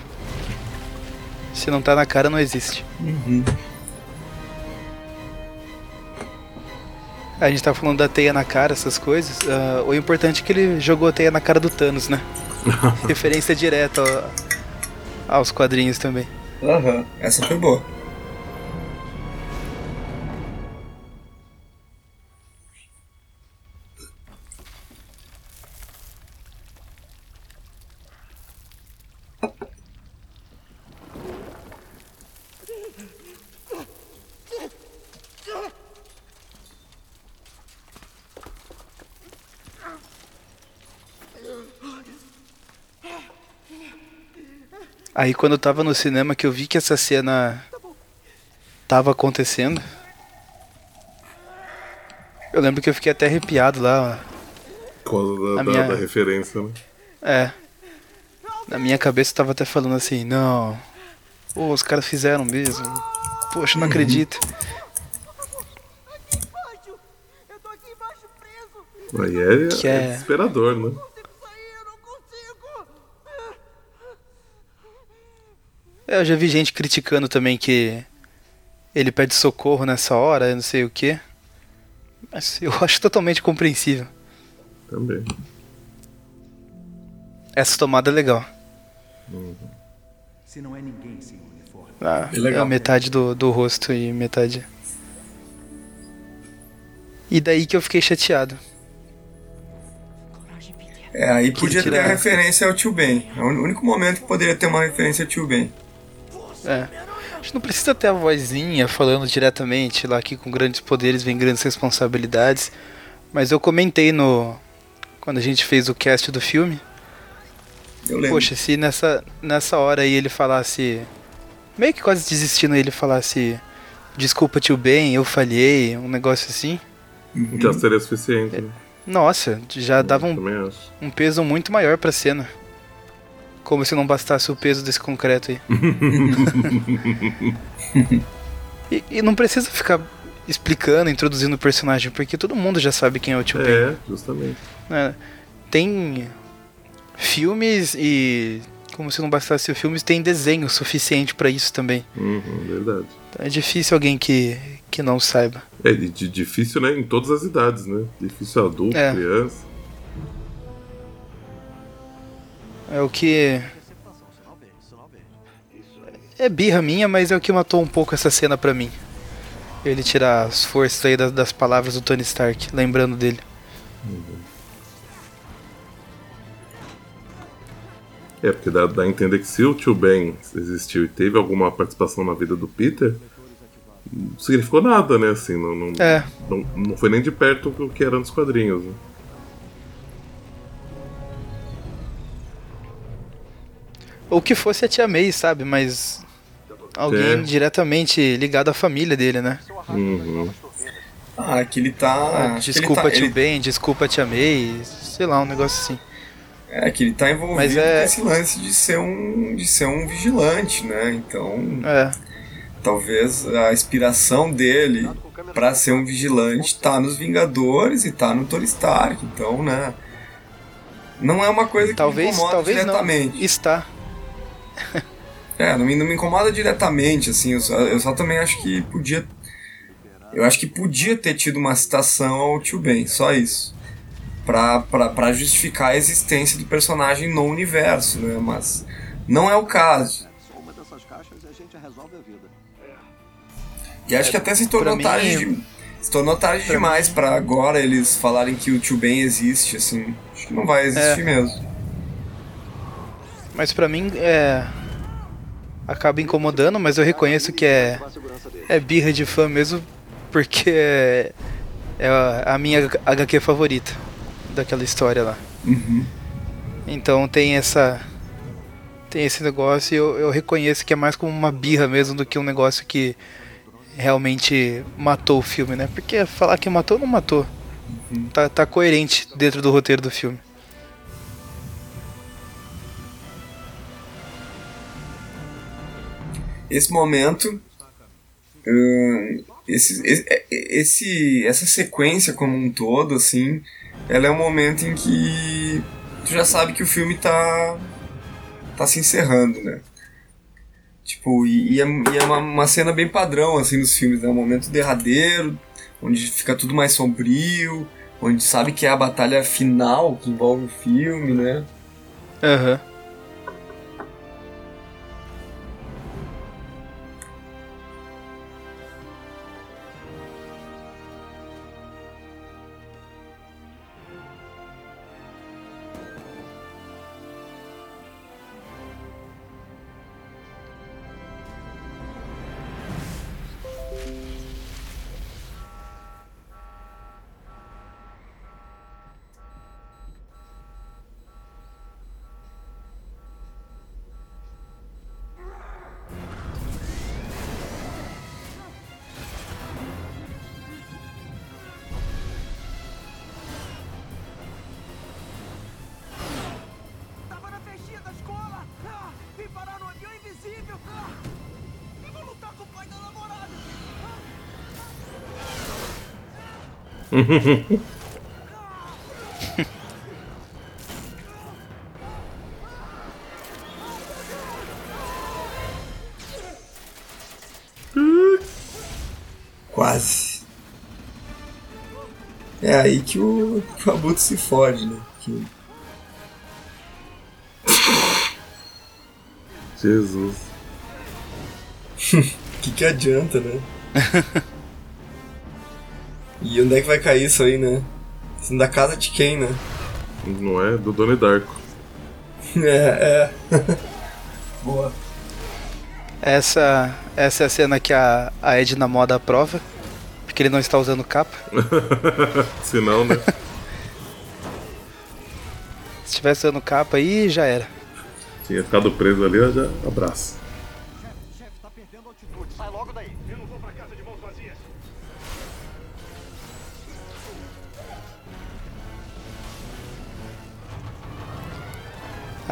Se não tá na cara, não existe. Uhum. A gente tá falando da teia na cara, essas coisas. ah, o importante é que ele jogou a teia na cara do Thanos, né? [LAUGHS] Referência direta ao- aos quadrinhos também. Aham, essa foi boa. Aí quando eu tava no cinema que eu vi que essa cena tava acontecendo. Eu lembro que eu fiquei até arrepiado lá. Por causa da, minha- da referência, né? É. Na minha cabeça eu tava até falando assim, não. Pô, os caras fizeram mesmo. Poxa, não acredito. Aí é, Que é é- desesperador, né? Eu já vi gente criticando também que ele pede socorro nessa hora, eu não sei o que. Mas eu [LAUGHS] acho totalmente compreensível. Também. Essa tomada é legal. Se não é ninguém sem uniforme. Ah, É legal. é metade do, do rosto e metade. E daí que eu fiquei chateado. É, aí podia ter a referência ao Tio Ben. É o único momento que poderia ter uma referência ao Tio Ben. É. A gente não precisa ter a vozinha falando diretamente lá que com grandes poderes vem grandes responsabilidades. Mas eu comentei no. Quando a gente fez o cast do filme. Eu lembro. Poxa, se nessa, nessa hora aí ele falasse. Meio que quase desistindo, ele falasse. Desculpa, tio Ben, eu falhei, um negócio assim. Já seria suficiente. né? Nossa, já dava um, um peso muito maior pra cena. Como se não bastasse o peso desse concreto aí. [LAUGHS] E, e não precisa ficar explicando, introduzindo o personagem, porque todo mundo já sabe quem é o tio Ben. É, justamente. né? Tem filmes e. Como se não bastasse o filmes, tem desenho suficiente pra isso também. Uhum, verdade. É difícil alguém que, que não saiba. É de, de- difícil, né? Em todas as idades, né? Difícil adulto, É. criança. É o que. É birra minha, mas é o que matou um pouco essa cena pra mim. Ele tirar as forças aí das, das palavras do Tony Stark, lembrando dele. É, porque dá, dá a entender que se o tio Ben existiu e teve alguma participação na vida do Peter, não significou nada, né? Assim, não, não, É. não, não foi nem de perto o que era nos quadrinhos. Né? Ou que fosse a tia May, sabe? Mas. Alguém É. diretamente ligado à família dele, né? Uhum. Ah, que ele tá. Desculpa, ele tá, tio ele- Ben, desculpa, tia May. Sei lá, um negócio assim. É, que ele tá envolvido Mas é- com esse lance de ser um. de ser um vigilante, né? Então. É. Talvez a inspiração dele pra ser um vigilante tá nos Vingadores e tá no Tony Stark. Então, né? Não é uma coisa que Talvez, incomoda talvez não. diretamente. Está. É, não me, não me incomoda diretamente, assim, eu só, eu só também acho que podia. Eu acho que podia ter tido uma citação ao tio Ben, só isso. Pra, pra, pra justificar a existência do personagem no universo, né? Mas não é o caso. E a gente resolve a vida. E acho que até se tornou tarde de- Se tornou tarde demais pra agora eles falarem que o tio Ben existe, assim. Acho que não vai existir É. mesmo. Mas pra mim é. Acaba incomodando, mas eu reconheço que é. É birra de fã mesmo, porque é, é a- minha HQ favorita daquela história lá. Uhum. Então tem essa. Tem esse negócio e eu, eu reconheço que é mais como uma birra mesmo do que um negócio que realmente matou o filme, né? Porque falar que matou, não matou. Tá, tá coerente dentro do roteiro do filme. Esse momento, hum, esse, esse, esse- essa sequência como um todo, assim, ela é um momento em que tu já sabe que o filme tá, tá se encerrando, né? Tipo, e, e é, e é uma, uma cena bem padrão, assim, nos filmes, né? Um momento derradeiro, onde fica tudo mais sombrio, onde sabe que é a batalha final que envolve o filme, né? Aham. Tava [LAUGHS] Quase. É aí que o, que o Abuto se fode, né? Que- Jesus. [LAUGHS] que que adianta, né? [LAUGHS] onde é que vai cair isso aí, né? Isso da casa de quem, né? Não é? Do Donnie Darko. [LAUGHS] É, é. [LAUGHS] Boa. Essa, essa é a cena que a, a Edna moda aprova, porque ele não está usando capa. [LAUGHS] Se não, né? Se estivesse usando capa aí, já era. Tinha ficado preso ali, ó, já abraço.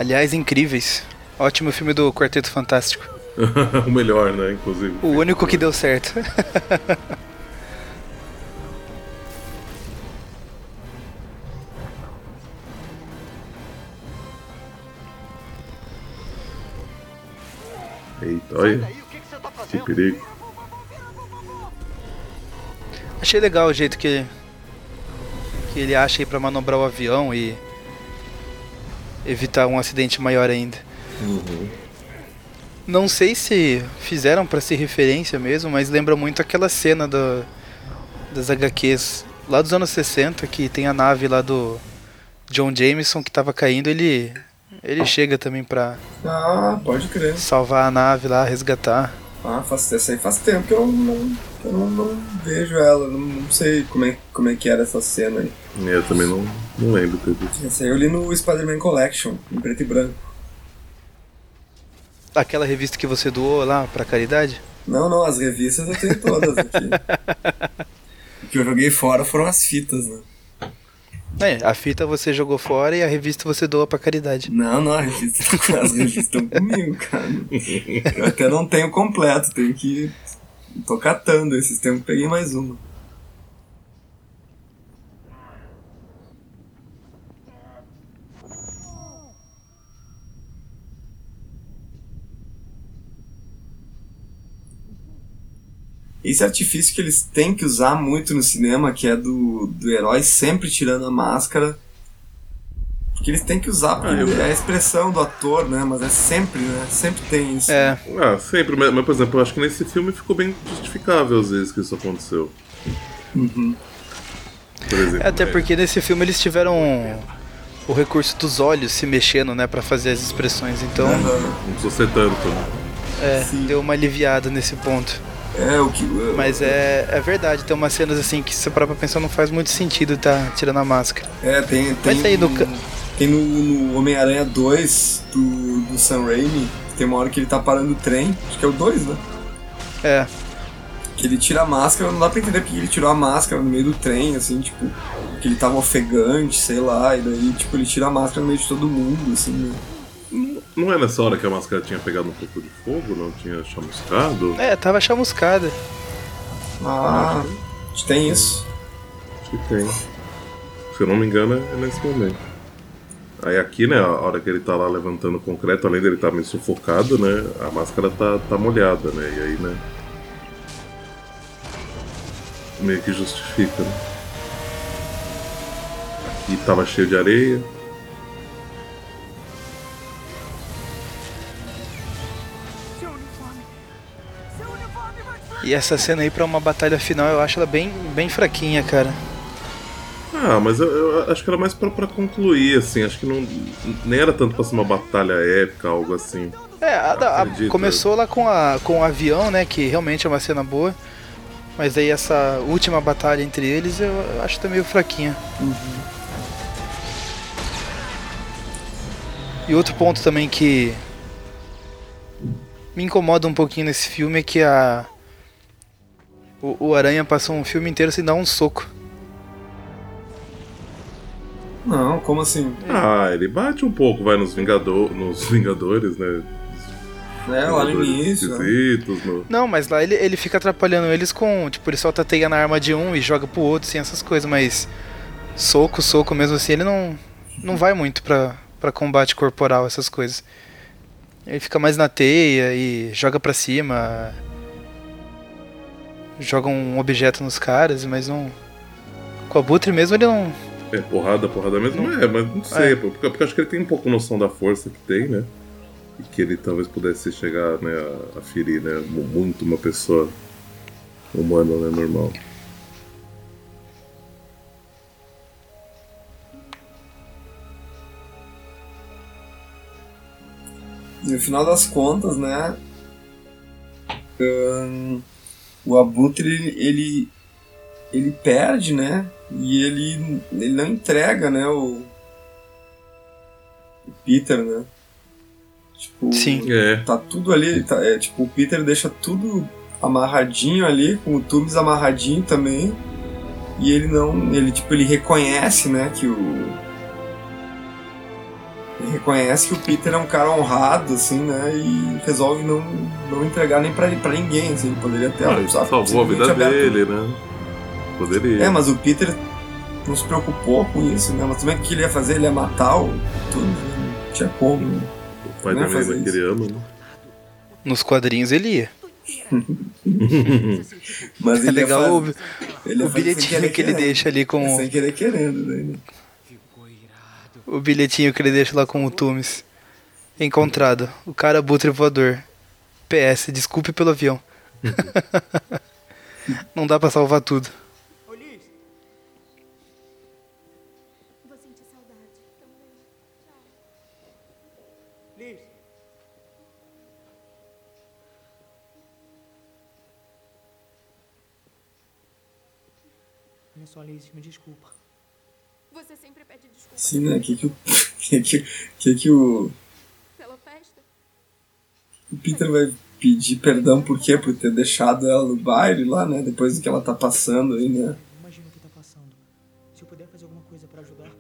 Aliás, incríveis. Ótimo filme do Quarteto Fantástico. [LAUGHS] o melhor, né? Inclusive. O único que deu certo. [LAUGHS] Eita, olha. Que perigo. Achei legal o jeito que, que ele acha aí pra manobrar o avião e evitar um acidente maior ainda. Uhum. Não sei se fizeram pra ser referência mesmo, mas lembra muito aquela cena do, das HQs lá dos anos 60, que tem a nave lá do John Jameson que tava caindo, ele Ele chega também pra Ah, pode crer. salvar a nave lá, resgatar. Ah, faz, essa aí faz tempo que eu não, que eu não, não vejo ela. Não, não sei como é, como é que era essa cena aí. Eu também não, não lembro tudo. Essa aí eu li no Spider-Man Collection, em preto e branco. Aquela revista que você doou lá pra caridade? Não, não, as revistas eu tenho todas aqui. [LAUGHS] o que eu joguei fora foram as fitas, né? É, a fita você jogou fora e a revista você doa pra caridade. Não, não, a revista, [LAUGHS] as revistas estão comigo, cara. Eu até não tenho completo, tenho que. Tô catando esses tempos, peguei mais uma. Esse artifício que eles têm que usar muito no cinema, que é do, do herói sempre tirando a máscara. Porque eles têm que usar, porque Ah, eu- é a expressão do ator, né? Mas é sempre, né? Sempre tem isso. É. Ah, sempre, mas, mas, por exemplo, eu acho que nesse filme ficou bem justificável às vezes que isso aconteceu. Uhum. Por exemplo. É, até porque nesse filme eles tiveram o recurso dos olhos se mexendo, né, Pra fazer as expressões. Então, Não precisa ser tanto, né? é, deu uma aliviada nesse ponto. É, o que. Mas é, é verdade, tem umas cenas assim que se você parar pra pensar não faz muito sentido tá tirando a máscara. É, tem. tem Mas aí no Tem no, no Homem-Aranha 2 do, do Sam Raimi, tem uma hora que ele tá parando o trem, acho que é o 2, né? É. Que ele tira a máscara, não dá pra entender porque ele tirou a máscara no meio do trem, assim, tipo, que ele tava ofegante, sei lá, e daí, tipo, ele tira a máscara no meio de todo mundo, assim, né? Não é nessa hora que a máscara tinha pegado um pouco de fogo, não tinha chamuscado? É, tava chamuscada. Ah, tem isso. Acho que tem. Se eu não me engano, é nesse momento. Aí aqui, né, a hora que ele tá lá levantando o concreto, além dele estar meio sufocado, né, a máscara tá, tá molhada, né, e aí, né, meio que justifica, né. Aqui tava cheio de areia. E essa cena aí pra uma batalha final eu acho ela bem, bem fraquinha, cara. Ah, mas eu, eu acho que era mais pra, pra concluir, assim, acho que não nem era tanto pra ser uma batalha épica, algo assim. É, a- a- começou lá com, a, com o avião, né? Que realmente é uma cena boa. Mas aí essa última batalha entre eles eu acho tá meio fraquinha. E outro ponto também que me incomoda um pouquinho nesse filme é que a. O, o Aranha passou um filme inteiro sem dar um soco. Não, como assim? Ah, ele bate um pouco, vai nos, Vingador, nos [LAUGHS] Vingadores, né? É, lá no início. né? No... Não, mas lá ele, ele fica atrapalhando eles com. Tipo, ele solta a teia na arma de um e joga pro outro, assim, essas coisas, mas. Soco, soco mesmo assim, ele não. Não vai muito pra, pra combate corporal, essas coisas. Ele fica mais na teia e joga pra cima. Joga um objeto nos caras, mas não. Com o abutre mesmo ele não. É, porrada, porrada mesmo é, mas não sei, pô, porque, porque eu acho que ele tem um pouco noção da força que tem, né? E que ele talvez pudesse chegar né, a, a ferir, né? mu- Muito uma pessoa humana, né? Normal. E no final das contas, né? O Abutre ele ele perde, né? E ele ele não entrega, né? O, o Peter, né? Tipo, Sim. É. tá tudo ali, tá, é, tipo o Peter deixa tudo amarradinho ali, com o Tubes amarradinho também. E ele não, ele tipo ele reconhece, né? Que o reconhece que o Peter é um cara honrado, assim, né? E resolve não, não entregar nem pra, pra ninguém, assim. Ele poderia até Ah, ele sabe, salvou a vida aberto- dele, né? Poderia. É, mas o Peter não se preocupou com isso, né? Mas também o que ele ia fazer? Ele ia matar o tudo, né? Não tinha como, né? O pai da menina que ele ama, né? Nos quadrinhos ele ia. [LAUGHS] Mas é ele ia legal fazer- o, ele o bilhetinho que ele deixa ali com. Sem querer querendo, né? o bilhetinho que ele deixa lá com o Tumes. Encontrado. O cara abutre voador. PS, desculpe pelo avião. [LAUGHS] Não dá para salvar tudo. Olha só, Liz, me desculpe. Sim, né? Que que o. [LAUGHS] Que que, que, que o. Pela festa? O Peter vai pedir perdão por quê? Por ter deixado ela no baile lá, né? Depois do que ela tá passando aí, né? Imagina o que tá passando. Se eu puder fazer alguma coisa pra ajudar.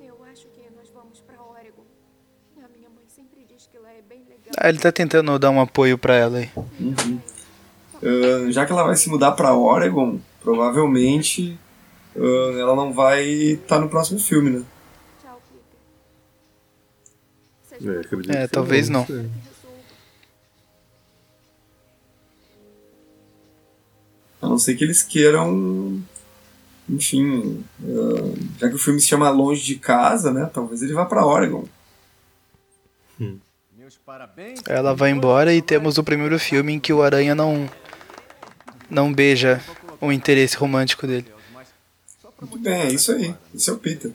Eu acho que nós vamos pra Oregon. A minha mãe sempre diz que lá é bem legal. Ah, ele tá tentando dar um apoio pra ela aí. Uhum. Ah, já que ela vai se mudar pra Oregon, provavelmente ela não vai estar no próximo filme, né? É, É, talvez sim, não. sei. A não ser que eles queiram. Enfim. ah, já que o filme se chama Longe de Casa, né? Talvez ele vá pra Oregon. Meus parabéns. Ela vai embora e temos o primeiro filme em que o Aranha não não beija o interesse romântico dele. Muito bem, é isso aí. Esse é o Peter.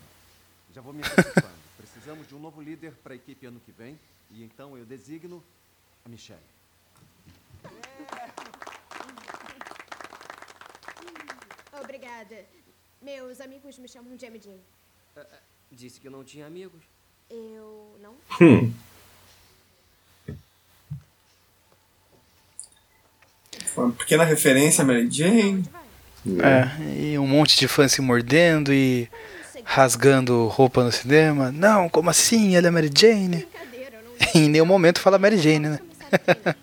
Já vou me antecipando. [LAUGHS] Precisamos de um novo líder para a equipe ano que vem. E então eu designo a Michelle. Obrigada. Meus amigos me chamam de MJ. Disse que não tinha amigos. Eu não. Hum. Uma pequena referência a Mary Jane. É, e um monte de fãs se mordendo e rasgando roupa no cinema. Não, como assim? Ela é Mary Jane? [LAUGHS] em nenhum momento fala Mary Jane, né? [LAUGHS]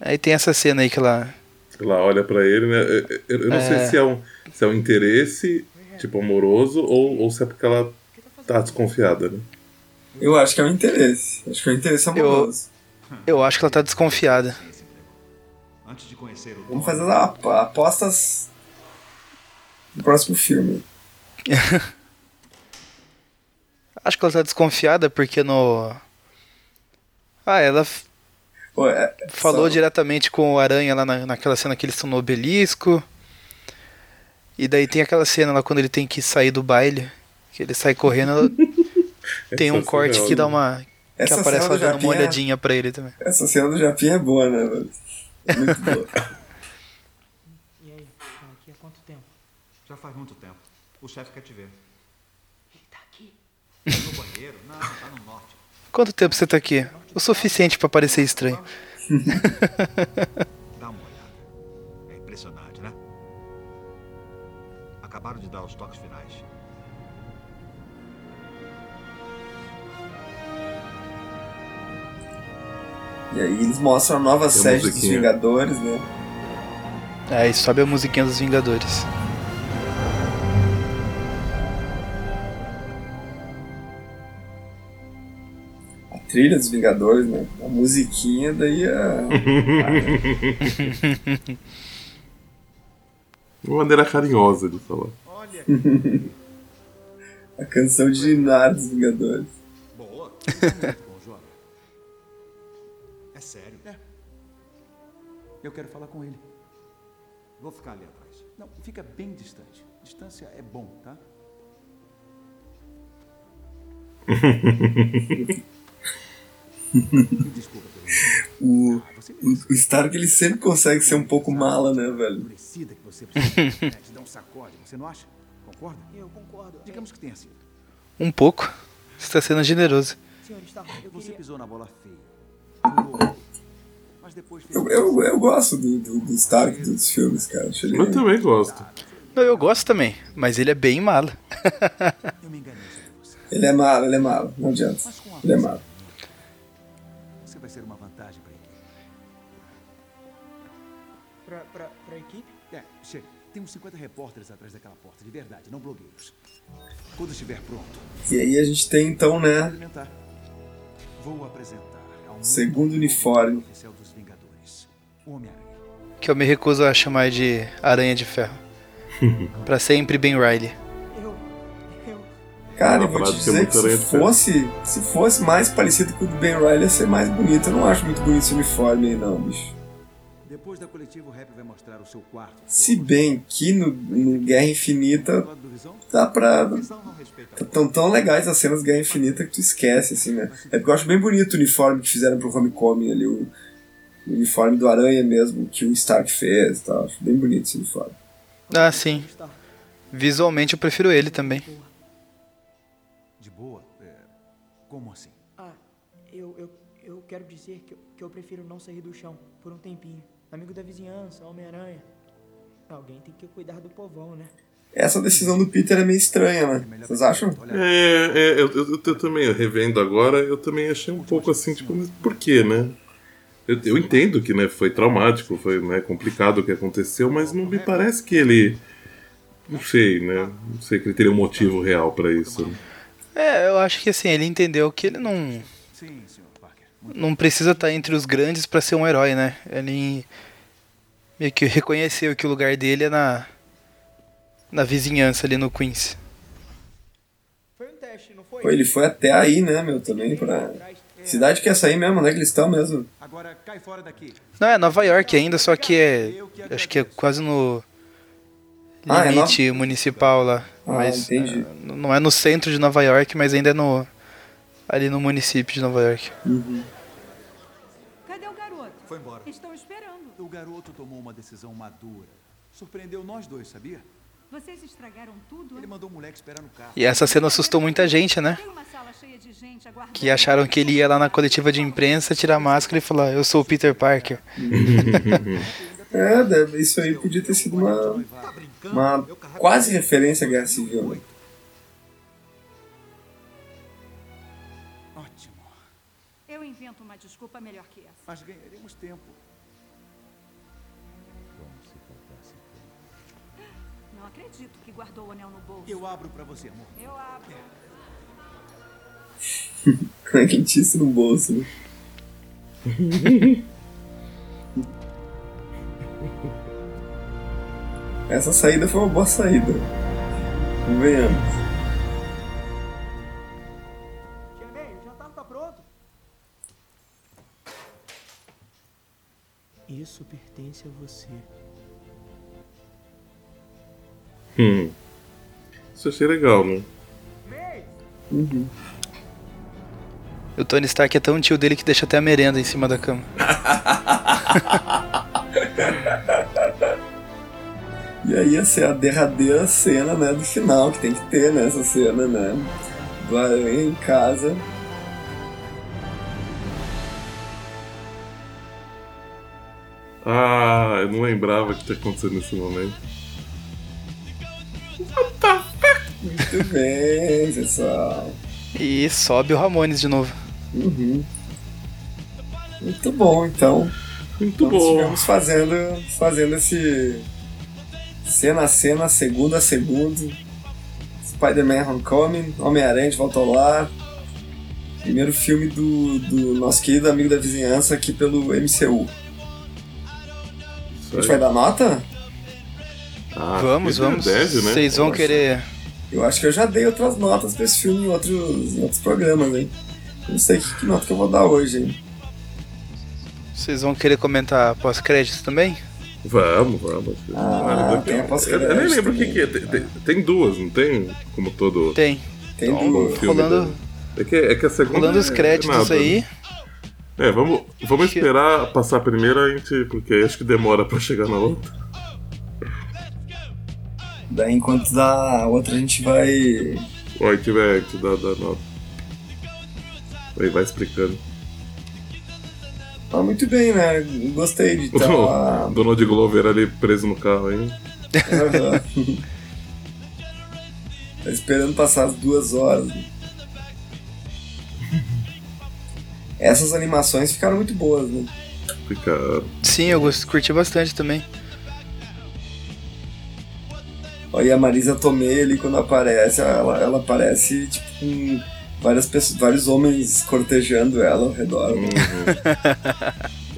aí tem essa cena aí que ela. Ela olha pra ele, né? Eu, eu- eu não sei É. se é, um, se é um interesse, tipo, amoroso, ou, ou se é porque ela tá desconfiada, né? Eu acho que é um interesse. Acho que é um interesse amoroso. Eu acho que ela tá desconfiada. Antes de conhecer o Vamos fazer as ap- apostas no próximo filme. [LAUGHS] Acho que ela tá desconfiada porque no. Ah, ela Pô, é- falou só- diretamente com o Aranha lá na, naquela cena que eles estão no obelisco. E daí tem aquela cena lá quando ele tem que sair do baile. Que ele sai correndo. ela- [LAUGHS] tem um corte é que dá uma. Que Essa aparece do dando uma Japinha- olhadinha pra ele também. Essa cena do Japinha é boa, né? Muito boa. [LAUGHS] E aí, tá aqui há quanto tempo? Já faz muito tempo. O chefe quer te ver. Ele tá aqui. No banheiro? Não, tá no norte. Quanto tempo você tá aqui? O suficiente pra parecer estranho. E aí eles mostram a nova Tem a sede dos. Vingadores, né? Aí sobe a musiquinha dos Vingadores. A trilha dos Vingadores, né? A musiquinha daí é. [LAUGHS] Uma maneira carinhosa de falar. [LAUGHS] a canção de Ginar dos Vingadores. Boa. Eu quero falar com ele. Vou ficar ali atrás. Não, fica bem distante. Distância é bom, tá? [LAUGHS] Desculpa pelo O, o, o Stark ele sempre consegue ser um pouco mala, né, velho? Parecida que você precisa te dar um sacode, você não acha? Concorda? Eu concordo. Digamos que tenha sido. Um pouco. Você tá sendo generoso. Senhor Stark, eu Você pisou na bola feia. Eu, eu, eu gosto do, do, do Stark dos filmes, cara. Ele... Eu também gosto. Não, eu gosto também, mas ele é bem mala. Ele é malo, ele é malo. Não adianta. Ele é malo. Você vai ser uma vantagem pra equipe. Pra, pra, pra equipe? É, chega. Tem uns 50 repórteres atrás daquela porta, de verdade, não blogueiros. Quando estiver pronto, E aí a gente tem então, né? Vou apresentar segundo uniforme. O Homem-Aranha. Que eu me recuso a chamar de Aranha de Ferro. [LAUGHS] pra sempre Ben Riley. Cara, Na eu vou te dizer que se fosse, se fosse mais parecido com o do Ben Riley, ia ser mais bonito. Eu não acho muito bonito esse uniforme aí, não, bicho. Depois da coletiva, o Rap vai mostrar o seu quarto. Se bem que no, no Guerra Infinita dá pra. Tão tão legais as cenas Guerra Infinita que tu esquece, assim, né? É porque eu acho bem bonito o uniforme que fizeram pro Homecoming ali, o, o uniforme do Aranha mesmo, que o Stark fez e tal. Acho bem bonito esse uniforme. Ah, sim. Visualmente eu prefiro ele também. De boa? É, como assim? Ah, eu, eu, eu quero dizer que eu, que eu prefiro não sair do chão por um tempinho. Amigo da vizinhança, Homem-Aranha. Alguém tem que cuidar do povão, né? Essa decisão do Peter é meio estranha, né? Vocês acham? É, é eu, eu, eu também, revendo agora, eu também achei um pouco assim, tipo, mas por quê, né? Eu, eu entendo que né, foi traumático, foi né, complicado o que aconteceu, mas não me parece que ele. Não sei, né? Não sei que ele teria um motivo real para isso. Né? É, eu acho que assim, ele entendeu que ele não. Não precisa estar entre os grandes para ser um herói, né? Ele meio que reconheceu que o lugar dele é na. na vizinhança ali no Queens. Pô, ele foi até aí, né, meu, também pra. Cidade que é essa aí mesmo, né? Que eles estão mesmo. Agora cai fora daqui. Não, é Nova York ainda, só que é. Acho que é quase no. Ah, é Limite municipal lá. Ah, mas entendi. é, não é no centro de Nova York, mas ainda é no. Ali no município de Nova York. Uhum. Cadê o garoto? Foi embora. Estão esperando. O garoto tomou uma decisão madura. Surpreendeu nós dois, sabia? Vocês estragaram tudo? Ele mandou o moleque esperar no carro. E essa cena assustou muita gente, né? Gente. Que acharam que ele ia lá na coletiva de imprensa tirar a máscara e falar: Eu sou o Peter Parker. [LAUGHS] É, deve, isso aí podia ter sido uma. Uma quase referência à Guerra Civil. né? Ótimo. Eu invento uma desculpa melhor que essa. Mas ganharemos tempo. Não acredito que guardou o anel no bolso. Eu abro pra você, amor. Eu abro. [LAUGHS] Quentíssimo no bolso, né? [LAUGHS] Essa saída foi uma boa saída. Convenhamos. Cheguei, o jantar tá pronto. Isso pertence a você. Hum. Isso achei legal, né? Uhum. O Tony Stark é tão tio dele que deixa até a merenda em cima da cama. [LAUGHS] E aí ia ser a derradeira cena, né, do final, que tem que ter, né, essa cena, né, do Aranha em casa. Ah, eu não lembrava que tinha acontecido nesse momento. Muito bem, pessoal. E sobe o Ramones de novo. Uhum. Muito bom, então. Muito Nós bom. estivemos fazendo, fazendo esse cena a cena, segundo a segundo. Spider-Man Homecoming, Homem-Aranha de Volta ao Lar. Primeiro filme do, do nosso querido amigo da vizinhança aqui pelo MCU. A gente vai dar nota? Ah, vamos, vamos. deve, né? Vocês vão acho- querer. Eu acho que eu já dei outras notas pra esse filme em outros, em outros programas, hein? Não sei que, que nota que eu vou dar hoje, hein? Vocês vão querer comentar pós-créditos também? Vamos, vamos. Ah, eu, tem a eu, eu nem lembro o que, que é. Tem, tem- tem duas, não tem? Como todo. Tem. Tem Então, duas. filme rolando, da- É que, é que a segunda. rolando os é créditos nada, aí. né? É, vamos, vamos esperar passar a primeira, a gente, porque acho que demora pra chegar na outra. Daí enquanto da outra a gente vai. Ou a gente vai, a gente dá, dá nota. Aí vai explicando. Ah, muito bem, né? Gostei de estar lá. [LAUGHS] O Donald Glover ali preso no carro aí. [LAUGHS] Tá esperando passar as duas horas. Essas animações ficaram muito boas, né? Fica. Sim, eu curti bastante também. Olha a Marisa Tomei ali quando aparece, ela, ela aparece tipo com várias pessoas, vários homens cortejando ela ao redor. né?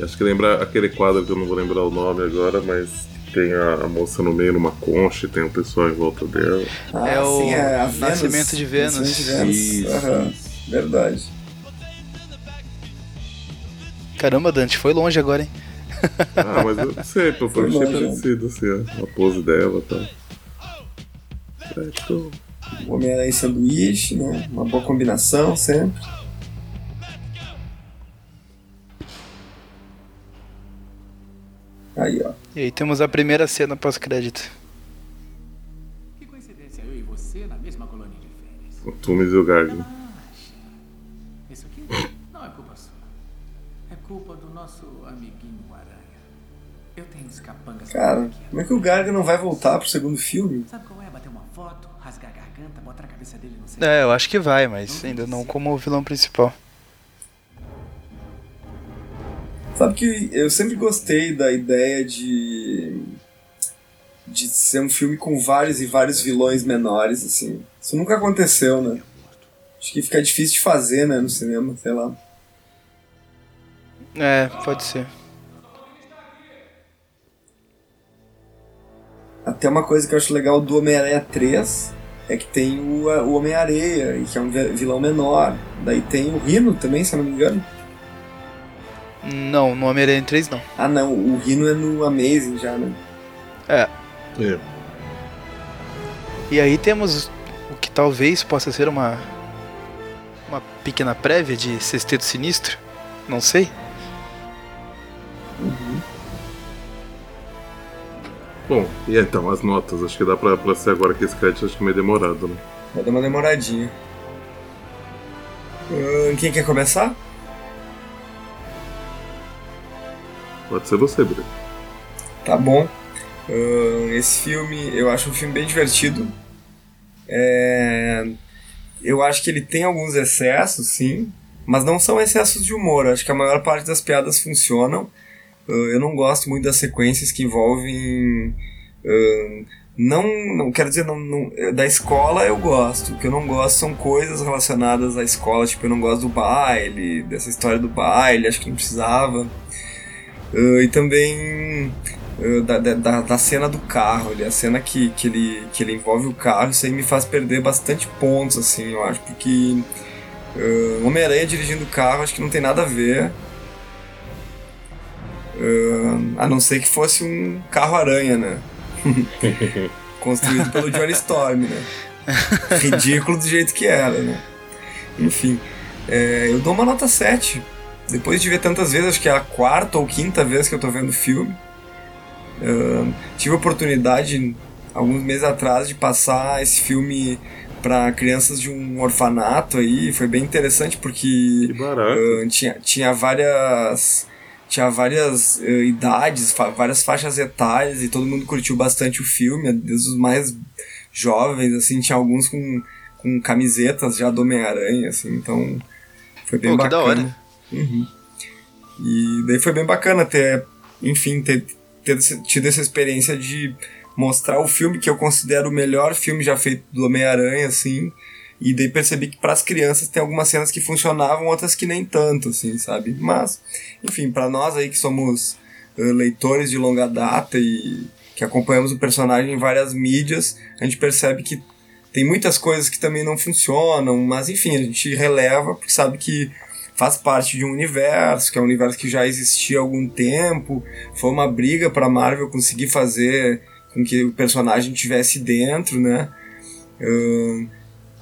[LAUGHS] Acho que lembra aquele quadro que eu não vou lembrar o nome agora, mas tem a, a moça no meio numa concha e tem o pessoal em volta dela. Ah, É o sim, é a Vênus. Nascimento de Vênus. Nascimento de Vênus. Isso. Aham, Verdade. Caramba, Dante, foi longe agora, hein? Ah, mas eu não sei, pô, eu Foi achei longe, parecido assim, a, a pose dela e tal. Certo. O Homem-Aranha e sanduíche, né? Uma boa combinação sempre. Aí, ó. E aí temos a primeira cena pós-crédito. Que coincidência, eu e você na mesma colônia de férias. O Tumis e o Garden. Isso aqui não é culpa sua. É culpa do nosso amiguinho Aranha. Eu tenho. Cara, como é que o Garga não vai voltar pro segundo filme? Sabe qual é? Bater uma foto, rasgar a garganta, botar a cabeça dele no centro. É, eu acho que vai, mas ainda não como vilão principal. Sabe que eu sempre gostei da ideia de. de ser um filme com vários e vários vilões menores, assim. Isso nunca aconteceu, né? Acho que fica difícil de fazer, né, no cinema, sei lá. É, pode ser. Até uma coisa que eu acho legal do Homem-Aranha 3 é que tem o, o Homem-Areia, que é um vi- vilão menor. Daí tem o Rino também, se eu não me engano. Não, no Homem-Aranha 3 não. Ah não, o Rino é no Amazing já, né? É. É. E aí temos o que talvez possa ser uma uma pequena prévia de Sexteto Sinistro, não sei. Bom, e então, as notas. Acho que dá pra, pra ser agora que esse crédito acho que é meio demorado, né? Vai dar uma demoradinha. Ahn, quem quer começar? Pode ser você, Bruno. Tá bom. Ahn, esse filme, eu acho um filme bem divertido. É, Eu acho que ele tem alguns excessos, sim, mas não são excessos de humor. Acho que a maior parte das piadas funcionam. Ah, eu não gosto muito das sequências que envolvem. ahn, não, não quero dizer, não, não- da escola eu gosto. O que eu não gosto são coisas relacionadas à escola, tipo, eu não gosto do baile, dessa história do baile, acho que não precisava. Ah, e também ah, da, da- da, cena do carro, ali, a cena que, que, ele, que ele envolve o carro, isso aí me faz perder bastante pontos, assim, eu acho, porque Homem-Aranha dirigindo o carro acho que não tem nada a ver. Ah, a não ser que fosse um carro-aranha, né? [LAUGHS] Construído pelo Johnny Storm, né? Ridículo do jeito que era, né? Enfim, é, eu dou uma nota 7. Depois de ver tantas vezes, acho que é a quarta ou quinta vez que eu tô vendo o filme. Ah, tive a oportunidade, alguns meses atrás, de passar esse filme para crianças de um orfanato aí. Foi bem interessante porque ah, tinha, tinha várias tinha várias eh, idades, fa- várias faixas etárias e todo mundo curtiu bastante o filme, desde os mais jovens, assim, tinha alguns com, com camisetas já do Homem-Aranha, assim, então foi bem Pô, que bacana. da hora. Uhum. E daí foi bem bacana ter, enfim, ter, ter tido essa experiência de mostrar o filme que eu considero o melhor filme já feito do Homem-Aranha, assim. E daí percebi que para as crianças tem algumas cenas que funcionavam, outras que nem tanto, assim, sabe? Mas, enfim, para nós aí que somos eh, leitores de longa data e que acompanhamos o personagem em várias mídias, a gente percebe que tem muitas coisas que também não funcionam, mas enfim, a gente releva porque sabe que faz parte de um universo, que é um universo que já existia há algum tempo. Foi uma briga para Marvel conseguir fazer com que o personagem tivesse dentro, né? Ahn,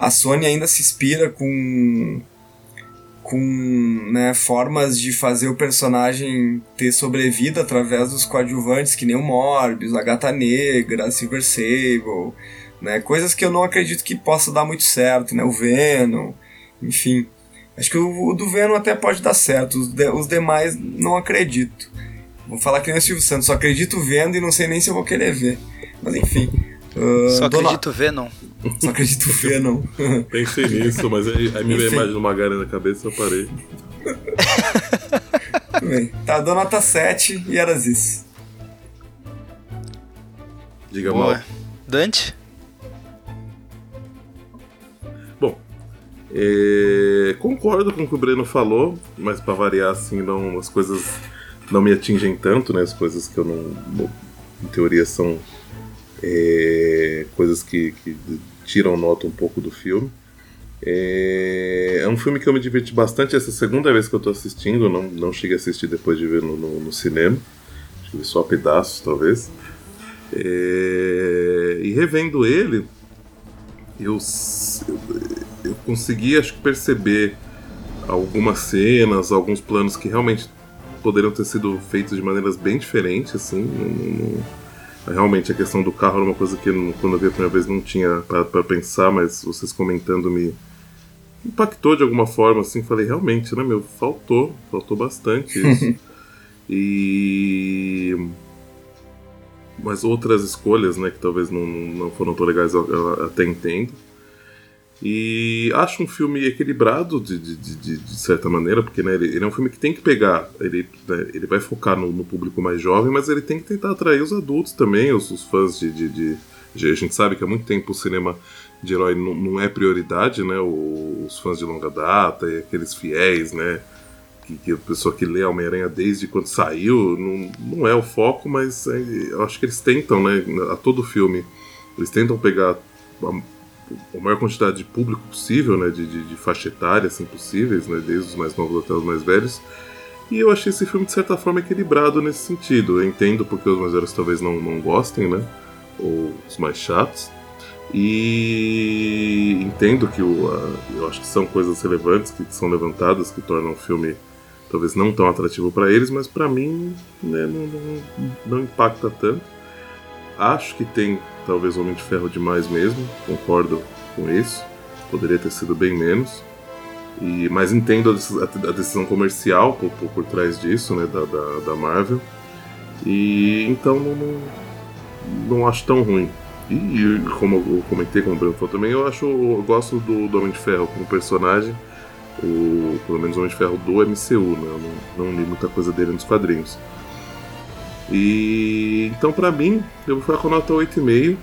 a Sony ainda se inspira com com né, formas de fazer o personagem ter sobrevida através dos coadjuvantes, que nem o Morbius, a Gata Negra, a Silver Sable, né, coisas que eu não acredito que possa dar muito certo, né, o Venom, enfim. Acho que o, o do Venom até pode dar certo, os, de- os demais não acredito. Vou falar que nem o Silvio Santos, só acredito vendo e não sei nem se eu vou querer ver. Mas enfim. ah, Só acredito Venom. Só acredito Venom. [LAUGHS] Pensei nisso, mas aí, aí me veio a imagem do Magari na cabeça e eu parei. Bem. Tá, dou nota 7 e era isso. Diga Boa. mal. Dante? Bom, é, concordo com o que o Breno falou, mas pra variar, assim, não, as coisas não me atingem tanto, né? As coisas que eu não. não- em teoria são é, coisas que, que tiram nota um pouco do filme. É, é um filme que eu me diverti bastante. Essa é segunda vez que eu tô assistindo, não, não cheguei a assistir depois de ver no, no, no cinema. Acho que vi só pedaços, talvez. É, e revendo ele, eu, eu consegui, acho que, perceber algumas cenas, alguns planos que realmente poderiam ter sido feitos de maneiras bem diferentes, assim. Não, não, realmente a questão do carro era uma coisa que quando eu vi a primeira vez não tinha para pensar, mas vocês comentando me impactou de alguma forma, assim, falei, realmente, né, meu, faltou, faltou bastante [LAUGHS] isso. e mas outras escolhas, né, que talvez não, não foram tão legais, até entendo. E acho um filme equilibrado de, de, de, de certa maneira, porque né, ele, ele, é um filme que tem que pegar, ele, né, ele vai focar no, no, público mais jovem, mas ele tem que tentar atrair os adultos também, os, os fãs de, de, A gente sabe que há muito tempo o cinema de herói não, não é prioridade, né? Os fãs de longa data e aqueles fiéis, né? Que, que a pessoa que lê Homem-Aranha desde quando saiu, não, não é o foco, mas é, eu acho que eles tentam, né? A todo filme, eles tentam pegar a maior quantidade de público possível, né, de, de, de faixa etária assim, possíveis, né, desde os mais novos até os mais velhos. E eu achei esse filme de certa forma equilibrado nesse sentido. Eu entendo porque os mais velhos talvez não, não gostem, né, ou os mais chatos. E entendo que o, a, eu acho que são coisas relevantes que são levantadas que tornam o filme talvez não tão atrativo para eles, mas para mim né, não, não, não impacta tanto. Acho que tem talvez Homem de Ferro demais mesmo, concordo com isso. Poderia ter sido bem menos. E, mas entendo a, decisão comercial por, por, por, trás disso, né, da, da, da Marvel. E então não, não, acho tão ruim. E, e como eu comentei com o Bruno falou também, eu acho eu gosto do, do Homem de Ferro como personagem, o, pelo menos o Homem de Ferro do MCU, né? Eu não, não li muita coisa dele nos quadrinhos. E então para mim, eu vou ficar com nota 8,5.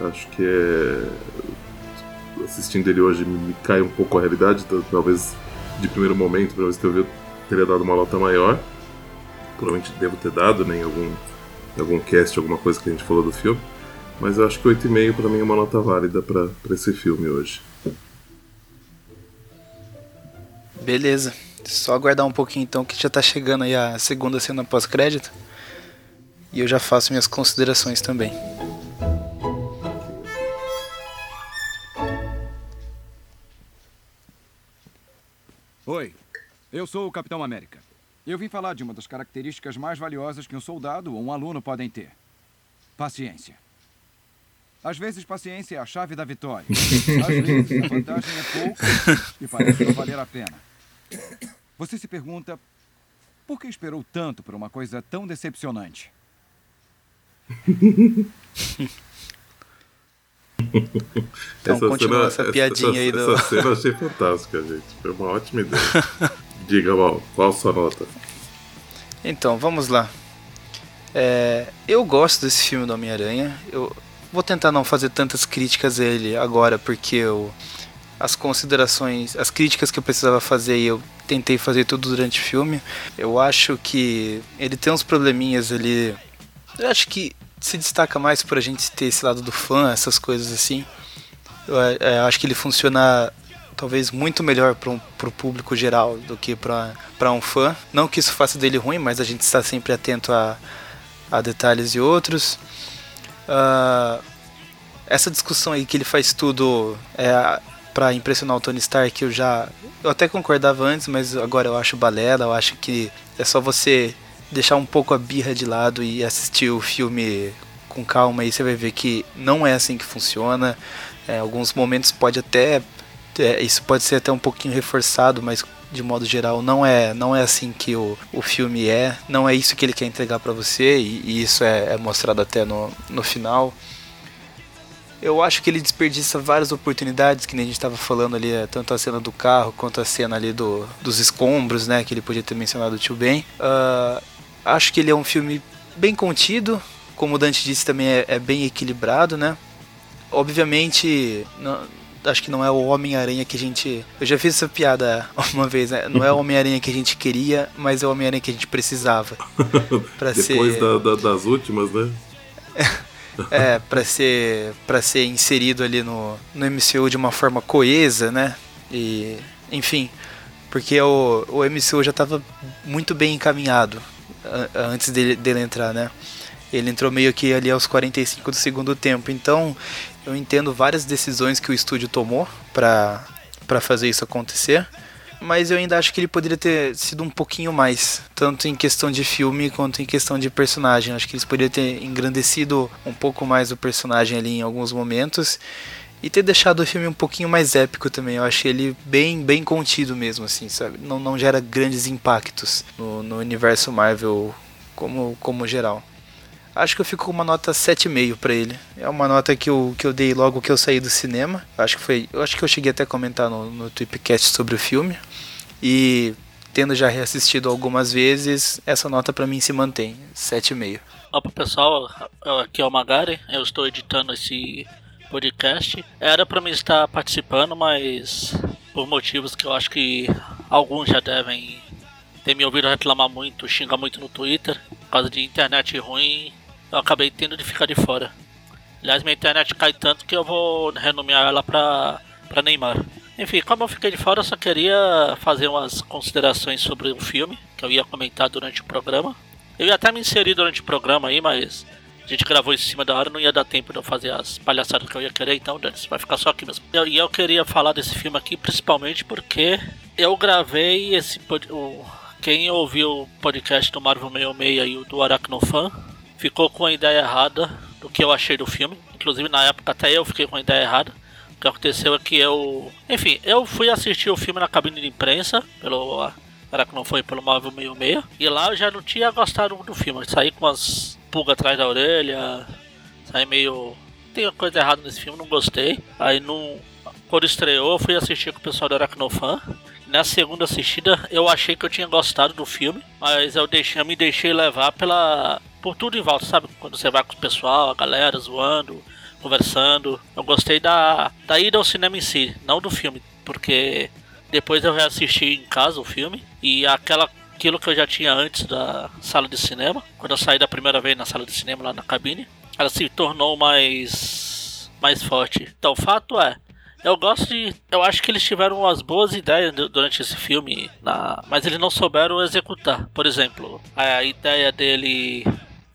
Acho que é assistindo ele hoje me cai um pouco a realidade, talvez de primeiro momento, se eu teria dado uma nota maior. Provavelmente devo ter dado né, em algum, em algum cast, alguma coisa que a gente falou do filme. Mas eu acho que 8,5 para mim é uma nota válida para esse filme hoje. Beleza. Só aguardar um pouquinho então que já tá chegando aí a segunda cena pós-crédito e eu já faço minhas considerações também. Oi, eu sou o Capitão América. Eu vim falar de uma das características mais valiosas que um soldado ou um aluno podem ter: paciência. Às vezes, paciência é a chave da vitória. Às vezes, a vantagem é pouca e parece não valer a pena. Você se pergunta por que esperou tanto por uma coisa tão decepcionante? Então essa continua cena, essa piadinha essa, aí do... Essa [LAUGHS] cena eu achei fantástica, gente. Foi uma ótima ideia. [LAUGHS] Diga, Mal, qual a sua nota? Então, vamos lá. É, eu gosto desse filme do Homem-Aranha. Eu vou tentar não fazer tantas críticas a ele agora, porque eu, as considerações, as críticas que eu precisava fazer, eu tentei fazer tudo durante o filme. Eu acho que ele tem uns probleminhas ali eu acho que se destaca mais por a gente ter esse lado do fã, essas coisas assim. Eu, é, eu acho que ele funciona talvez muito melhor para o público geral do que para um fã. Não que isso faça dele ruim, mas a gente está sempre atento a, a detalhes e outros. Uh, essa discussão aí que ele faz tudo é, para impressionar o Tony Stark, eu já. Eu até concordava antes, mas agora eu acho balela. Eu acho que é só você deixar um pouco a birra de lado e assistir o filme com calma aí você vai ver que não é assim que funciona. É, alguns momentos pode até é, isso pode ser até um pouquinho reforçado, mas de modo geral não é não é assim que o, o filme é, não é isso que ele quer entregar para você e, e, isso é, é, mostrado até no, no final. Eu acho que ele desperdiça várias oportunidades, que nem a gente estava falando ali, é, tanto a cena do carro quanto a cena ali do, dos escombros, né, que ele podia ter mencionado o tio Ben. Uh, Acho que ele é um filme bem contido, como o Dante disse também é, é bem equilibrado, né? Obviamente, não, acho que não é o Homem-Aranha que a gente. Eu já fiz essa piada [LAUGHS] uma vez, né? Não é o Homem-Aranha que a gente queria, mas é o Homem-Aranha que a gente precisava. [LAUGHS] Depois ser... da, da, das últimas, né? [LAUGHS] é, para ser para ser inserido ali no, no MCU de uma forma coesa, né? E enfim, porque o, o MCU já estava muito bem encaminhado antes dele, dele entrar, né? Ele entrou meio que ali aos 45 do segundo tempo. Então, eu entendo várias decisões que o estúdio tomou para para fazer isso acontecer. mas eu ainda acho que ele poderia ter sido um pouquinho mais, tanto em questão de filme quanto em questão de personagem. Acho que eles poderiam ter engrandecido um pouco mais o personagem ali em alguns momentos e ter deixado o filme um pouquinho mais épico também. Eu achei ele bem, bem contido mesmo, assim, sabe? Não, não gera grandes impactos no, no universo Marvel como, como geral. Acho que eu fico com uma nota 7,5 para ele. É uma nota que eu, que eu dei logo que eu saí do cinema. Acho que foi. Eu acho que eu cheguei até a comentar no, no Tweepcast sobre o filme. E tendo já reassistido algumas vezes, essa nota para mim se mantém. 7,5. Opa pessoal, aqui é o Magari, eu estou editando esse podcast. Era para mim estar participando, mas por motivos que eu acho que alguns já devem ter me ouvido reclamar muito, xingar muito no Twitter, por causa de internet ruim, eu acabei tendo de ficar de fora. Aliás, minha internet cai tanto que eu vou renomear ela pra, pra Neymar. Enfim, como eu fiquei de fora, eu só queria fazer umas considerações sobre o filme, que eu ia comentar durante o programa. Eu ia até me inserir durante o programa aí, mas a gente gravou em cima da hora, não ia dar tempo de eu fazer as palhaçadas que eu ia querer, então Dani, vai ficar só aqui mesmo. E eu, eu, queria falar desse filme aqui principalmente porque eu gravei esse. O, quem ouviu o podcast do Marvel 66 e o do Aracnofan ficou com a ideia errada do que eu achei do filme. Inclusive na época até eu fiquei com a ideia errada. O que aconteceu é que eu. Enfim, eu fui assistir o filme na cabine de imprensa, pelo. Aracnofan e pelo Marvel 66. E lá eu já não tinha gostado do filme. Saí com umas pulgas atrás da orelha. Saí meio. Tem uma coisa errada nesse filme, não gostei. Aí não. Quando estreou, fui assistir com o pessoal do Aracnofan na segunda assistida eu achei que eu tinha gostado do filme, mas eu, deixei, eu me deixei levar pela por tudo em volta, sabe? Quando você vai com o pessoal, a galera zoando, conversando. Eu gostei da, da ida ao cinema em si, não do filme, porque depois eu reassisti em casa o filme e aquela aquilo que eu já tinha antes da sala de cinema, quando eu saí da primeira vez na sala de cinema lá na cabine, ela se tornou mais mais forte. Então o fato é, eu gosto de. Eu acho que eles tiveram umas boas ideias durante esse filme, na, mas eles não souberam executar. Por exemplo, a ideia dele.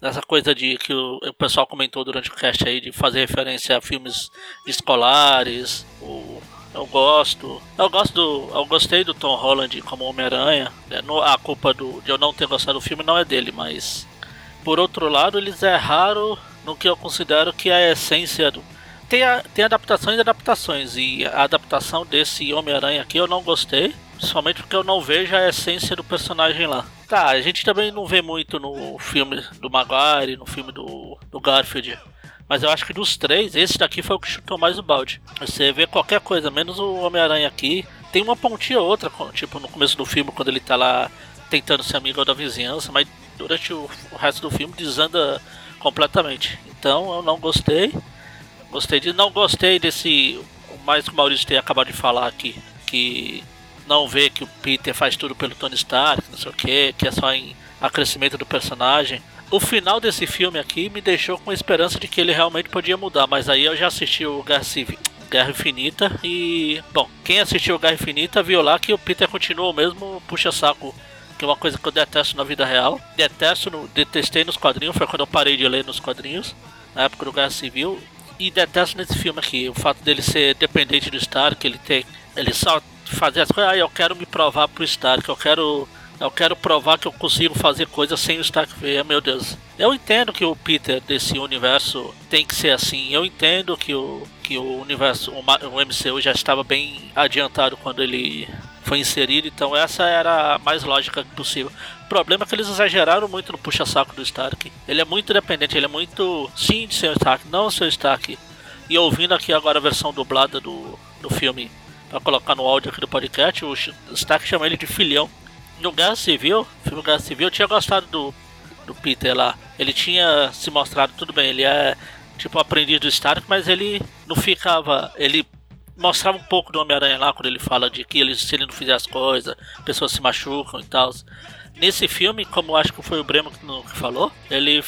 Essa coisa de que o, o pessoal comentou durante o cast aí de fazer referência a filmes escolares. O, eu gosto. Eu gosto do. Eu gostei do Tom Holland como Homem-Aranha. É, a culpa do, de eu não ter gostado do filme não é dele, mas. Por outro lado, eles erraram no que eu considero que é a essência do, tem, a, tem adaptações e adaptações. E a adaptação desse Homem-Aranha aqui eu não gostei. Principalmente porque eu não vejo a essência do personagem lá. Tá, a gente também não vê muito no filme do Maguire, no filme do, do Garfield. Mas eu acho que dos três, esse daqui foi o que chutou mais o balde. Você vê qualquer coisa, menos o Homem-Aranha aqui. Tem uma pontinha ou outra, tipo no começo do filme, quando ele tá lá tentando ser amigo da vizinhança, mas durante o, o resto do filme desanda completamente. Então eu não gostei. Gostei de. Não gostei desse. Mais que o Maurício tem acabado de falar aqui. Que não vê que o Peter faz tudo pelo Tony Stark, não sei o que, que é só em acrescimento do personagem. O final desse filme aqui me deixou com a esperança de que ele realmente podia mudar, mas aí eu já assisti o Guerra. Guerra Infinita e. Bom, quem assistiu Guerra Infinita viu lá que o Peter continua o mesmo puxa-saco, que é uma coisa que eu detesto na vida real. Detesto, no, detestei nos quadrinhos, foi quando eu parei de ler nos quadrinhos, na época do Guerra Civil e detesto nesse filme aqui o fato dele ser dependente do Stark, ele ter. Ele só fazer as coisas, ah, eu quero me provar pro Stark, eu quero. Eu quero provar que eu consigo fazer coisas sem o Stark ver, meu Deus. Eu entendo que o Peter desse universo tem que ser assim. Eu entendo que o, que o universo, o MCU já estava bem adiantado quando ele foi inserido, então essa era a mais lógica possível. O problema é que eles exageraram muito no puxa-saco do Stark. Ele é muito dependente, ele é muito sim de seu Stark, não seu Stark. E ouvindo aqui agora a versão dublada do, do filme, para colocar no áudio aqui do podcast, o Stark chama ele de filhão. No Guerra Civil, filme Guerra Civil, eu tinha gostado do, do Peter lá. Ele tinha se mostrado, tudo bem, ele é tipo aprendiz do Stark, mas ele não ficava. Ele mostrava um pouco do Homem-Aranha lá quando ele fala de que ele, se ele não fizer as coisas, pessoas se machucam e tal. Nesse filme, como acho que foi o Bremo que falou, ele,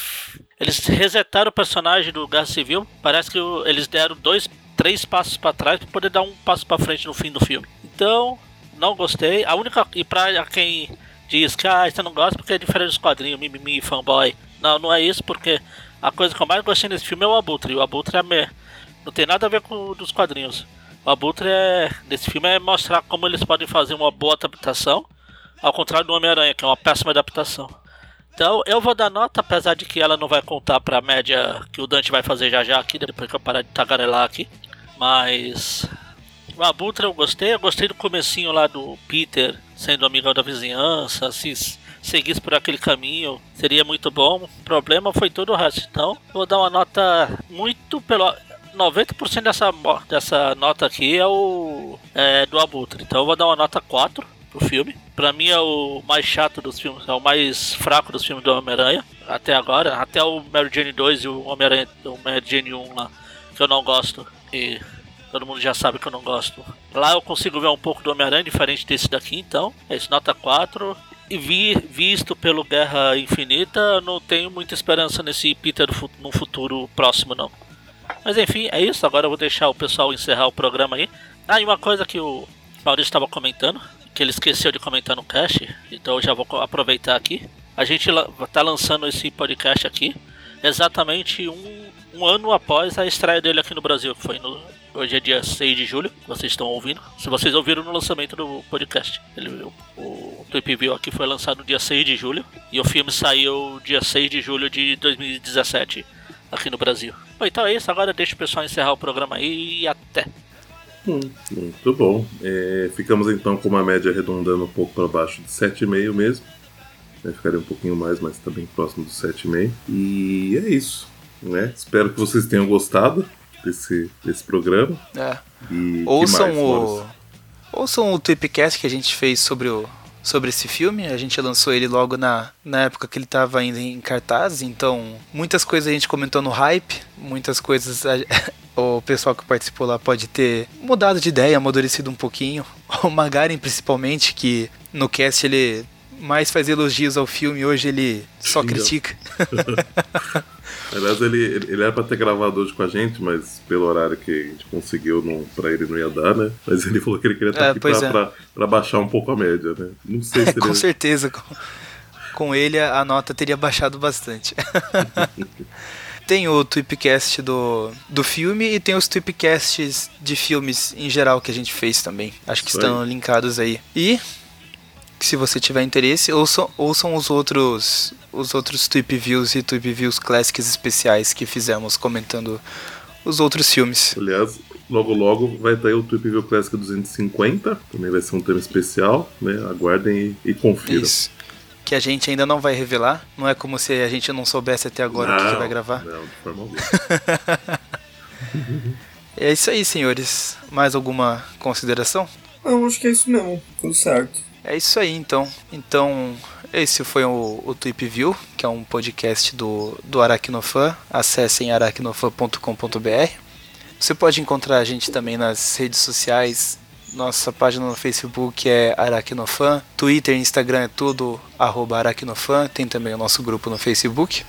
eles resetaram o personagem do Guerra Civil. Parece que eles deram dois, três passos para trás para poder dar um passo para frente no fim do filme. Então, não gostei. A única e para quem diz que ah, você não gosta porque é diferente dos quadrinhos, mimimi, fanboy. Não, não é isso porque a coisa que eu mais gostei nesse filme é o Abutre. O Abutre é me... não tem nada a ver com dos quadrinhos. O Abutre é, desse filme é mostrar como eles podem fazer uma boa adaptação, ao contrário do Homem-Aranha, que é uma péssima adaptação. Então eu vou dar nota, apesar de que ela não vai contar pra média que o Dante vai fazer já já aqui, depois que eu parar de tagarelar aqui. Mas. O Abutre eu gostei, eu gostei do comecinho lá do Peter sendo amigão da vizinhança, se seguisse por aquele caminho, seria muito bom. O problema foi todo o resto. Então, vou dar uma nota muito pelo. 90% dessa, dessa nota aqui é o é, do Abutre. Então eu vou dar uma nota 4 pro filme. Pra mim é o mais chato dos filmes, é o mais fraco dos filmes do Homem-Aranha. Até agora, até o Mary Jane 2 e o Homem-Aranha, Jane 1 lá, que eu não gosto. E todo mundo já sabe que eu não gosto. Lá eu consigo ver um pouco do Homem-Aranha, diferente desse daqui, então. É isso, nota 4. E vi, visto pelo Guerra Infinita, não tenho muita esperança nesse Peter no futuro próximo, não. Mas enfim, é isso. Agora eu vou deixar o pessoal encerrar o programa aí. Ah, e uma coisa que o Maurício estava comentando, que ele esqueceu de comentar no cast, então eu já vou aproveitar aqui. A gente está lançando esse podcast aqui exatamente um, um ano após a estreia dele aqui no Brasil, que foi no. Hoje é dia 6 de julho, vocês estão ouvindo. Se vocês ouviram no lançamento do podcast. Ele, o, o Tweep View aqui foi lançado no dia 6 de julho. E o filme saiu dia 6 de julho de 2017 aqui no Brasil. Bom, então é isso. Agora deixa o pessoal encerrar o programa aí e até. Hum, muito bom. É, ficamos então com uma média arredondando um pouco para baixo de 7,5 mesmo. Né, ficaria um pouquinho mais, mas também próximo dos 7,5. E é isso. Né? Espero que vocês tenham gostado desse, desse programa. É. E Ouçam mais, o. Ouçam o Tweepcast que a gente fez sobre o. Sobre esse filme, a gente lançou ele logo na, na época que ele estava ainda em cartaz, então muitas coisas a gente comentou no hype, muitas coisas a- [LAUGHS] o pessoal que participou lá pode ter mudado de ideia, amadurecido um pouquinho. [LAUGHS] O Magaren principalmente, que no cast ele mais faz elogios ao filme, hoje ele só Xinga. critica. [LAUGHS] Aliás, ele, ele era pra ter gravado hoje com a gente, mas pelo horário que a gente conseguiu, não, pra ele não ia dar, né? Mas ele falou que ele queria estar É, aqui pra, é. pra, pra baixar um pouco a média, né? Não sei se com ele... certeza. Com, com ele a nota teria baixado bastante. [LAUGHS] tem o Tweepcast do, do filme e tem os Tweepcasts de filmes em geral que a gente fez também. Acho que estão linkados aí. E se você tiver interesse, ouçam, ouçam os outros os outros Tweep Views e Tweep Views Classics especiais que fizemos comentando os outros filmes. Aliás, logo logo vai ter o Trip View Classic 250, também vai ser um tema especial, né? Aguardem e, e confiram. Isso. Que a gente ainda não vai revelar. Não é como se a gente não soubesse até agora o que, que vai gravar. Não, de forma alguma. [LAUGHS] É isso aí, senhores. Mais alguma consideração? Não, acho que é isso mesmo. Tudo certo. É isso aí, então. Então, esse foi o, o Tweep View, que é um podcast do, do Aracnofan. Acessem aracnofan.com.br. Você pode encontrar a gente também nas redes sociais. Nossa página no Facebook é Aracnofan. Twitter Instagram é tudo arroba Aracnofan. Tem também o nosso grupo no Facebook.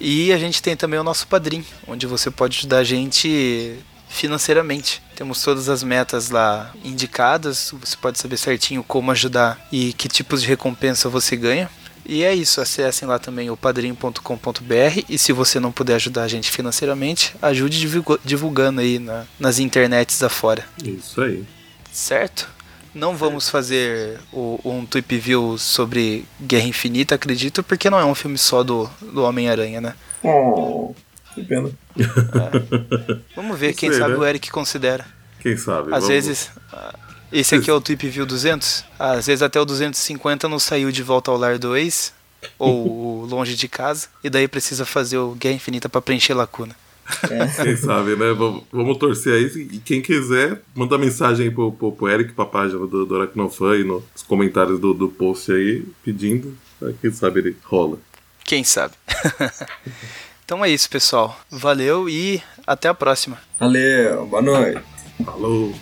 E a gente tem também o nosso Padrim, onde você pode ajudar a gente financeiramente. Temos todas as metas lá indicadas, você pode saber certinho como ajudar e que tipos de recompensa você ganha. E é isso, acessem lá também o padrim.com.br e se você não puder ajudar a gente financeiramente, ajude divulgando aí na- nas internets afora. Isso aí. Certo? Não vamos fazer o- um tweep view sobre Guerra Infinita, acredito, porque não é um filme só do, do Homem-Aranha, né? Oh, que pena. Vamos ver, quem sei, sabe né? o Eric considera. Quem sabe? Às vamos- vezes, ah, esse aqui é o Tweep View 200. Às vezes até o 250 não saiu de Volta ao Lar 2 ou [LAUGHS] Longe de Casa. E daí precisa fazer o Guerra Infinita pra preencher lacuna. Quem sabe, né? Vamos, vamos torcer aí. E quem quiser, manda mensagem aí pro, pro, pro Eric, pra página do, do Aracnofan e nos comentários do, do post aí, pedindo. Aí, Quem sabe ele rola. Quem sabe? [LAUGHS] então é isso, pessoal. Valeu e até a próxima. Valeu, boa noite. Falou.